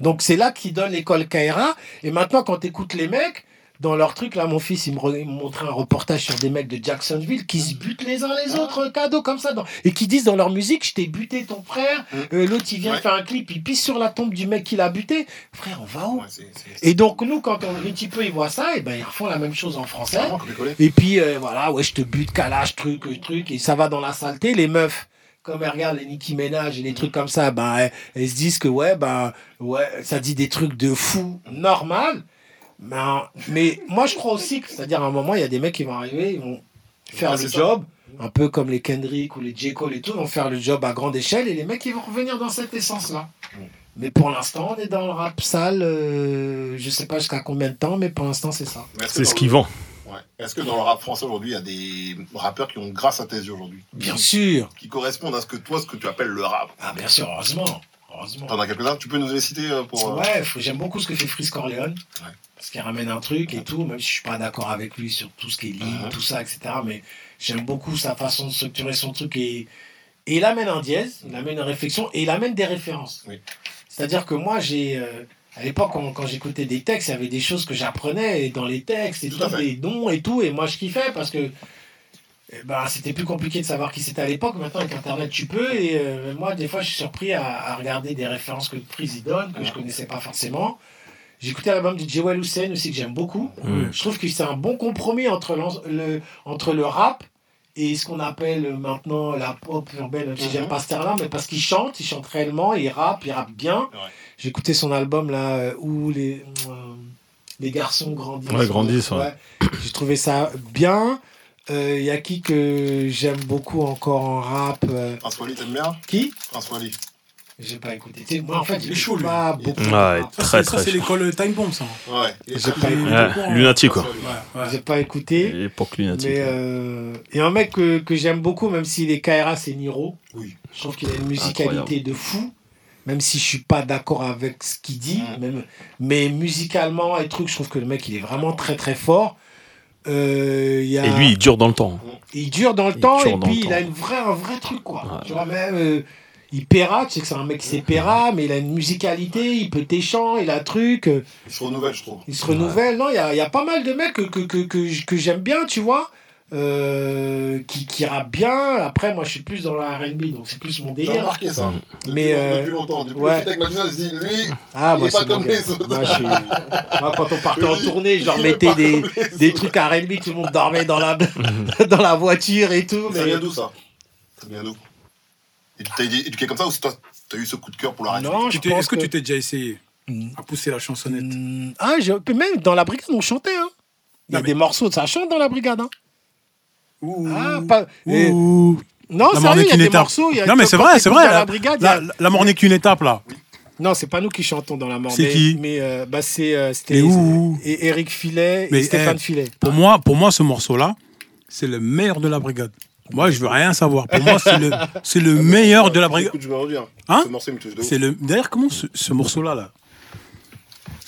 Donc c'est là qu'ils donnent l'école Kaira. Et maintenant, quand tu écoutes les mecs, dans leur truc, là, mon fils, il me, re- il me montrait un reportage sur des mecs de Jacksonville qui se butent les uns les autres, euh, cadeaux comme ça. dans- Et qui disent dans leur musique, je t'ai buté ton frère, Mm. euh, l'autre il vient Ouais. faire un clip, il pisse sur la tombe du mec qui l'a buté. Frère, on va où Ouais, Et donc nous, quand on un petit peu, ils voient ça, et ben ils refont la même chose en français. Et puis euh, voilà, ouais, je te bute, calage, truc, truc, et ça va dans la saleté. Les meufs, comme elles regardent les Nicki Ménage et les trucs comme ça, ben elles, elles se disent que ouais, ben ouais, ça dit des trucs de fou, normal. Ben, mais moi je crois aussi que, c'est-à-dire à un moment, il y a des mecs qui vont arriver, ils vont faire Ouais, le ça. job, un peu comme les Kendrick ou les J. Cole et tout, vont faire le job à grande échelle, et les mecs ils vont revenir dans cette essence-là. Mm. Mais pour l'instant, on est dans le rap sale, euh, je sais pas jusqu'à combien de temps, mais pour l'instant c'est ça. Mais est-ce que c'est dans ce le- qui vend. Ouais. Est-ce que dans le rap français aujourd'hui, il y a des rappeurs qui ont grâce à tes yeux aujourd'hui? Bien sûr. Qui correspondent à ce que toi, ce que tu appelles le rap? Ah, bien sûr, heureusement. Heureusement. T'en as quelques-uns Tu peux nous les citer euh, pour. euh, Ouais, j'aime beaucoup ce que fait Frisk Corleone. Ouais. Parce qu'il ramène un truc et tout, même si je suis pas d'accord avec lui sur tout ce qui est ligne, Mhm. tout ça, etc. Mais j'aime beaucoup sa façon de structurer son truc et, et il amène un dièse, il amène une réflexion et il amène des références. Oui. C'est-à-dire que moi, j'ai. euh, à l'époque, quand, quand j'écoutais des textes, il y avait des choses que j'apprenais dans les textes et Tout tout, des noms et tout, et moi je kiffais parce que ben, c'était plus compliqué de savoir qui c'était à l'époque. Maintenant, avec Internet, tu peux. Et euh, moi, des fois, je suis surpris à, à regarder des références que le Pris donne, que je connaissais pas forcément. J'ai écouté l'album de Jewel Hussein aussi, que j'aime beaucoup. Je trouve que c'est un bon compromis entre, le, entre le rap et ce qu'on appelle maintenant la pop urbaine, même si Mhm. j'aime pas ce terme-là, mais parce qu'il chante, il chante réellement, il rappe, il rappe bien. Ouais. J'ai écouté son album là euh, où les, euh, les garçons grandissent. Ouais, grandissent, ouais. J'ai trouvé ça bien. Il y a qui que j'aime beaucoup encore en rap euh, Prince Wally, t'aimes bien? Qui? Prince Wally. J'ai pas écouté. Moi, en fait, Il est chaud, lui. pas Il est beaucoup. Ouais. Ça, Très, c'est- ça, c'est l'école Time Bomb, ça. Ouais. Il est J'ai pas écouté. Ouais, hein. lunatique, quoi. Ouais, ouais. J'ai pas écouté. L'époque lunatique. Mais euh, et un mec que, que j'aime beaucoup, même s'il est KRA, c'est Niro. Oui. Je trouve qu'il a une musicalité Incroyable. de fou, même si je suis pas d'accord avec ce qu'il dit. Mm. Même, mais musicalement et trucs, je trouve que le mec il est vraiment très très fort. Euh, il y a, Et lui, il dure dans le temps. il dure dans le il temps et puis il temps. a une vraie, un vrai truc quoi. Ouais. Tu vois même. euh, il paiera, tu sais que c'est un mec qui sait paiera, mais il a une musicalité, il peut tes chants, il a un truc. euh, Il se renouvelle, je trouve. il se renouvelle. Non, il y a, y a pas mal de mecs que, que, que, que j'aime bien, tu vois, euh, qui, qui rappent bien. Après, moi, je suis plus dans la RB, donc c'est plus mon J'ai délire. remarqué ça. Depuis, Mais, euh, depuis longtemps. Depuis ouais. le avec Maxime, je dis, lui, Ah, Il moi, est pas c'est mon comme les autres. Moi, je suis- moi, quand on partait en tournée, je leur mettais des, des trucs à RB, tout le monde dormait dans la, (laughs) dans la voiture et tout. Ça mais- vient d'où ça? Ça vient d'où? T'as été éduqué comme ça ou c'est toi t'as eu ce coup de cœur pour la rap Non, je pense Est-ce que, tu t'es déjà essayé Mm. à pousser la chansonnette? Mm, Ah, je... même dans la brigade, on chantait. Hein. Il y a des morceaux, ça chante dans la brigade. Hein. Ouh. Ah, pas... et- Ouh. Non, La sérieux, il y a des étape. morceaux. Y a Non, mais c'est vrai, c'est vrai. La, la brigade, y a- la, la mort n'est qu'une étape, là. Non, c'est pas nous qui chantons dans la mort. C'est qui Mais euh, bah, c'est euh, et Eric Filet Mais, et Stéphane eh, Filet. Pour moi, pour moi, ce morceau-là, c'est le meilleur de la brigade. Moi, je veux rien savoir. Pour moi, c'est le, (laughs) c'est le meilleur de la brigade. Hein Ce morceau, me touche de. C'est le. D'ailleurs, comment ce, ce morceau-là, là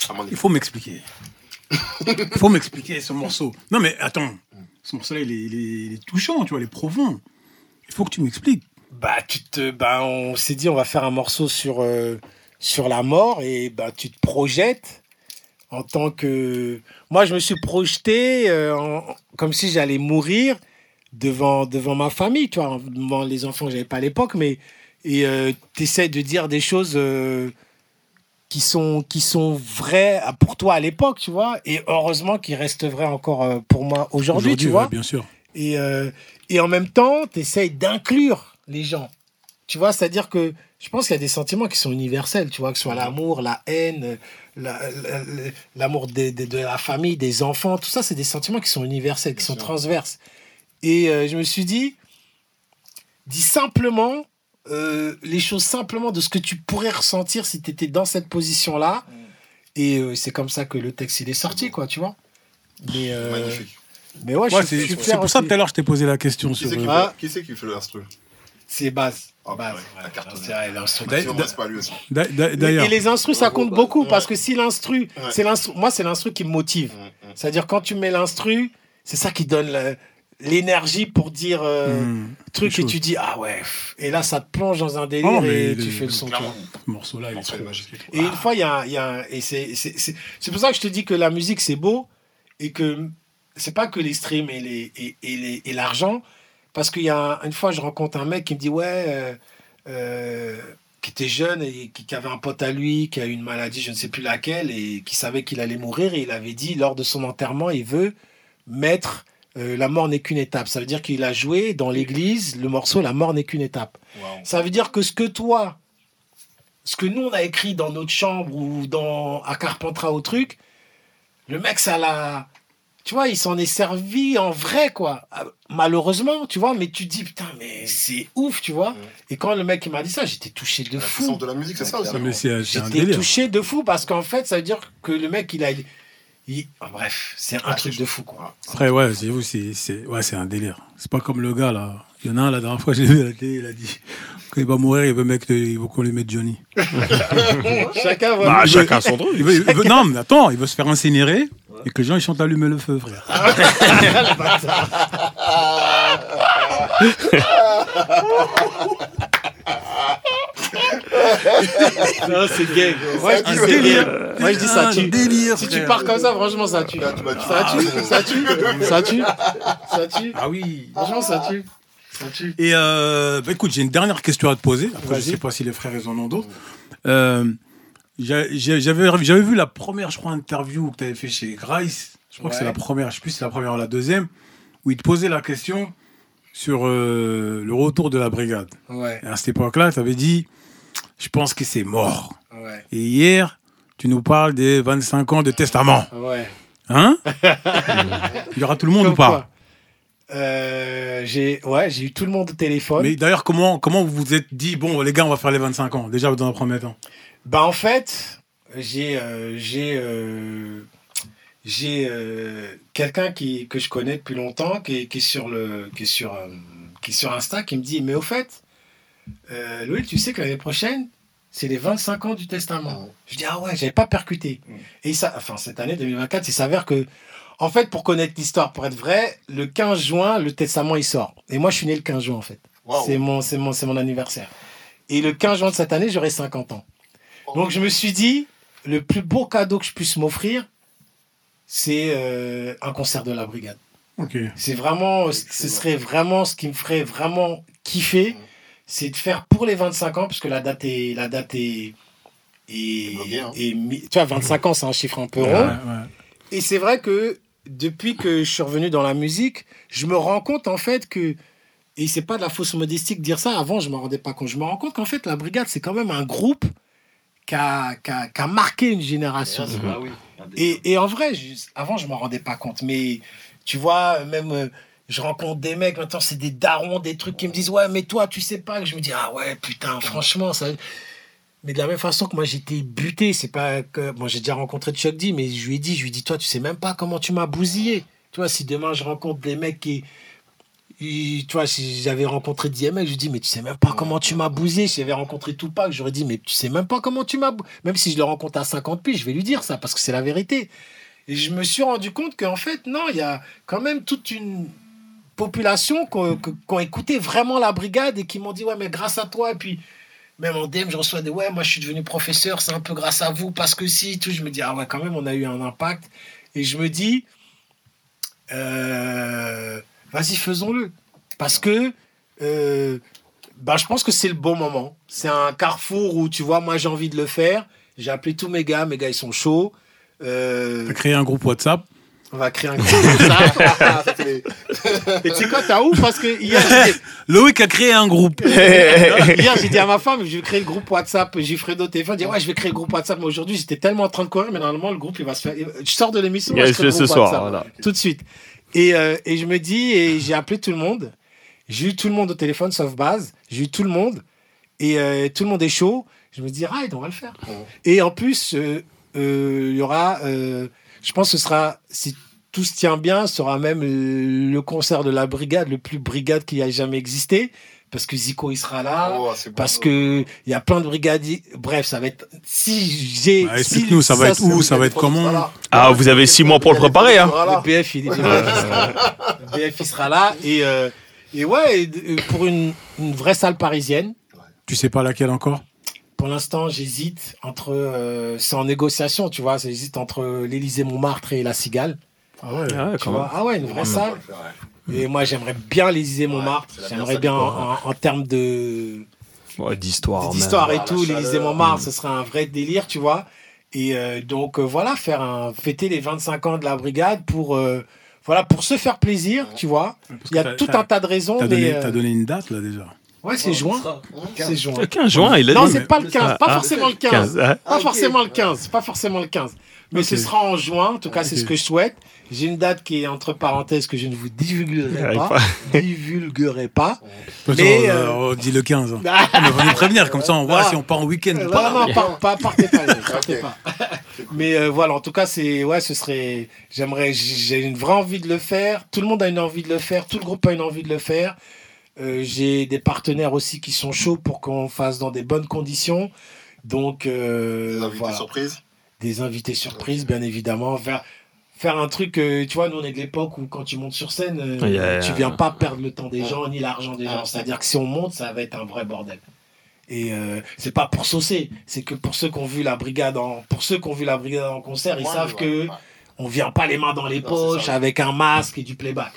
Ah, mon Il faut m'expliquer. Il faut m'expliquer ce morceau. Non, mais attends. Ce morceau-là, il est, touchant, tu vois, il est profond. Il faut que tu m'expliques. Bah, tu te, bah, on s'est dit, on va faire un morceau sur, euh, sur la mort et bah, tu te projettes en tant que. Moi, je me suis projeté euh, comme si j'allais mourir devant, devant ma famille, tu vois, devant les enfants que j'avais pas à l'époque, mais. Et tu essaies de dire des choses euh, qui, sont, qui sont vraies pour toi à l'époque, tu vois, et heureusement qu'ils restent vrais encore euh, pour moi aujourd'hui, tu ouais, vois. bien sûr. Et, euh, et en même temps, tu essayes d'inclure les gens. Tu vois, c'est-à-dire que je pense qu'il y a des sentiments qui sont universels, tu vois, que ce soit l'amour, la haine, la- la- la- l'amour de, la famille, des enfants, tout ça, c'est des sentiments qui sont universels, qui sont transverses. Et euh, je me suis dit, dis simplement euh, les choses simplement de ce que tu pourrais ressentir si tu étais dans cette position-là. Et euh, c'est comme ça que le texte il est sorti, quoi, tu vois. Mais, euh, Magnifique. mais ouais, Ouais, c'est pour ça aussi. tout à l'heure je t'ai posé la question Qui sur. c'est qui, euh, Ah. fait- qui c'est qui fait l'instru C'est base. Ah, base, ouais, ouais. la carte C'est vrai, l'instru. D'ailleurs- Et les instrus, ça compte beaucoup parce que si l'instru, Ouais. c'est l'instru, moi c'est l'instru qui me motive. Mm, mm. C'est-à-dire quand tu mets l'instru, c'est ça qui donne le- l'énergie pour dire euh, hum, truc et tu dis ah ouais. Et là ça te plonge dans un délire Oh, mais et tu fais le son. ce morceau-là, il est Morceau trop magique. Et une fois, il y a, y a et c'est c'est- pour ça que je te dis que la musique c'est beau et que c'est pas que les streams et les et, et les et l'argent parce qu'il y a un- une fois je rencontre un mec qui me dit ouais euh, euh, qui était jeune et qui, qui avait un pote à lui qui a eu une maladie je ne sais plus laquelle et qui savait qu'il allait mourir et il avait dit lors de son enterrement il veut mettre euh, la mort n'est qu'une étape ça veut dire qu'il a joué dans l'église le morceau la mort n'est qu'une étape ça veut dire que ce que toi, ce que nous on a écrit dans notre chambre ou dans à Carpentras au truc, le mec ça l'a, tu vois, il s'en est servi en vrai quoi. Ah, Malheureusement, tu vois, mais tu te dis putain mais c'est ouf, tu vois. Ouais. Et quand le mec il m'a dit ça, j'étais touché de La fou. puissance de la musique, c'est ça aussi. Ah, un J'étais touché de fou parce qu'en fait ça veut dire que le mec il a, il- ah, bref, c'est un Ah, truc de fou quoi. Après, ouais, c'est c'est- ouais, c'est un délire. C'est pas comme le gars, là. Il y en a un, la dernière fois, (laughs) je l'ai vu à la télé, il a dit quand il va mourir, il veut, mettre- il veut qu'on lui mette Johnny. (laughs) Chacun voit. Bah, il veut- chacun son truc. il veut- il veut- non, mais attends, il veut se faire incinérer et que les gens ils chantent Allumer le feu, frère. (laughs) Non, c'est gay. Moi je dis Un c'est délire. Moi je dis ça Un tue. délire, Si tu pars comme ça, franchement, ça tue. Tué. Ça tue, ça tue, ça tue, ça tue. Ah oui. Franchement, ça tue. Ça tue. Et euh, bah, écoute, j'ai une dernière question à te poser. Après, je Vas-y. sais pas si les frères ils en ont d'autres. Euh, j'ai- j'ai- J'avais j'avais vu la première, je crois, interview que tu avais fait chez Grice. Je crois que c'est Ouais. la première, je sais plus si c'est la première ou la deuxième, où il te posait la question sur euh, le retour de la brigade. Ouais, Et à cette époque-là, tu avais dit, je pense que c'est mort. ouais, Et hier, tu nous parles des 25 ans de testament. ouais. Hein (laughs) Il y aura tout le monde Comme ou pas Euh, j'ai ouais, j'ai eu tout le monde au téléphone. Mais d'ailleurs, comment, comment vous vous êtes dit, bon, les gars, on va faire les 25 ans, déjà dans un premier temps Bah en fait, j'ai euh, j'ai euh, j'ai quelqu'un qui que je connais depuis longtemps qui est, qui est sur le qui est sur qui est sur Insta qui me dit mais au fait euh, Loïc, tu sais que l'année prochaine c'est les 25 ans du testament. Je dis ah ouais, j'avais pas percuté. Mm. Et ça enfin cette année 2024, il s'avère que en fait pour connaître l'histoire pour être vrai, le 15 juin le testament il sort. Et moi je suis né le 15 juin en fait. C'est mon c'est mon c'est mon anniversaire. Et le 15 juin de cette année, j'aurai 50 ans. Donc je me suis dit, le plus beau cadeau que je puisse m'offrir, c'est euh, un concert de la brigade. Ok. C'est vraiment, ce serait vraiment ce qui me ferait vraiment kiffer, c'est de faire pour les 25 ans, parce que la date est, la date est, est, hein. est tu vois, 25 ans, c'est un chiffre un peu rond. ouais. Et c'est vrai que depuis que je suis revenu dans la musique, je me rends compte en fait que, et c'est pas de la fausse modestie de dire ça, avant je me rendais pas compte, je me rends compte qu'en fait la brigade c'est quand même un groupe qui a, qui a- qui a marqué une génération. Ah. Et, et en vrai, je- avant je m'en rendais pas compte, mais tu vois, même euh, je rencontre des mecs, maintenant c'est des darons, des trucs qui me disent ouais mais toi tu sais pas, que je me dis ah ouais putain franchement ça... Mais de la même façon que moi j'étais buté, c'est pas que. Moi j'ai déjà rencontré Chuck D, mais je lui ai dit, je lui ai dit, toi tu sais même pas comment tu m'as bousillé. Tu vois, si demain je rencontre des mecs qui. vois, si j'avais rencontré DML, je lui dis, mais tu sais même pas comment tu m'as bousillé. Si j'avais rencontré Tupac, j'aurais dit, mais tu sais même pas comment tu m'as. Même si je le rencontre à 50 piges, je vais lui dire ça, parce que c'est la vérité. Et je me suis rendu compte qu'en fait, non, il y a quand même toute une population qui ont, écouté vraiment la brigade et qui m'ont dit, ouais, mais grâce à toi, et puis même en DM, je reçois des ouais, moi je suis devenu professeur, c'est un peu grâce à vous, parce que si, tout. Je me dis, ah ouais, quand même, on a eu un impact. Et je me dis, euh, vas-y, faisons-le. Parce que euh, bah, je pense que c'est le bon moment. C'est un carrefour où, tu vois, moi j'ai envie de le faire. J'ai appelé tous mes gars, mes gars ils sont chauds. Euh, créé un groupe WhatsApp. On va créer un groupe. Ça, (laughs) Et tu sais quoi, t'as ouf parce que hier, Loïc a créé un groupe. (laughs) hier, j'ai dit à ma femme, je vais créer le groupe WhatsApp. J'ai Fredo au téléphone, j'ai dit, ouais, je vais créer le groupe WhatsApp. Mais aujourd'hui, j'étais tellement en train de courir, mais normalement, le groupe, il va se faire. Je sors de l'émission, Il je se crée faire le ce groupe soir, WhatsApp. voilà. Tout de suite. Et, euh, et je me dis, et j'ai appelé tout le monde. J'ai eu tout le monde au téléphone, sauf base. J'ai eu tout le monde. Et euh, tout le monde est chaud. Je me dis, ah, on va le faire. Et en plus, euh, euh, il y aura, euh, je pense que ce sera, si tout se tient bien, ce sera même le concert de la brigade, le plus brigade qui a jamais existé. Parce que Zico, il sera là. Oh, c'est bon. Parce que il y a plein de brigadiers. Bref, ça va être. Si j'ai. Bah, si explique-nous, ça va être où, ça va être comment Ah, vous avez six mois pour le préparer, hein. le BF, il, (laughs) le BF, il sera là. Et, euh, et ouais, euh, pour une, une vraie salle parisienne, Tu sais pas laquelle encore? Pour l'instant, j'hésite entre. euh, c'est en négociation, tu vois. J'hésite entre l'Élysée Montmartre et la Cigale. Ah ouais. Ah ouais, Tu quand même. vois. Ah ouais, une vraie salle. Et moi, j'aimerais bien l'Élysée Montmartre. J'aimerais bien en, en, en termes de Ouais, d'histoire. d'histoire et tout, l'Élysée Montmartre, ce serait un vrai délire, tu vois. Et euh, donc euh, voilà, faire un fêter les 25 ans de la brigade pour euh, voilà pour se faire plaisir, tu vois. Il y a tout un tas de raisons, T'as donné, euh, t'as donné une date là déjà. Ouais, c'est juin, c'est juin. Le 15 juin, il a Non, c'est pas le 15, pas Ah, forcément le 15. 15, hein. Pas forcément le 15, pas forcément le 15. Mais ce sera en juin, en tout cas, c'est ce que je souhaite. J'ai une date qui est entre parenthèses que je ne vous divulguerai pas. (laughs) divulguerai pas. Mais, on, euh, on dit le 15. hein. (laughs) Ah, On va nous prévenir, comme ça on voit Ah. si on part en week-end ou non, pas. non, pas, pas, partez pas, (laughs) pas. Mais euh, voilà, en tout cas, c'est ouais, ce serait. J'aimerais, j'ai une vraie envie de le faire. Tout le monde a une envie de le faire. Tout le groupe a une envie de le faire. Euh, j'ai des partenaires aussi qui sont chauds pour qu'on fasse dans des bonnes conditions. Donc euh, Des invités voilà, surprises. des invités surprises, bien évidemment. Faire, faire un truc, euh, tu vois, nous on est de l'époque où quand tu montes sur scène, euh, Yeah. tu viens pas perdre le temps des gens ni l'argent des Ah. gens. C'est-à-dire que si on monte, ça va être un vrai bordel. Et euh, c'est pas pour saucer, c'est que pour ceux qui ont vu la brigade en, pour ceux qui ont vu la brigade en concert, ils Ouais, savent ouais, que ouais. on vient pas les mains dans les Non, poches ça. avec un masque et du playback.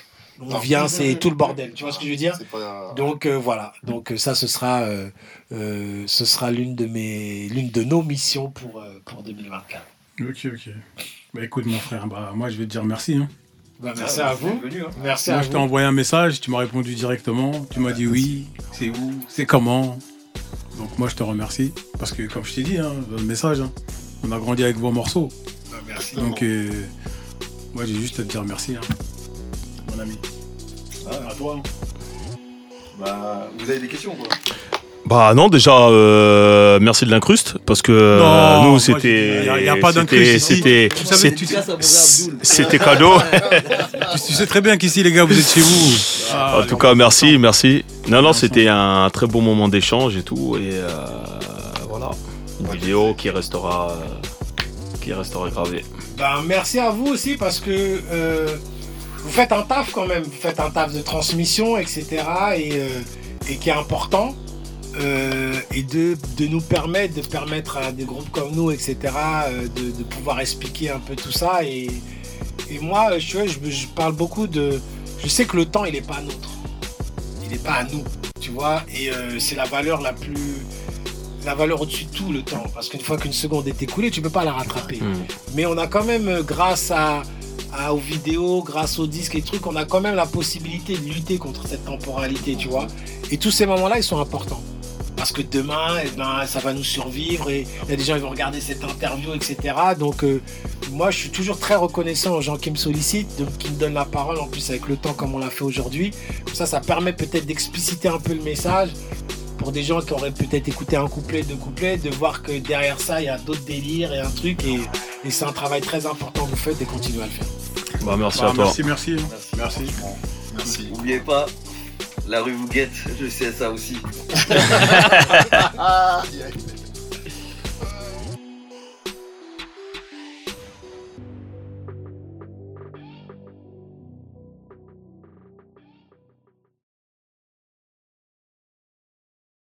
On vient, (laughs) c'est tout le bordel. Tu vois ce que je veux dire pas- Donc euh, voilà. Donc euh, ça, ce sera, euh, euh, ce sera l'une de mes, l'une de nos missions pour euh, pour 2024. Ok, ok. Bah écoute mon frère, bah, moi je vais te dire merci. hein. Bah, merci à vous. Merci Moi à je t'ai envoyé un message, tu m'as répondu directement, tu m'as dit oui, c'est où, c'est comment. Donc moi je te remercie, parce que comme je t'ai dit hein, dans le message, hein, on a grandi avec vos morceaux. Bah, merci. Donc euh, moi j'ai juste à te dire merci, hein, mon ami. À toi. Bah, vous avez des questions quoi Bah non, déjà, euh, merci de l'incruste, parce que euh, Non, moi, nous, c'était... y a- y a pas c'était- d'incruste ici. C'était... Vous savez, c'était- tu- C'était cadeau. (laughs) Tu, tu sais très bien qu'ici les gars vous êtes chez vous. Ah, En tout cas, merci, merci. Non, non, c'était un très bon moment d'échange et tout. Et euh, voilà, une vidéo qui restera, euh, qui restera gravée. Ben, merci à vous aussi parce que euh, vous faites un taf quand même. Vous faites un taf de transmission, etc. Et, euh, et qui est important. Euh, et de, de nous permettre, de permettre à des groupes comme nous, etc., euh, de, de pouvoir expliquer un peu tout ça. Et, et moi, je, vois, je, je parle beaucoup de. Je sais que le temps, il n'est pas nôtre. Il n'est pas à nous, tu vois. Et euh, c'est la valeur la plus. La valeur au-dessus de tout, le temps. Parce qu'une fois qu'une seconde est écoulée, tu ne peux pas la rattraper. Hmm. Mais on a quand même, grâce à, aux vidéos, grâce aux disques et trucs, on a quand même la possibilité de lutter contre cette temporalité, tu vois. Et tous ces moments-là, ils sont importants. Parce que demain, eh ben, ça va nous survivre et il y a des gens qui vont regarder cette interview, etc. Donc, euh, moi, je suis toujours très reconnaissant aux gens qui me sollicitent, qui me donnent la parole, en plus avec le temps comme on l'a fait aujourd'hui. Ça, ça permet peut-être d'expliciter un peu le message pour des gens qui auraient peut-être écouté un couplet, deux couplets, de voir que derrière ça, il y a d'autres délires et un truc. Et c'est un travail très important que vous faites et continuez à le faire. Bah, merci Bah, à toi. merci, merci. Merci. Merci. N'oubliez pas, la rue vous guette, je sais ça aussi. (laughs) (laughs)